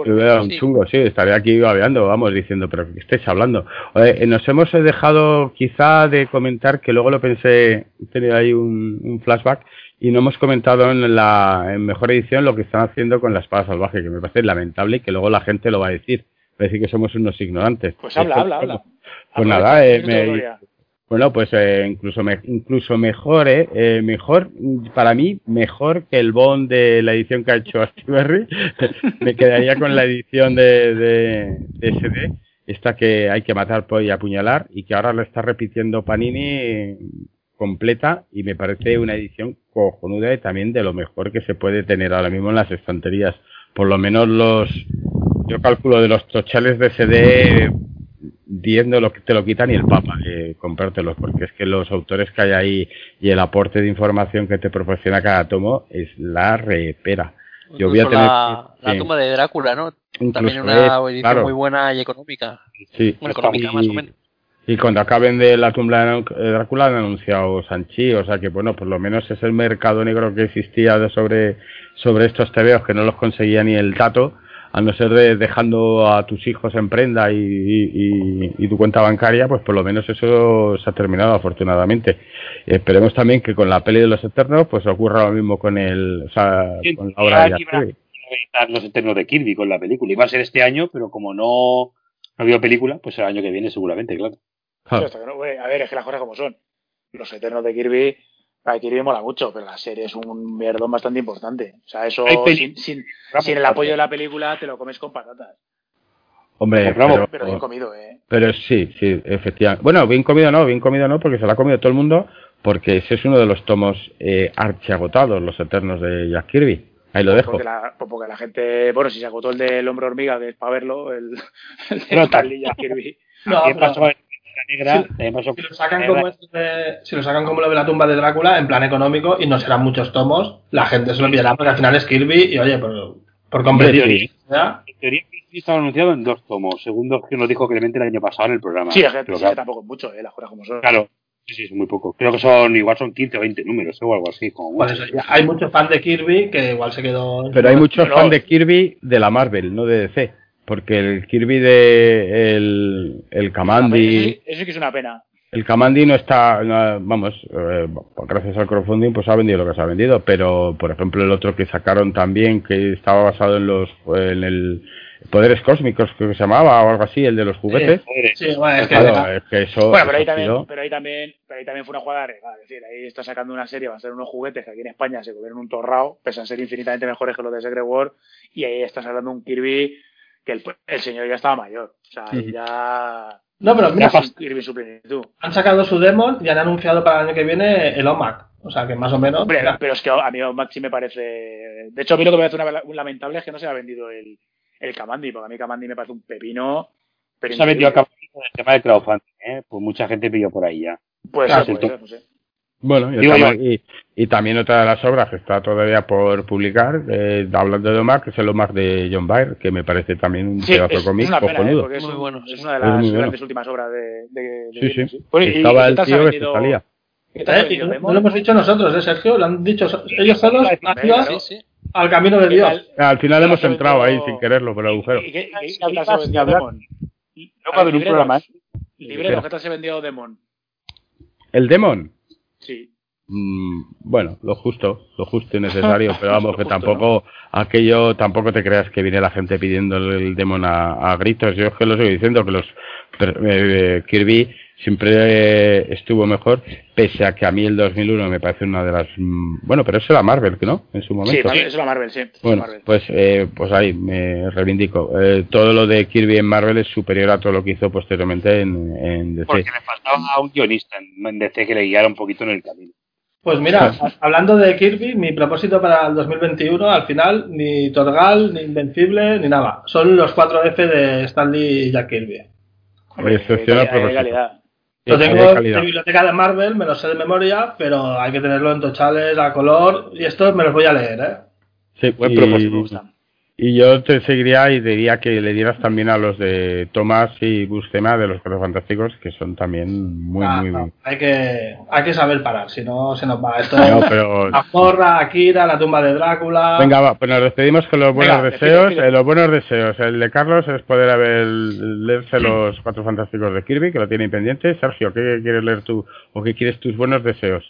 le hubiera dado un Sí. chungo, sí, estaría aquí babeando, vamos, diciendo, pero ¿qué estáis hablando? Oye, eh, nos hemos dejado quizá de comentar, que luego lo pensé, he tenido ahí un, un flashback, y no hemos comentado en la en mejor edición lo que están haciendo con la espada salvaje, que me parece lamentable y que luego la gente lo va a decir. Va a decir que somos unos ignorantes. Pues habla, Esto- habla, habla. Pues nada, eh, me- bueno, pues eh, incluso me, incluso mejor, eh, eh, mejor para mí mejor que el Bond de la edición que ha hecho Astiberri. me quedaría con la edición de, de, de SD, esta que hay que matar por y apuñalar y que ahora lo está repitiendo Panini completa y me parece una edición cojonuda y también de lo mejor que se puede tener ahora mismo en las estanterías. Por lo menos los, yo calculo de los tochales de CD, 10 no lo, te lo quitan ni el Papa eh, comprártelos, porque es que los autores que hay ahí y el aporte de información que te proporciona cada tomo es la repera. Yo voy a tener, la, tumba de Drácula, ¿no? También una es, edición claro. muy buena y económica. Sí, Bueno, económica y- más o menos. Y cuando acaben de la tumba de Drácula han anunciado Sanchi, o sea que bueno, por lo menos es el mercado negro que existía de sobre, sobre estos tebeos que no los conseguía ni el tato, a no ser de dejando a tus hijos en prenda y, y- y- y tu cuenta bancaria, pues por lo menos eso se ha terminado afortunadamente. Esperemos también que con la peli de los Eternos pues ocurra lo mismo con el, o sea, Sí, con la obra de Kirby. los Eternos de Kirby con la película. Iba a ser este año, pero como no, no ha habido película, pues el año que viene seguramente, claro. Que no- a ver, es que las cosas como son. Los Eternos de Kirby, Kirby mola mucho, pero la serie es un mierdón bastante importante. O sea, eso sin, sin, sin el apoyo de la película te lo comes con patatas. Hombre, pero- Pero bien comido, ¿eh? Pero sí, sí, efectivamente. Bueno, bien comido no, bien comido no, porque se lo ha comido todo el mundo, porque ese es uno de los tomos eh, archiagotados, los eternos de Jack Kirby. Ahí lo dejo. Porque la, pues porque la gente, bueno, si se agotó el del hombre hormiga, que es para verlo, el, el de Jack Kirby. No, pasó en negra, si lo sacan como esto de- si lo sacan como lo de la tumba de Drácula en plan económico y no serán muchos tomos, la gente se lo pillará porque al final es Kirby y oye, por, por conveniencia, En teoría, Kirby estaba anunciado en dos tomos, segundo que nos dijo Clemente el año pasado en el programa. Sí, es que, claro, tampoco es mucho, ¿eh? Las cosas como son. claro, sí, sí, es muy poco. Creo que son, igual son 15 o 20 números o algo así. Como eso, ya hay muchos fans de Kirby que igual se quedó. Pero hay muchos fans de Kirby de la Marvel, no de DC. Porque el Kirby de el, el Kamandi, eso sí que es una pena. el Kamandi no está, no, vamos, eh, gracias al crowdfunding pues ha vendido lo que se ha vendido, pero por ejemplo el otro que sacaron también que estaba basado en los en el poderes cósmicos creo que se llamaba o algo así, el de los juguetes. Sí, bueno, es que Claro, es que eso, Bueno, pero ahí eso también, sido- pero ahí también, pero ahí también fue una jugada arriesgada. Es decir, ahí está sacando una serie, van a ser unos juguetes que aquí en España se comieron un torrao, pese a ser infinitamente mejores que los de Secret War, y ahí está sacando un Kirby que el, el señor ya estaba mayor. O sea, Ujú. ya. No, pero mira, su plenitud. han sacado su Demon y han anunciado para el año que viene el OMAC. O sea que más o menos. Hombre, pero es que a mí Maxi me parece. De hecho, a mí lo que me parece una- un lamentable es que no se ha vendido el, el Kamandi, porque a mí Kamandi me parece un pepino. Pero se ha vendido a cabo con el tema de crowdfunding, ¿eh? Pues mucha gente pidió por ahí ya. Puede Claro, ser, sí, puede ser, no sé. Bueno, y, estamos- y, y también otra de las obras que está todavía por publicar, eh, hablando de Omar, que es el Omar de John Byrne, que me parece también un Sí, pedazo cómic es ¿eh? es, Muy bueno, es sí. una de las bueno. grandes últimas obras de, de, de Sí, sí. Estaba el tío que se salía. ¿Qué tal se ha eh, no, lo hemos dicho nosotros, ¿eh, Sergio? Lo han dicho ellos solos. Sí, sí. al camino de ¿Qué Dios. Al final hemos entrado ahí sin quererlo por el agujero. ¿Y qué- qué- qué hablar. Demon? No va a haber un programa, ¿eh? Libreros, ¿qué tal se vendió Demon? El Demon, Sí. mm, bueno, lo justo, lo justo y necesario, pero vamos, que justo, tampoco, aquello, tampoco te creas que viene la gente pidiendo el Demon a, a gritos. Yo es que lo estoy diciendo, que los per- eh, Kirby siempre eh, estuvo mejor, pese a que a mí el 2001 me parece una de las, mm, bueno, pero eso era Marvel, que ¿no? En su Sí, momento. Marvel- es la Marvel, sí. Bueno, Marvel. pues, eh, pues ahí me reivindico. Eh, todo lo de Kirby en Marvel es superior a todo lo que hizo posteriormente en, en DC. Porque le faltaba un guionista en DC que le guiara un poquito en el camino. Pues mira, hablando de Kirby, mi propósito para el 2021, al final, ni Torgal, ni Invencible, ni nada. Son los 4 F de Stanley y Jack Kirby. Excepcional calidad. Lo tengo de calidad. biblioteca de Marvel, me lo sé de memoria, pero hay que tenerlo en tochales, a color, y estos me los voy a leer, ¿eh? Sí, Buen y- propósito. Y yo te seguiría y diría que le dieras también a los de Tomás y Bustema de los Cuatro Fantásticos, que son también muy, Ah, muy... no, hay, que, hay que saber parar, si no se nos va. Esto No, pero... La porra, Akira, la tumba de Drácula. Venga, va, pues nos despedimos con los buenos Venga, deseos. Eh, los buenos deseos. El de Carlos es poder haber leerse los Cuatro Fantásticos de Kirby, que lo tiene pendiente. Sergio, ¿qué quieres leer tú? ¿O qué quieres tus buenos deseos?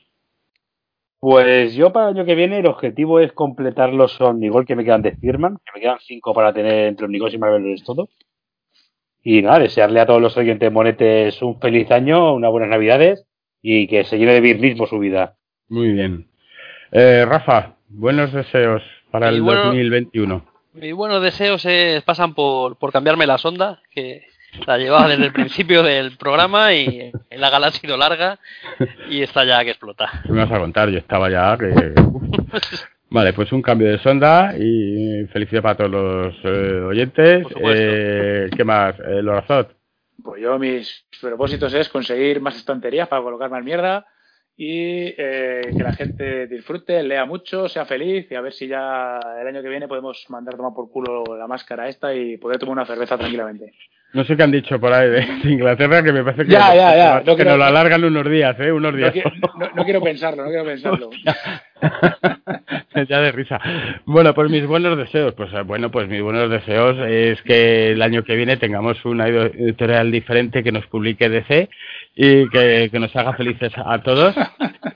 Pues yo para el año que viene el objetivo es completar los Omnigol que me quedan de Spearman, que me quedan cinco para tener entre Omnigol y Marvel todo. Y nada, desearle a todos los oyentes monetes un feliz año, unas buenas navidades y que se llene de birnismo su vida. Muy bien. Eh, Rafa, buenos deseos para Y el bueno- 2021. Mis buenos deseos es- pasan por, por cambiarme la sonda, que La llevaba desde el principio del programa y la gala ha sido larga y está ya que explota. ¿Qué me vas a contar? Yo estaba ya que... Vale, pues un cambio de sonda y felicidad para todos los eh, oyentes. Eh, ¿Qué más? Eh, Lorazot. Pues yo mis propósitos es conseguir más estanterías para colocar más mierda y eh, que la gente disfrute, lea mucho, sea feliz y a ver si ya el año que viene podemos mandar a tomar por culo la máscara esta y poder tomar una cerveza tranquilamente. No sé qué han dicho por ahí de, Inglaterra, que me parece que, Ya, ya, ya. que No quiero- nos lo alargan unos días, ¿eh? Unos No, días. no- no quiero pensarlo, no quiero pensarlo. ya de risa. Bueno, pues mis buenos deseos, pues eh, bueno, pues mis buenos deseos es que el año que viene tengamos una editorial diferente que nos publique DC y que, que nos haga felices a todos.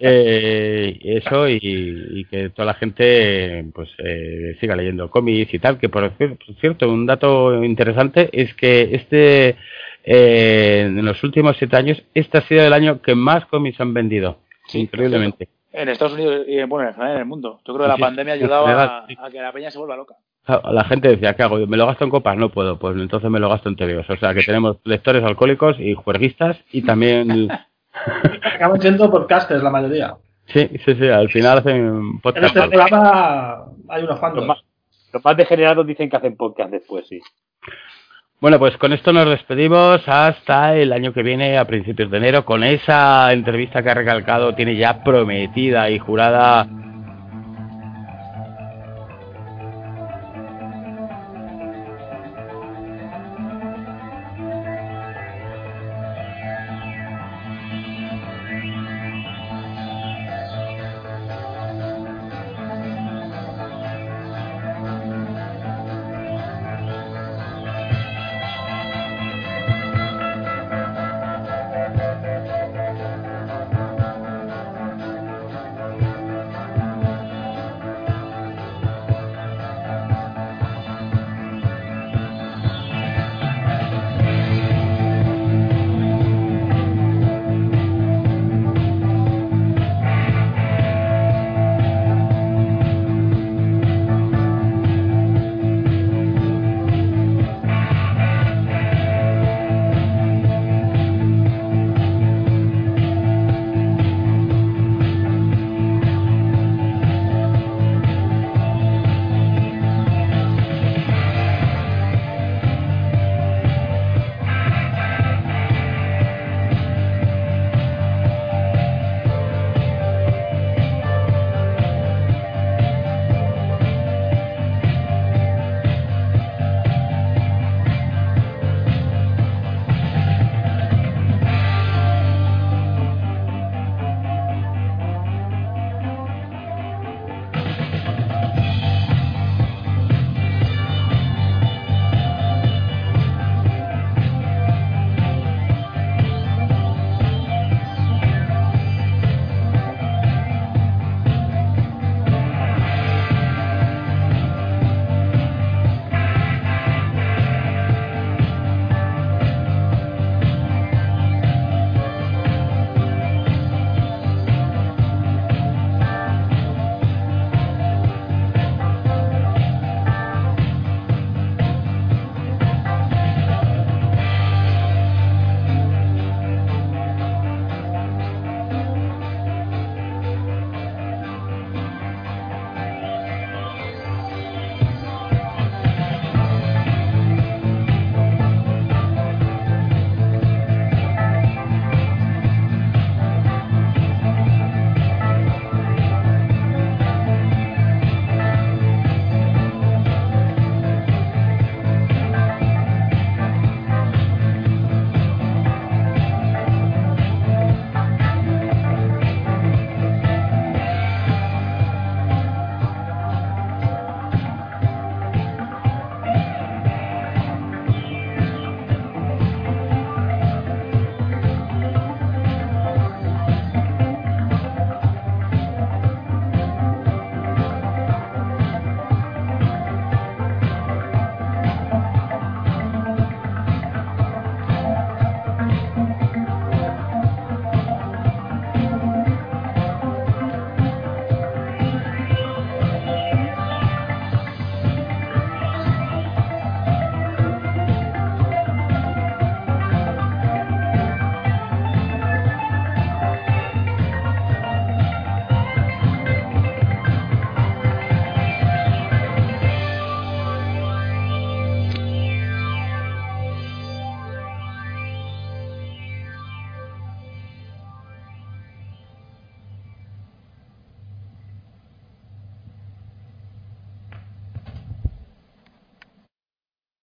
Eh, eso y, y que toda la gente pues eh, siga leyendo cómics y tal. Que por, cier- por cierto, un dato interesante es que este eh, en los últimos siete años este ha sido el año que más cómics han vendido. Sí, increíblemente. En Estados Unidos y bueno, en el mundo. Yo creo que la Sí, pandemia ha ayudado a que la peña se vuelva loca. La gente decía, ¿qué hago? ¿Me lo gasto en copas? No puedo. Pues entonces me lo gasto en tebeos. O sea que tenemos lectores alcohólicos y juerguistas y también... Acaban siendo podcasters la mayoría. sí, sí, sí, al final hacen En podcast. este programa hay unos Los cuantos. más, los más degenerados dicen que hacen podcast después, sí. Bueno, pues con esto nos despedimos hasta el año que viene, a principios de enero, con esa entrevista que ha recalcado, tiene ya prometida y jurada